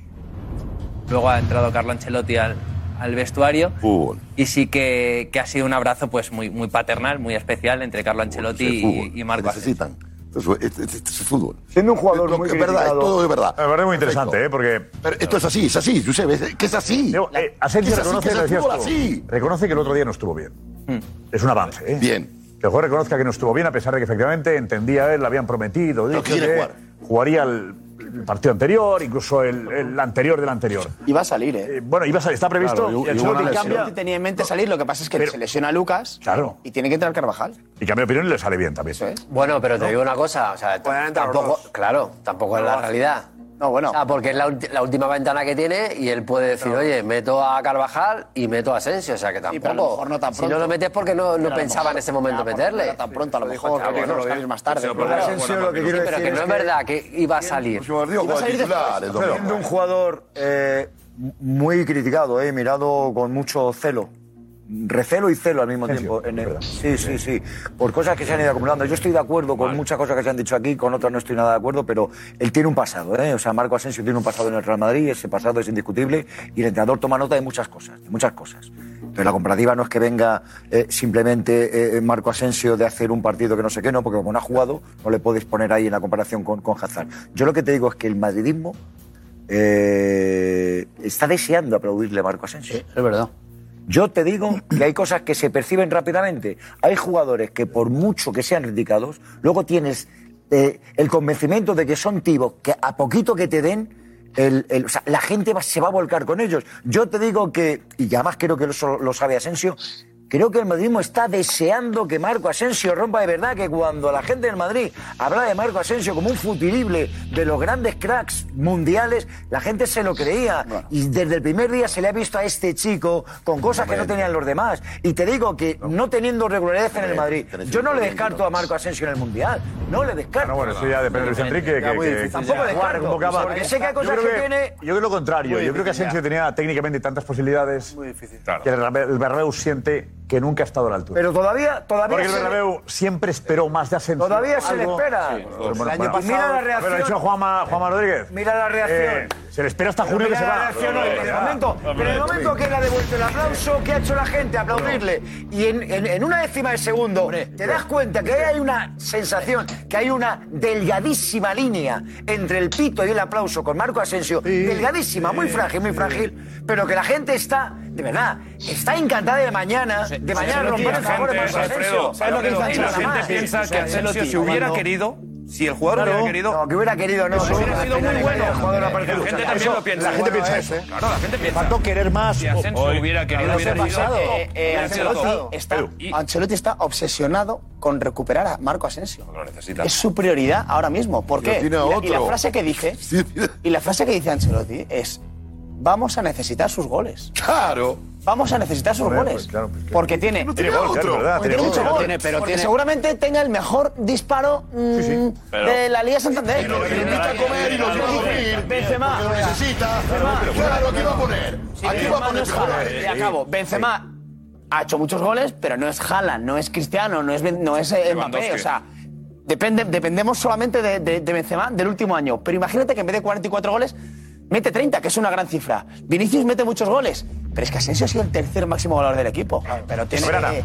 Speaker 4: Luego ha entrado Carlo Ancelotti al, al vestuario
Speaker 5: Fútbol.
Speaker 4: y sí que, que ha sido un abrazo pues muy, muy paternal, muy especial entre Carlo Ancelotti
Speaker 5: Es fútbol.
Speaker 4: y, y Marco
Speaker 5: necesitan. Esto es, esto es- esto es fútbol.
Speaker 14: Siendo un jugador
Speaker 5: Lo
Speaker 14: muy
Speaker 5: es verdad, es todo de verdad.
Speaker 7: Verdad es muy interesante, ¿eh? Porque.
Speaker 5: Pero esto es así, es así, Josep, es que es así.
Speaker 7: Eh, Asensio
Speaker 5: es así,
Speaker 7: reconoce,
Speaker 5: que es así.
Speaker 7: reconoce que el otro día no estuvo bien.
Speaker 4: Hmm.
Speaker 7: Es un avance, ¿eh?
Speaker 5: Bien.
Speaker 7: Que el jugador reconozca que no estuvo bien, a pesar de que efectivamente entendía él, le habían prometido,
Speaker 5: quiere
Speaker 7: que
Speaker 5: jugar.
Speaker 7: jugaría el, el partido anterior, incluso el, el anterior del anterior.
Speaker 18: Iba a salir, ¿eh?
Speaker 7: Eh, bueno, iba a salir, está previsto.
Speaker 5: Claro,
Speaker 7: y el
Speaker 5: y-
Speaker 7: cambia.
Speaker 18: Ancelotti tenía en mente salir, lo que pasa es que
Speaker 7: Pero-
Speaker 18: se lesiona a Lucas
Speaker 7: Claro.
Speaker 18: y tiene que entrar Carvajal.
Speaker 7: Y cambia de opinión y le sale bien también.
Speaker 24: Bueno, pero te digo una cosa, o sea, tampoco, claro, tampoco es la realidad.
Speaker 18: No, bueno.
Speaker 24: O sea, porque es la, ulti- la última ventana que tiene y él puede decir, oye, meto a Carvajal y meto a Asensio, o sea que tampoco.
Speaker 18: pero a lo mejor no tan
Speaker 24: Si no
Speaker 18: pronto.
Speaker 24: lo metes porque no, pensaba
Speaker 18: mejor-
Speaker 24: en ese momento meterle.
Speaker 18: tan pronto, a lo mejor, cambios más tarde.
Speaker 24: Pero,
Speaker 14: Asensio, lo que quiero
Speaker 24: pero
Speaker 14: decir
Speaker 24: que
Speaker 14: es
Speaker 24: no es
Speaker 14: que-
Speaker 24: verdad que iba a salir.
Speaker 5: Partido
Speaker 18: Iba a salir.
Speaker 14: Siendo un jugador eh, muy criticado, eh, mirado con mucho celo. Recelo y celo al mismo tiempo. en el- sí, sí, sí. Por cosas que se han ido acumulando. Yo estoy de acuerdo con muchas cosas que se han dicho aquí, con otras no estoy nada de acuerdo, pero él tiene un pasado. ¿eh? O sea, Marco Asensio tiene un pasado en el Real Madrid, ese pasado es indiscutible y el entrenador toma nota de muchas cosas, de muchas cosas. Pero la comparativa no es que venga eh, simplemente eh, Marco Asensio de hacer un partido que no sé qué, no, porque como no ha jugado, no le puedes poner ahí en la comparación con, con Hazard. Yo lo que te digo es que el madridismo eh, está deseando aplaudirle a Marco Asensio.
Speaker 24: Es verdad.
Speaker 14: Yo te digo que hay cosas que se perciben rápidamente. Hay jugadores que por mucho que sean criticados, luego tienes eh, el convencimiento de que son tibos, que a poquito que te den, el- o sea, la gente va- se va a volcar con ellos. Yo te digo que, y además creo que eso lo sabe Asensio, creo que el madridismo está deseando que Marco Asensio rompa de verdad, que cuando la gente del Madrid habla de Marco Asensio como un futilible de los grandes cracks mundiales, la gente se lo creía. Y desde el primer día se le ha visto a este chico con cosas que no tenían los demás. Y te digo que no teniendo regularidad en el Madrid, yo no le descarto a Marco Asensio en el Mundial. No le descarto.
Speaker 7: Bueno, bueno, eso ya depende de Luis Enrique. Que,
Speaker 14: muy
Speaker 7: que-
Speaker 14: difícil.
Speaker 7: que
Speaker 14: Tampoco
Speaker 7: jugar
Speaker 14: descarto,
Speaker 7: convocaba.
Speaker 14: porque sé que hay cosas que tiene-
Speaker 7: Yo creo lo contrario.
Speaker 14: Muy
Speaker 7: yo creo que
Speaker 14: difícil,
Speaker 7: Asensio
Speaker 14: ya.
Speaker 7: tenía técnicamente tantas posibilidades que el Bernabéu- el Bernabéu siente que nunca ha estado a la altura.
Speaker 14: Pero todavía, todavía
Speaker 7: Porque el
Speaker 14: se le-
Speaker 7: Bernabéu siempre esperó más de Asensio.
Speaker 14: Todavía se le
Speaker 7: Algo-
Speaker 14: espera.
Speaker 7: Sí,
Speaker 14: El
Speaker 7: bueno,
Speaker 14: año
Speaker 7: bueno.
Speaker 14: pasado- Mira la reacción.
Speaker 7: Ha dicho Juanma, Juanma Rodríguez.
Speaker 14: Mira la reacción.
Speaker 7: Eh, se le espera hasta
Speaker 14: Pero
Speaker 7: junio que se
Speaker 14: la
Speaker 7: va.
Speaker 14: reacción hoy, en el momento, pero en el momento que él ha devuelto el aplauso, ¿qué ha hecho la gente? Aplaudirle. Y en, en- en una décima de segundo te das cuenta que hay una sensación, que hay una delgadísima línea entre el pito y el aplauso con Marco Asensio. delgadísima, muy frágil, muy frágil. Pero que la gente está, de verdad, está encantada de mañana, de mañana romper el favor de Marco Asensio. ¿Sabes lo que dice
Speaker 16: y la gente piensa que Asensio, si hubiera querido, si el jugador
Speaker 14: Claro.
Speaker 16: hubiera querido.
Speaker 14: No, que hubiera querido, no.
Speaker 16: Eso hubiera sido muy bueno.
Speaker 14: el jugador
Speaker 16: La gente
Speaker 14: Eso,
Speaker 16: también lo piensa.
Speaker 14: la gente
Speaker 16: Bueno,
Speaker 14: piensa
Speaker 16: eso.
Speaker 14: eso.
Speaker 16: Claro, la gente piensa.
Speaker 7: Faltó querer más.
Speaker 16: Si Asensio
Speaker 7: Hoy-
Speaker 16: hubiera querido, hubiera
Speaker 18: pasado, eh, eh, Ancelotti está,
Speaker 16: Y-
Speaker 18: Ancelotti está obsesionado con recuperar a Marco Asensio.
Speaker 16: Lo necesita.
Speaker 18: Es su prioridad ahora mismo. ¿Por qué? Y la, y la frase que dice, *laughs* y la frase que dice Ancelotti es vamos a necesitar sus goles.
Speaker 5: Claro.
Speaker 18: Vamos a necesitar sus
Speaker 7: Joder,
Speaker 18: goles.
Speaker 7: pues claro, pues claro.
Speaker 18: Porque tiene,
Speaker 7: Tiene gol, claro, es verdad, tiene
Speaker 18: mucho gol.
Speaker 24: Tiene- pero
Speaker 18: porque
Speaker 24: tiene-
Speaker 18: seguramente tenga el mejor disparo mm,
Speaker 6: Pero-
Speaker 18: de la Liga Santander.
Speaker 5: Y lo que invita a comer y lo lleva a dormir.
Speaker 18: Benzema.
Speaker 5: Lo necesita. Claro, aquí va a poner. Aquí va a poner.
Speaker 18: Y acabo. Benzema ha hecho muchos goles, pero no es Haaland, no es Cristiano, no es, Ben- no es eh, Mbappé. O sea, depende, dependemos solamente de, de, de Benzema del último año. Pero imagínate que en vez de 44 goles, mete 30, que es una gran cifra. Vinicius mete muchos goles, pero es que Asensio ha sido el tercer máximo goleador del equipo. Pero tiene
Speaker 7: ver, Ana.
Speaker 18: que...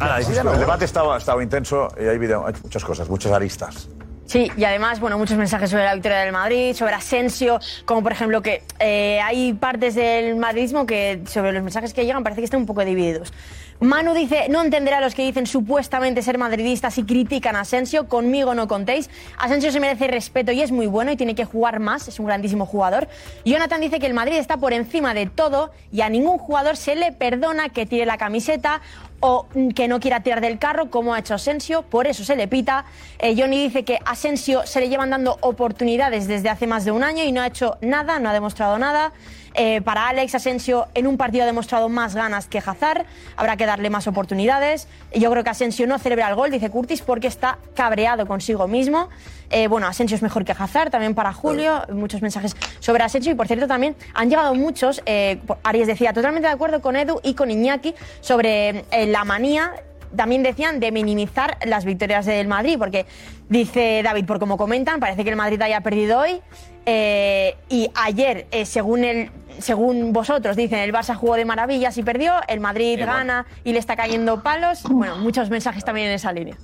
Speaker 7: Ana,
Speaker 18: Sí,
Speaker 7: el debate estaba, estaba intenso y hay, video, hay muchas cosas, muchas aristas.
Speaker 2: Sí, y además, bueno, muchos mensajes sobre la victoria del Madrid, sobre Asensio, como por ejemplo que eh, hay partes del madridismo que sobre los mensajes que llegan parece que están un poco divididos. Manu dice, no entenderá a los que dicen supuestamente ser madridistas y critican a Asensio, conmigo no contéis. Asensio se merece respeto y es muy bueno y tiene que jugar más, es un grandísimo jugador. Jonathan dice que el Madrid está por encima de todo y a ningún jugador se le perdona que tire la camiseta o que no quiera tirar del carro como ha hecho Asensio, por eso se le pita. Eh, Johnny dice que Asensio se le llevan dando oportunidades desde hace más de un año y no ha hecho nada, no ha demostrado nada. Eh, para Alex Asensio en un partido ha demostrado más ganas que Hazard, habrá que darle más oportunidades. Yo creo que Asensio no celebra el gol, dice Curtis, porque está cabreado consigo mismo. Eh, bueno, Asensio es mejor que Hazard, también para Julio, muchos mensajes sobre Asensio y por cierto también han llegado muchos, eh, Aries decía, totalmente de acuerdo con Edu y con Iñaki sobre eh, la manía también decían de minimizar las victorias del Madrid, porque dice David, por como comentan, parece que el Madrid haya perdido hoy. eh, y ayer, eh, según, el, según vosotros, dicen, el Barça jugó de maravillas y perdió, el Madrid
Speaker 6: bueno.
Speaker 2: gana y le está cayendo palos. Bueno, muchos mensajes también en esa línea.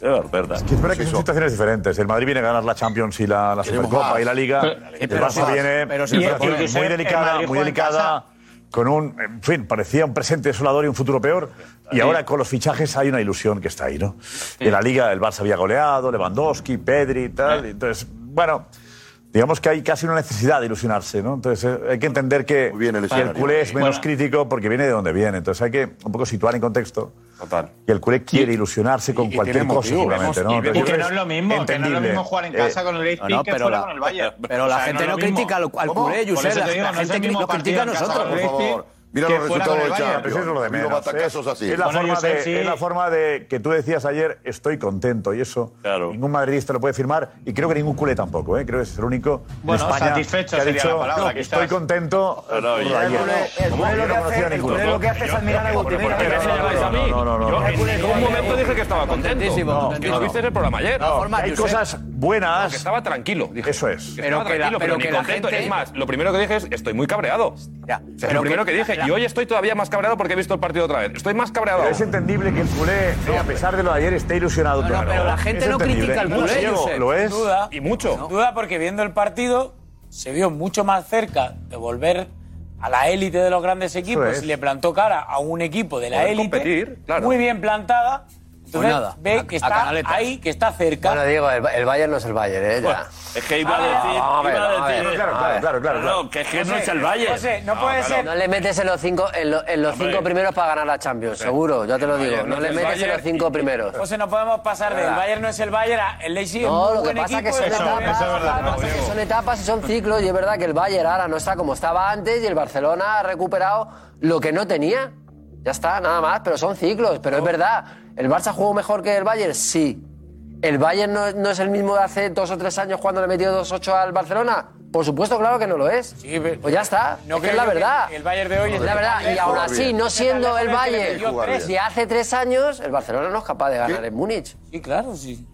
Speaker 6: Es verdad.
Speaker 7: Es verdad que son situaciones diferentes. El Madrid viene a ganar la Champions y la, la Supercopa
Speaker 6: más.
Speaker 7: y la Liga.
Speaker 6: Pero-
Speaker 7: el Barça viene
Speaker 6: sí,
Speaker 7: muy
Speaker 6: el
Speaker 7: delicada, muy delicada. Con un, en fin, parecía un presente desolador y un futuro peor. Y
Speaker 6: Sí.
Speaker 7: ahora con los fichajes hay una ilusión que está ahí, ¿no? En la Liga el Barça había goleado, Lewandowski, Pedri y tal. Entonces, bueno, digamos que hay casi una necesidad de ilusionarse, ¿no? Entonces eh, hay que entender que, que el
Speaker 5: escenario.
Speaker 7: culé es menos
Speaker 5: Bueno.
Speaker 7: crítico porque viene de donde viene. Entonces hay que un poco situar en contexto. Que el culé quiere ilusionarse con
Speaker 21: y
Speaker 7: cualquier
Speaker 21: tiene
Speaker 7: cosa,
Speaker 21: motivo,
Speaker 7: seguramente,
Speaker 21: vemos-
Speaker 7: ¿no?
Speaker 21: y
Speaker 7: Entonces,
Speaker 21: que no es lo mismo, que no es lo
Speaker 7: entendible.
Speaker 21: mismo jugar en
Speaker 7: Eh,
Speaker 21: casa con el Leipzig
Speaker 24: no,
Speaker 21: que
Speaker 24: pero
Speaker 21: fuera
Speaker 24: la-
Speaker 21: con el Bayern.
Speaker 24: pero la gente no critica al- al culé, Josep, la- la
Speaker 21: no el
Speaker 24: gente nos critica a nosotros.
Speaker 21: el
Speaker 24: Por favor,
Speaker 5: mira los resultados de. Champions.
Speaker 7: Eso es lo de
Speaker 5: Mira
Speaker 7: menos.
Speaker 5: batacazos
Speaker 7: Es-
Speaker 5: así.
Speaker 7: Es la,
Speaker 21: Bueno,
Speaker 7: forma de,
Speaker 21: sí.
Speaker 7: es la forma de que tú decías ayer, estoy contento, y eso ningún madridista lo puede firmar, y creo que ningún culé tampoco, ¿eh? creo que es el único
Speaker 21: Bueno,
Speaker 7: en España
Speaker 21: satisfecho
Speaker 7: que ha
Speaker 21: sería
Speaker 7: dicho,
Speaker 21: la palabra,
Speaker 7: "No,
Speaker 21: quizás".
Speaker 7: estoy contento
Speaker 6: No, no,
Speaker 7: por
Speaker 6: ya-
Speaker 7: ayer".
Speaker 6: El culé-
Speaker 21: lo
Speaker 7: no
Speaker 21: lo que hace es admirar a Guti. Mira, mira.
Speaker 7: No, no, no, no.
Speaker 16: Yo en ningún momento dije que estaba contento.
Speaker 7: No,
Speaker 16: que
Speaker 7: no.
Speaker 16: no viste el programa ayer.
Speaker 7: Hay cosas buenas.
Speaker 16: que estaba tranquilo.
Speaker 7: Eso es.
Speaker 24: Pero que la- pero
Speaker 16: pero,
Speaker 24: gente-
Speaker 16: Es más, lo primero que dije es estoy muy cabreado. O sea,
Speaker 24: pero
Speaker 16: lo primero que dije.
Speaker 24: La-
Speaker 16: Y hoy estoy todavía más cabreado porque he visto el partido otra vez. Estoy más cabreado.
Speaker 7: Pero es entendible que el culé, eh, a pesar de lo de ayer, esté ilusionado.
Speaker 24: No, no, pero la gente
Speaker 7: Es
Speaker 24: no
Speaker 7: entendible.
Speaker 24: critica al
Speaker 7: No,
Speaker 24: culé, Josep.
Speaker 7: Lo es.
Speaker 11: duda.
Speaker 16: Y mucho.
Speaker 11: Duda porque viendo el partido se vio mucho más cerca de volver a la élite de los grandes equipos
Speaker 7: es.
Speaker 11: y le plantó cara a un equipo de la
Speaker 16: Poder
Speaker 11: élite
Speaker 16: competir, claro.
Speaker 11: muy bien plantada. Entonces
Speaker 24: nada,
Speaker 11: ve que está ahí, que está cerca.
Speaker 12: Bueno, digo, el, el Bayern no es el Bayern, ¿eh? Ya.
Speaker 6: Es que iba a decir.
Speaker 12: vamos a ver,
Speaker 6: iba a
Speaker 12: vamos a ver.
Speaker 6: decir-
Speaker 7: Claro, claro, claro, claro.
Speaker 6: No, no, que es que no
Speaker 11: José,
Speaker 6: es el Valle.
Speaker 11: José, no puede ser.
Speaker 12: No le metes en los cinco, en, lo- en los
Speaker 6: Hombre.
Speaker 12: cinco primeros para ganar la Champions, seguro, ya te lo digo.
Speaker 16: Bayern
Speaker 12: No
Speaker 16: no
Speaker 12: le metes en los
Speaker 16: Bayern
Speaker 12: cinco primeros.
Speaker 11: José, no podemos pasar del Bayern no es el Bayern a el Leipzig
Speaker 12: No, lo que pasa
Speaker 11: equipo.
Speaker 12: que son etapas,
Speaker 21: Diego.
Speaker 12: son etapas y son ciclos y es verdad que el Bayern ahora no está como estaba antes y el Barcelona ha recuperado lo que no tenía. Ya está, nada más, pero son ciclos, pero es verdad. ¿El Barça jugó mejor que el Bayern? Sí. ¿El Bayern no, no es el mismo de hace dos o tres años cuando le metió 2-8 al Barcelona? Por supuesto, claro que no lo es.
Speaker 11: Sí, pero-
Speaker 12: Pues ya está,
Speaker 11: No
Speaker 12: es que es la verdad.
Speaker 11: el Bayern de hoy es
Speaker 12: la verdad, y aún así, no siendo el Bayern, de hace tres años, el Barcelona no es capaz de ganar en Múnich.
Speaker 11: Sí, claro, sí.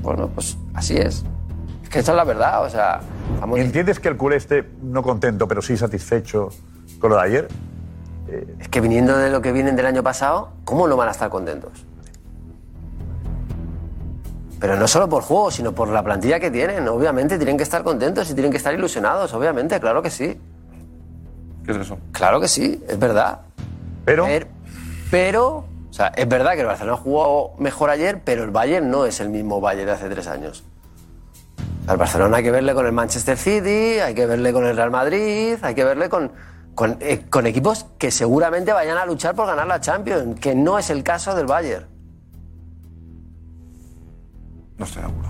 Speaker 12: Bueno, pues así es. Es que esa es la verdad, o sea... estamos-
Speaker 7: ¿Entiendes que el culé esté no contento, pero sí satisfecho con lo de ayer?
Speaker 12: Es que viniendo de lo que vienen del año pasado, ¿cómo no van a estar contentos? Pero no solo por juego, sino por la plantilla que tienen. Obviamente tienen que estar contentos y tienen que estar ilusionados, obviamente, claro que sí.
Speaker 16: ¿Qué es eso?
Speaker 12: Claro que sí, es verdad.
Speaker 7: Pero,
Speaker 12: Per- Pero, o sea, es verdad que el Barcelona jugó mejor ayer, pero el Bayern no es el mismo Bayern de hace tres años. Al Barcelona hay que verle con el Manchester City, hay que verle con el Real Madrid, hay que verle con, con, eh, con equipos que seguramente vayan a luchar por ganar la Champions, que no es el caso del Bayern.
Speaker 16: No estoy seguro.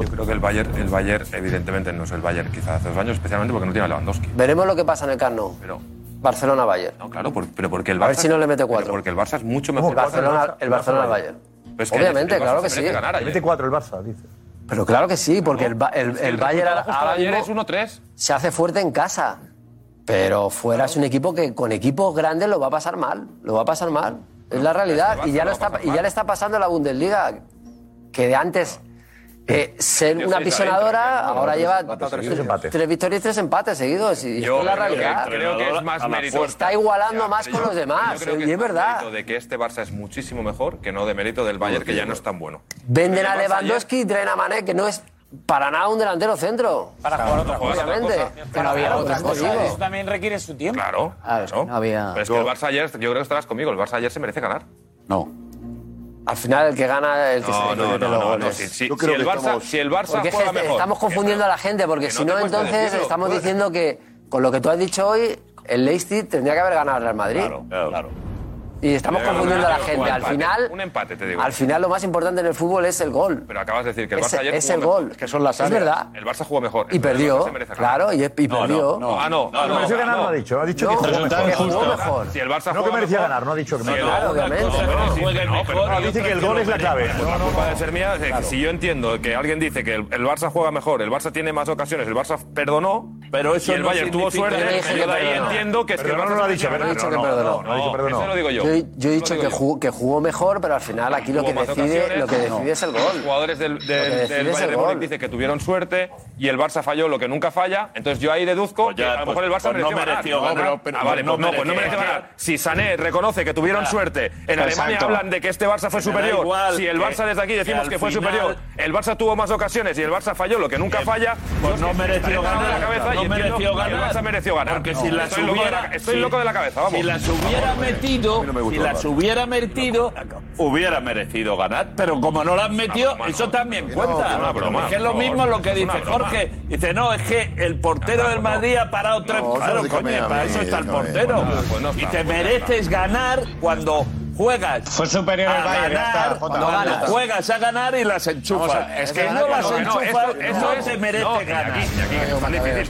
Speaker 16: Yo creo que el Bayern, el Bayern evidentemente no es el Bayern quizás hace dos años, especialmente porque no tiene a Lewandowski.
Speaker 12: Veremos lo que pasa en el Camp Nou.
Speaker 16: Pero,
Speaker 12: Barcelona-Bayern.
Speaker 16: no, claro, por- pero porque el
Speaker 12: A
Speaker 16: Barça...
Speaker 12: ver si no le mete cuatro.
Speaker 16: Porque el Barça es mucho
Speaker 12: El
Speaker 16: mejor.
Speaker 12: Barcelona, el Barcelona Bayern.
Speaker 16: Pero es que
Speaker 12: Obviamente,
Speaker 16: el Barça
Speaker 12: claro que sí.
Speaker 16: ganar
Speaker 7: mete cuatro el Barça, dice.
Speaker 12: Pero claro que sí, porque el, Ba- el, el Bayern ahora, mismo
Speaker 16: es 1-3.
Speaker 12: se hace fuerte en casa. Pero fuera es un equipo que con equipos grandes lo va a pasar mal, lo va a pasar mal. Es la realidad. Y ya, lo está, y ya le está pasando a la Bundesliga, que de antes eh, ser una
Speaker 16: apisonadora
Speaker 12: ahora lleva tres, victorias y tres empates seguidos. Y
Speaker 16: yo
Speaker 12: es la realidad.
Speaker 16: Creo que es más mérito.
Speaker 12: Está igualando más con los demás.
Speaker 16: Eh,
Speaker 12: y es, verdad.
Speaker 16: De que este Barça es muchísimo mejor que no de mérito del Bayern, que ya no es tan bueno.
Speaker 12: Venden a Levandowski y traen a Mané, que no es para nada un delantero centro.
Speaker 11: Para jugar otra cosa.
Speaker 12: Obviamente.
Speaker 11: Pero había otra cosa. Eso también requiere su tiempo.
Speaker 16: Claro.
Speaker 12: había...
Speaker 16: Pero es que el Barça ayer, yo creo que estarás conmigo, el Barça ayer se merece ganar.
Speaker 26: No.
Speaker 12: Al final el que gana el que
Speaker 16: no,
Speaker 12: se
Speaker 16: no, no,
Speaker 12: los.
Speaker 16: Si, el Barça, estamos... si el Barça
Speaker 12: porque. Estamos confundiendo a la gente porque si
Speaker 16: no,
Speaker 12: entonces estamos diciendo que con lo que tú has dicho hoy, el Leipzig tendría que haber ganado al Real Madrid.
Speaker 16: Claro. claro.
Speaker 12: Y estamos confundiendo a la gente. Al final,
Speaker 16: un empate, te digo.
Speaker 12: Al final lo más importante en el fútbol es el gol.
Speaker 16: Pero acabas de decir que el Barça es, ayer
Speaker 12: es el gol. Que son las Es verdad.
Speaker 16: El Barça jugó mejor.
Speaker 12: Y perdió. Claro, y,
Speaker 16: No,
Speaker 12: perdió.
Speaker 16: no, no.
Speaker 7: Ah,
Speaker 16: no, no,
Speaker 7: no, no.
Speaker 16: no
Speaker 7: ha dicho. Que
Speaker 16: Si
Speaker 7: No merecía ganar, no ha dicho que merecía ganar. no, que el gol es la clave.
Speaker 16: Pues si yo entiendo que alguien dice que el Barça juega mejor, el Barça tiene más ocasiones, el Barça perdonó,
Speaker 6: pero eso
Speaker 16: y el
Speaker 6: no
Speaker 16: Bayern tuvo suerte.
Speaker 6: Yo
Speaker 16: de ahí entiendo que...
Speaker 7: Pero
Speaker 16: no,
Speaker 7: no lo ha dicho, no,
Speaker 12: no,
Speaker 7: no, no, ha dicho perdón.
Speaker 16: Eso lo digo yo.
Speaker 12: Yo, yo he dicho que jugó, que jugó mejor, pero al final aquí lo que decide, lo que decide es el gol.
Speaker 16: Los jugadores del, del, del Bayern de Múnich dicen que tuvieron suerte y el Barça falló lo que nunca falla. Entonces yo ahí deduzco
Speaker 6: pues ya,
Speaker 16: que a lo mejor pues, el Barça
Speaker 6: pues mereció no
Speaker 16: mereció ganar.
Speaker 6: ganar.
Speaker 16: No, pero,
Speaker 6: ah,
Speaker 16: vale,
Speaker 6: no,
Speaker 16: pues no, pues no
Speaker 6: mereció ganar.
Speaker 16: Si Sané reconoce que tuvieron suerte, en Alemania hablan de que este Barça fue superior. Si el Barça desde aquí decimos que, fue superior, el Barça tuvo más ocasiones y el Barça falló lo que nunca falla,
Speaker 6: pues no mereció ganar.
Speaker 16: La cabeza
Speaker 6: mereció ganar.
Speaker 16: Mereció ganar.
Speaker 6: Porque si las
Speaker 16: estoy
Speaker 6: hubiera.
Speaker 16: Estoy loco de la cabeza.
Speaker 6: Si las hubiera metido. Si las hubiera metido, hubiera merecido ganar. Pero como no las metió, eso también cuenta.
Speaker 16: Es
Speaker 6: que es lo mismo lo que dice Jorge. Dice, no, es que el portero del Madrid ha parado tres.
Speaker 5: Claro,
Speaker 6: coño, para eso está el portero. Y te mereces ganar cuando juegas.
Speaker 21: Fue superior
Speaker 6: a
Speaker 21: el Bayern.
Speaker 6: Ganar. Juegas a ganar y las enchufas. Es que no las
Speaker 16: no,
Speaker 6: enchufas,
Speaker 16: no, eso,
Speaker 6: eso
Speaker 16: es,
Speaker 6: merece ganar.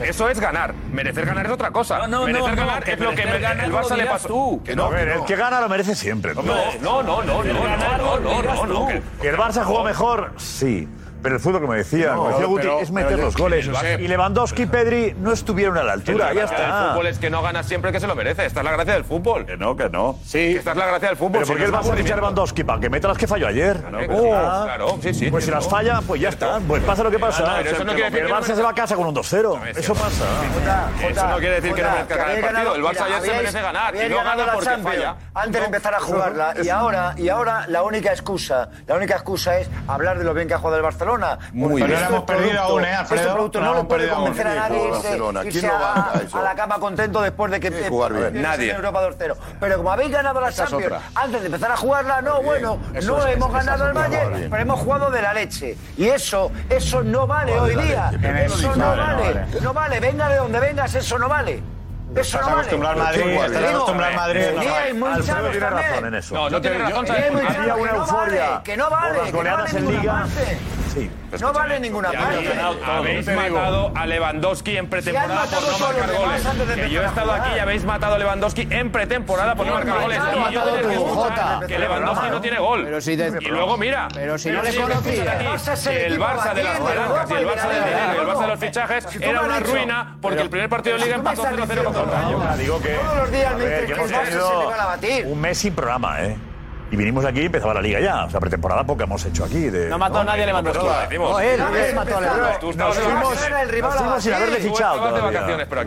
Speaker 16: Eso es ganar. Merecer ganar es otra cosa.
Speaker 6: No,
Speaker 16: merecer ganar es lo que el Barça le pasó.
Speaker 6: Tú.
Speaker 16: Que
Speaker 7: no, el que gana lo merece siempre.
Speaker 16: No, no, no, no, no, no, no, no, no,
Speaker 7: no, no, pero el fútbol, como decía,
Speaker 26: no, pero,
Speaker 7: Guti,
Speaker 26: pero,
Speaker 7: es meter los goles. Y Lewandowski y Pedri no estuvieron a la altura. Ya está.
Speaker 16: El fútbol es que no ganas siempre que se lo merece. Esta es la gracia del fútbol.
Speaker 6: Que no, que no.
Speaker 16: Sí. esta es la gracia del fútbol.
Speaker 7: Pero
Speaker 16: si
Speaker 7: ¿por qué
Speaker 16: no
Speaker 7: vas a
Speaker 16: fichar
Speaker 7: Lewandowski? ¿Para que meta las que falló ayer?
Speaker 16: Claro,
Speaker 7: oh.
Speaker 16: sí, claro. sí, sí.
Speaker 7: Pues si las falla, pues ya está. Pues pasa lo que pasa.
Speaker 16: Pero eso no quiere decir
Speaker 7: el Barça se va a casa con un 2-0. Eso pasa.
Speaker 16: Eso no quiere decir que no merezca ganar el partido. El Barça ayer se merece ganar. Y no gana porque falla.
Speaker 14: Antes de empezar a jugarla. Y ahora la única excusa, la única excusa es hablar de lo bien que ha jugado el Barcelona
Speaker 5: Barcelona.
Speaker 14: Muy
Speaker 5: bien.
Speaker 21: No hemos
Speaker 14: este
Speaker 21: perdido aún, ¿eh, este Alfredo?
Speaker 14: Este producto
Speaker 21: no,
Speaker 14: no
Speaker 21: lo
Speaker 14: puede convencer a nadie irse, irse a, a, la cama contento después de que
Speaker 5: de, jugar eh,
Speaker 14: bien.
Speaker 16: Nadie.
Speaker 14: en Europa 2-0. Pero como habéis ganado la Champions, antes de empezar a jugarla, no, bien. bueno,
Speaker 26: eso
Speaker 14: no
Speaker 26: es,
Speaker 14: hemos ganado el Valle, pero hemos jugado de la leche. Y eso, eso no vale hoy día. Eso
Speaker 5: no
Speaker 21: vale. No
Speaker 14: vale, venga de donde vengas, eso no vale. Eso no
Speaker 21: acostumbrar vale. Madrid, estás acostumbrar Madrid. No vale.
Speaker 14: Eh,
Speaker 7: eh,
Speaker 14: Alfredo
Speaker 7: tiene razón en eso.
Speaker 16: No, no tiene razón. Yo,
Speaker 14: yo,
Speaker 7: había una euforia.
Speaker 14: Que no vale. Por las
Speaker 7: goleadas en Liga. Sí.
Speaker 14: No vale ninguna
Speaker 16: pena. Habéis matado a Lewandowski en pretemporada por no marcar goles. Que yo he estado aquí y habéis matado a Lewandowski en pretemporada por no marcar goles. Y yo
Speaker 14: tengo
Speaker 16: que Lewandowski no tiene gol. Y luego mira.
Speaker 12: Pero si no le.
Speaker 14: El Barça
Speaker 16: de las blancas y el Barça del dinero y el Barça de los fichajes era una ruina porque el primer partido de Liga empató 0-0
Speaker 7: con Digo que.
Speaker 14: Todos los días me
Speaker 7: que hemos tenido un mes sin programa, ¿eh? Y vinimos aquí y empezaba la liga ya. O sea, pretemporada poca hemos hecho aquí. De,
Speaker 11: no mató a nadie, Lewandowski.
Speaker 12: No, él, él mató a Lewandowski.
Speaker 7: Nos fuimos sin haberle fichado.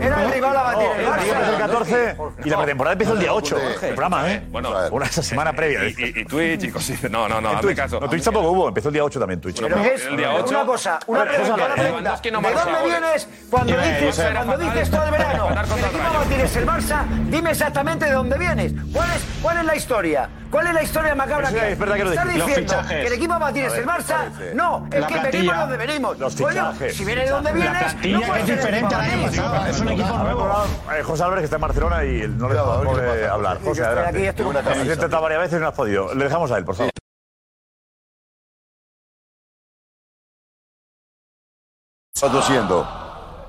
Speaker 14: Era el rival a batir. El
Speaker 7: 14 y la pretemporada empieza el día 8. El programa, ¿eh?
Speaker 16: Bueno,
Speaker 7: una semana previa.
Speaker 16: Y Twitch y cositas. No, no, no, hazme caso.
Speaker 7: No, Twitch tampoco hubo. Empezó el día 8 también Twitch.
Speaker 14: El día Una cosa, una pregunta. ¿De dónde vienes cuando dices cuando dices todo el verano? Si el Barça, dime exactamente de dónde vienes. ¿Cuál es la historia? ¿Cuál es la historia? Macabra
Speaker 7: Es
Speaker 14: que
Speaker 7: verdad que lo
Speaker 14: ¿Estás
Speaker 7: dijiste. Los
Speaker 14: diciendo
Speaker 7: fichajes.
Speaker 14: que el equipo Martínez es el
Speaker 7: A ver,
Speaker 14: Barça? No, es
Speaker 7: La
Speaker 14: que
Speaker 7: plantilla.
Speaker 14: venimos de donde venimos.
Speaker 7: Los
Speaker 14: si viene de donde
Speaker 7: La
Speaker 14: vienes,
Speaker 7: plantilla
Speaker 14: no puede
Speaker 7: es diferente año
Speaker 14: Madrid.
Speaker 7: pasado. Es un equipo nuevo. Eh, José Álvarez que está en Barcelona y no le
Speaker 5: a
Speaker 7: puede
Speaker 5: pasa.
Speaker 7: hablar. José, adelante. intentado varias veces y no has podido. Le dejamos a él, por favor.
Speaker 5: Está tosiendo.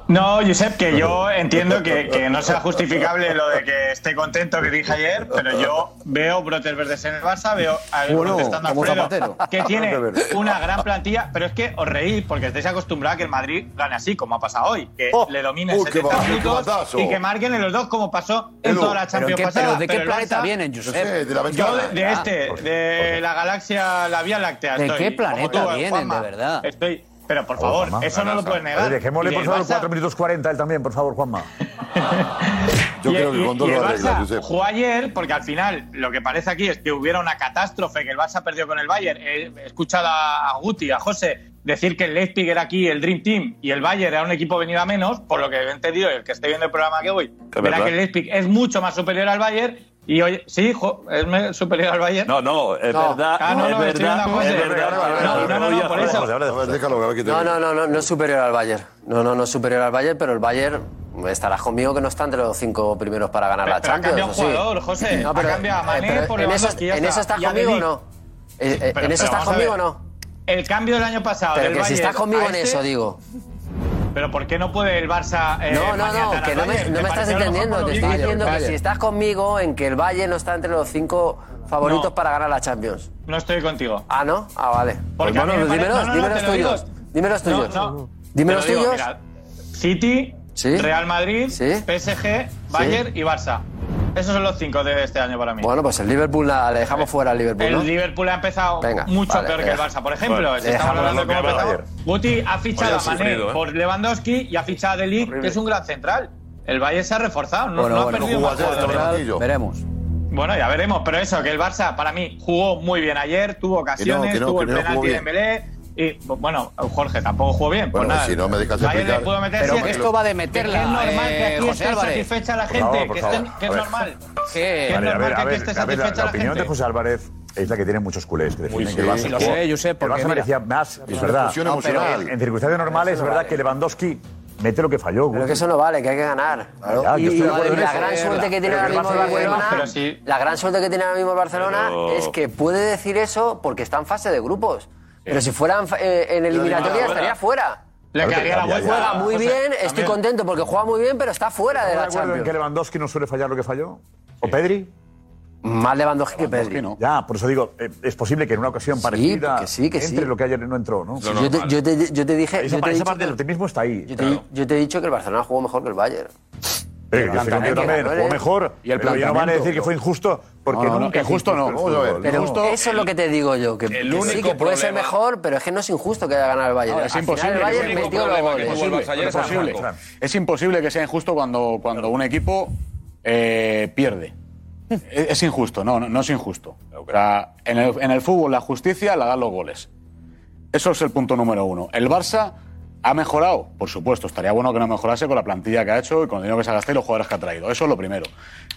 Speaker 25: No, Josep, que yo *laughs* entiendo que, que no sea justificable lo de que esté contento que dije ayer, pero yo veo brotes verdes en el Barça, veo a
Speaker 14: Bueno,
Speaker 25: protestando Alfredo, que tiene una gran plantilla, pero es que os reís porque estáis acostumbrados a que el Madrid gane así, como ha pasado hoy, que
Speaker 5: Oh,
Speaker 25: le domine
Speaker 5: qué
Speaker 25: 70
Speaker 5: ba- qué
Speaker 25: minutos
Speaker 5: batazo.
Speaker 25: y que marquen en los dos como pasó en toda la
Speaker 5: ¿pero
Speaker 25: Champions pasada.
Speaker 5: pero de qué
Speaker 24: planeta
Speaker 25: Barça-
Speaker 24: vienen, Josep?
Speaker 5: Sé, de la
Speaker 25: Yo de, de
Speaker 5: Ah,
Speaker 25: este, de la galaxia, la Vía Láctea.
Speaker 24: ¿De
Speaker 25: estoy,
Speaker 24: qué planeta
Speaker 25: tú,
Speaker 24: vienen,
Speaker 25: Juanma.
Speaker 24: de verdad?
Speaker 25: Estoy, pero por favor,
Speaker 7: Juanma.
Speaker 25: eso no lo puedes negar.
Speaker 7: Oye, dejémosle por favor
Speaker 25: Barça-
Speaker 7: 4 minutos 40 él también, por favor, Juanma. *laughs*
Speaker 5: Yo
Speaker 25: y,
Speaker 5: creo que con dos lo arregla,
Speaker 25: Barça
Speaker 5: Josep.
Speaker 25: jugó ayer porque al final lo que parece aquí es que hubiera una catástrofe, que el Barça perdió con el Bayern. He escuchado a Guti, a José, decir que el Leipzig era aquí el Dream Team y el Bayern era un equipo venido a menos, por lo que he entendido el que esté viendo el programa que voy, verá que el Leipzig es mucho más superior al Bayern y hoy, sí, jo, es superior al Bayern.
Speaker 6: No, no, es verdad,
Speaker 25: Ah, no,
Speaker 6: es
Speaker 25: no, estoy
Speaker 6: verdad, es verdad.
Speaker 25: No, no, no, no, por eso.
Speaker 12: No, no, no, no, no es superior al Bayern. No, no, no es superior al Bayern, pero el Bayern estarás conmigo que no está entre los cinco primeros para ganar la
Speaker 25: Pero ha
Speaker 12: Champions.
Speaker 25: cambiado
Speaker 12: ¿o sí?
Speaker 25: jugador, José.
Speaker 12: No,
Speaker 25: Ha
Speaker 12: pero,
Speaker 25: cambiado a Mané
Speaker 12: eh, pero
Speaker 25: por
Speaker 12: en eso, en
Speaker 25: está.
Speaker 12: eso estás conmigo o no? Eh, eh,
Speaker 25: Pero-
Speaker 12: ¿En eso
Speaker 25: pero
Speaker 12: estás conmigo o no?
Speaker 25: El cambio del año pasado.
Speaker 12: Pero
Speaker 25: del
Speaker 12: que si
Speaker 25: Bayern
Speaker 12: estás conmigo en
Speaker 25: este,
Speaker 12: eso, digo.
Speaker 25: Pero ¿por qué no puede el Barça eh,
Speaker 12: No, no, no, que no me,
Speaker 25: Bayern?
Speaker 12: no me estás entendiendo. Te estoy diciendo que si estás conmigo en que el Bayern no está entre los cinco favoritos
Speaker 25: No.
Speaker 12: para ganar la Champions.
Speaker 25: No estoy contigo.
Speaker 12: Ah, ¿no? Ah, vale.
Speaker 25: Porque
Speaker 12: Pues bueno,
Speaker 25: parece-
Speaker 12: dímelos,
Speaker 25: no, no, no,
Speaker 12: dime los
Speaker 25: te lo digo.
Speaker 12: tuyos. Dime los
Speaker 25: No,
Speaker 12: tuyos.
Speaker 25: no.
Speaker 12: Dime
Speaker 25: Te
Speaker 12: los
Speaker 25: lo digo,
Speaker 12: tuyos.
Speaker 25: mira, City, Real Madrid, PSG, Bayern y Barça. Esos son los cinco de este año para mí.
Speaker 12: Bueno, pues el Liverpool la- le dejamos fuera al Liverpool, ¿no?
Speaker 25: El Liverpool ha empezado
Speaker 12: Venga,
Speaker 25: mucho
Speaker 12: vale,
Speaker 25: peor que el
Speaker 12: deja.
Speaker 25: Barça. Por ejemplo,
Speaker 12: Bueno,
Speaker 25: si estamos
Speaker 12: dejamos
Speaker 25: hablando de
Speaker 12: que
Speaker 25: cómo ha empezado, Guti ha fichado a Mané
Speaker 12: ¿eh?
Speaker 25: por Lewandowski y ha fichado a Delic, que es un gran central. El Bayern se ha reforzado, no,
Speaker 24: Bueno,
Speaker 25: no ha
Speaker 24: bueno,
Speaker 25: perdido
Speaker 24: jugó
Speaker 25: más jugadores.
Speaker 24: veremos.
Speaker 25: Bueno, ya veremos, pero eso, que el Barça para mí jugó muy bien ayer, tuvo ocasiones,
Speaker 5: que no,
Speaker 25: tuvo el penalti de
Speaker 5: bien.
Speaker 25: Y bueno, Jorge tampoco jugó bien, pues
Speaker 5: Bueno,
Speaker 25: nada.
Speaker 5: si no me dejas explicar.
Speaker 25: pudo meter
Speaker 24: Pero
Speaker 25: siete.
Speaker 24: esto va de
Speaker 25: Que
Speaker 24: meterla,
Speaker 25: es normal que
Speaker 24: eh,
Speaker 25: aquí
Speaker 24: José
Speaker 25: esté satisfecha la gente,
Speaker 7: favor,
Speaker 25: que, estén- es normal.
Speaker 24: ¿Qué?
Speaker 25: Que es
Speaker 7: Vale, a
Speaker 25: normal
Speaker 7: ver,
Speaker 25: que esté satisfecha
Speaker 7: la
Speaker 25: la
Speaker 7: opinión de. José Álvarez es la que tienen muchos culés que defienden
Speaker 5: sí,
Speaker 7: que el Barça
Speaker 5: sí, lo
Speaker 24: sé, Josep,
Speaker 7: el
Speaker 24: porque
Speaker 7: Barça
Speaker 24: mira-
Speaker 7: merecía más, es
Speaker 5: Es
Speaker 7: verdad.
Speaker 24: No, pero
Speaker 5: emocional.
Speaker 7: En circunstancias normales es verdad que Lewandowski mete lo que falló.
Speaker 12: Pero que eso no vale, que hay que ganar.
Speaker 7: Ya, yo
Speaker 12: y
Speaker 7: en
Speaker 12: la
Speaker 7: eso.
Speaker 12: gran suerte que tiene ahora
Speaker 7: que el
Speaker 12: mismo
Speaker 7: Barça
Speaker 12: el Barcelona, la gran suerte que tiene ahora mismo el Barcelona
Speaker 6: Pero-
Speaker 12: es que puede decir eso porque está en fase de grupos. Pero si fuera en, fa- eh, en eliminatoria estaría fuera.
Speaker 25: Le quedaría la vuelta.
Speaker 12: Juega muy bien, estoy
Speaker 25: también.
Speaker 12: contento porque juega muy bien, pero está fuera de
Speaker 7: ¿Estamos
Speaker 12: la
Speaker 7: de acuerdo en que
Speaker 12: Champions.
Speaker 7: Lewandowski no suele fallar lo que falló? ¿O Pedri?
Speaker 12: Más Lewandowski que Pedri.
Speaker 26: no.
Speaker 7: Ya, por eso digo, eh, es posible que en una ocasión parecida
Speaker 12: que sí, que sí.
Speaker 7: entre lo que ayer no entró, ¿no?
Speaker 12: Sí, yo, te, yo te- yo te dije,
Speaker 7: Esa,
Speaker 12: yo te
Speaker 7: esa parte del optimismo está ahí.
Speaker 12: yo te- yo te he dicho que el Barcelona jugó mejor que el Bayern. Que
Speaker 7: jugó
Speaker 12: ¿eh?
Speaker 7: mejor.
Speaker 26: Y el
Speaker 7: pero ya no van a decir que fue injusto, porque
Speaker 26: No, no, no,
Speaker 7: nunca
Speaker 26: injusto no.
Speaker 7: el
Speaker 26: Vamos a ver.
Speaker 7: fútbol.
Speaker 12: Pero
Speaker 26: Justo-
Speaker 12: eso es lo que te digo yo, que,
Speaker 16: el
Speaker 12: que sí,
Speaker 16: único
Speaker 12: que puede ser mejor, pero es que no es injusto que haya ganado el Bayern.
Speaker 26: No, es
Speaker 12: Al final
Speaker 26: imposible
Speaker 12: el Bayern
Speaker 16: único
Speaker 12: metió los goles.
Speaker 26: Es imposible.
Speaker 16: Marco.
Speaker 26: Es imposible que sea injusto cuando, cuando un equipo eh, pierde. Es, es injusto, no, no, no es injusto. O sea, en, el, en el fútbol la justicia la dan los goles. Eso es el punto número uno. El Barça ha mejorado, por supuesto. Estaría bueno que no mejorase con la plantilla que ha hecho y con el dinero que se ha gastado y los jugadores que ha traído. Eso es lo primero.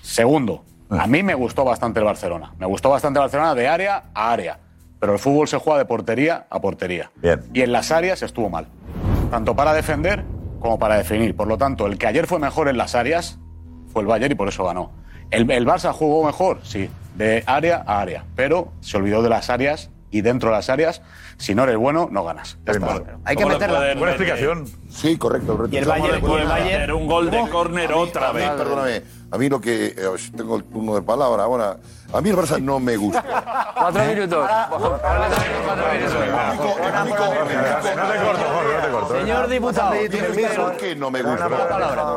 Speaker 26: Segundo, a mí me gustó bastante el Barcelona. Me gustó bastante el Barcelona de área a área. Pero el fútbol se juega de portería a portería.
Speaker 7: Bien.
Speaker 26: Y en las áreas estuvo mal. Tanto para defender como para definir. Por lo tanto, el que ayer fue mejor en las áreas fue el Bayern y por eso ganó. El, el Barça jugó mejor, sí, de área a área. Pero se olvidó de las áreas y dentro de las áreas, si no eres bueno, no ganas. Ya está.
Speaker 24: Hay que
Speaker 6: ¿Cómo
Speaker 24: meterla.
Speaker 7: Buena
Speaker 6: meter-
Speaker 7: explicación.
Speaker 5: Sí, correcto. correcto.
Speaker 9: Y el Bayern-
Speaker 5: de acuerdo.
Speaker 9: y el Bayern-
Speaker 6: Meter un gol de córner otra
Speaker 5: A mí,
Speaker 6: vez.
Speaker 5: perdóname, a mí lo que. eh, tengo el turno de palabra ahora. A mí el Barça no me gusta.
Speaker 12: Cuatro minutos.
Speaker 7: No te corto, Jorge, no te corto. ¿eh?
Speaker 24: Señor diputado.
Speaker 5: ¿Por qué no me gusta?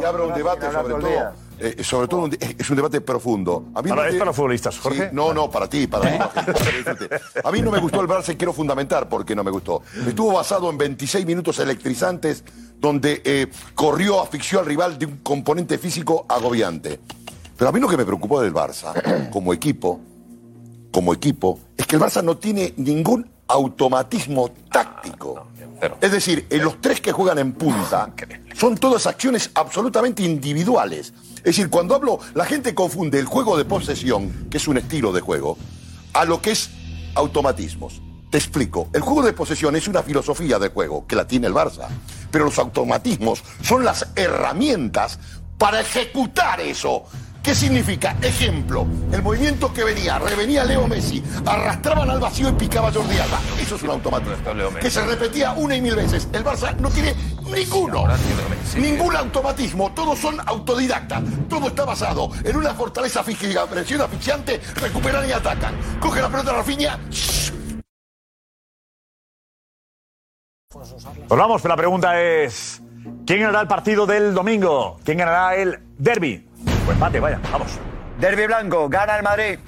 Speaker 5: Y abro un debate sobre todo. Eh, sobre todo un es un debate profundo. A mí
Speaker 7: Ahora,
Speaker 5: no
Speaker 7: ¿es para futbolistas,
Speaker 5: Sí,
Speaker 7: Jorge?
Speaker 5: no, no, para ti, para ti. para. A mí no me gustó el Barça y quiero fundamentar por qué no me gustó. Estuvo basado en 26 minutos electrizantes donde eh, corrió, asfixió al rival de un componente físico agobiante. Pero a mí lo que me preocupó del Barça, como equipo, como equipo, es que el Barça no tiene ningún automatismo táctico. Es decir, en los tres que juegan en punta son todas acciones absolutamente individuales. Es decir, cuando hablo, la gente confunde el juego de posesión, que es un estilo de juego, a lo que es automatismos. Te explico. El juego de posesión es una filosofía de juego que la tiene el Barça, pero los automatismos son las herramientas para ejecutar eso ¿Qué significa? Ejemplo, el movimiento que venía, revenía Leo Messi, arrastraban al vacío y picaba Jordi Alba. Eso es un automatismo. Que se repetía una y mil veces. El Barça no tiene ninguno. Ningún automatismo. Todos son autodidactas. Todo está basado en una fortaleza física, presión asfixiante, recuperan y atacan. Coge la pelota de Rafinha,
Speaker 7: Pues vamos, pero la pregunta es: ¿quién ganará el partido del domingo? ¿Quién ganará el derby? Pues empate, vaya, vamos.
Speaker 14: Derby blanco, gana el Madrid.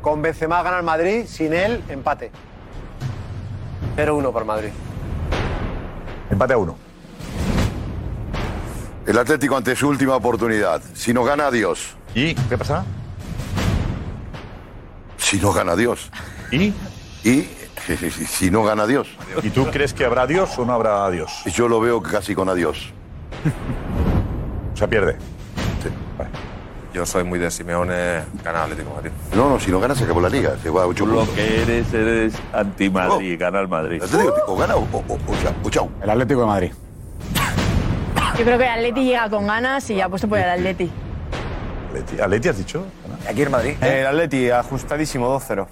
Speaker 15: Con Benzema gana el Madrid, sin él, empate.
Speaker 12: 0-1 por Madrid.
Speaker 7: Empate a uno.
Speaker 5: El Atlético ante su última oportunidad. Si no gana, adiós.
Speaker 7: ¿Y qué pasa?
Speaker 5: Si no gana, adiós.
Speaker 7: ¿Y?
Speaker 5: Y *laughs* si no gana, adiós.
Speaker 7: ¿Y tú crees que habrá adiós o no habrá adiós?
Speaker 5: Yo lo veo casi con adiós. *laughs*
Speaker 7: O sea, pierde.
Speaker 16: Yo soy muy de Simeone, gana Atlético de Madrid.
Speaker 5: No, no, si no gana se acabó la liga. Se va a ocho
Speaker 6: Lo
Speaker 5: puntos.
Speaker 6: que eres, eres anti-Madrid, gana el Madrid.
Speaker 5: El Atlético o gana o, o, o- o chao, o chao.
Speaker 3: El Atlético de Madrid.
Speaker 2: Yo creo que el Atleti llega con ganas y ha puesto por el Atleti.
Speaker 7: Atleti, ¿Atleti has dicho?
Speaker 14: Aquí en Madrid.
Speaker 17: El Atleti, ajustadísimo, 2-0.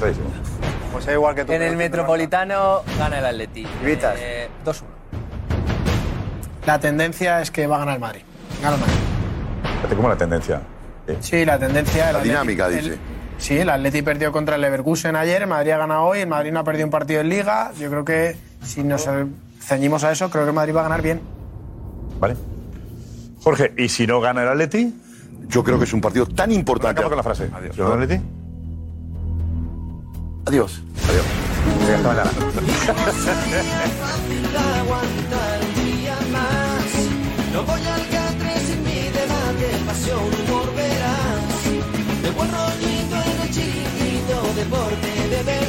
Speaker 15: Pues es igual que tú.
Speaker 4: En el Metropolitano gana el Atleti.
Speaker 15: Vitas.
Speaker 4: Eh, 2-1.
Speaker 1: La tendencia es que va a ganar el Madrid. Gana el Madrid.
Speaker 7: Fíjate cómo la tendencia.
Speaker 1: Sí, la tendencia. el
Speaker 5: La
Speaker 1: Atleti-
Speaker 5: dinámica,
Speaker 1: el-
Speaker 5: dice.
Speaker 1: Sí, el Atleti perdió contra el Leverkusen ayer, el Madrid ha ganado hoy, el Madrid no ha perdido un partido en Liga. Yo creo que si nos eh, ceñimos a eso, creo que el Madrid va a ganar bien.
Speaker 7: Vale. Jorge, ¿y si no gana el Atleti?
Speaker 5: Yo creo que es un partido tan importante.
Speaker 7: Acaba con la frase. ¿Si no gana el Atleti?
Speaker 5: Adiós.
Speaker 7: Adiós. *laughs* Hasta mañana.
Speaker 27: aguantar pasión volverás. De buen rollito en el chiquito deporte de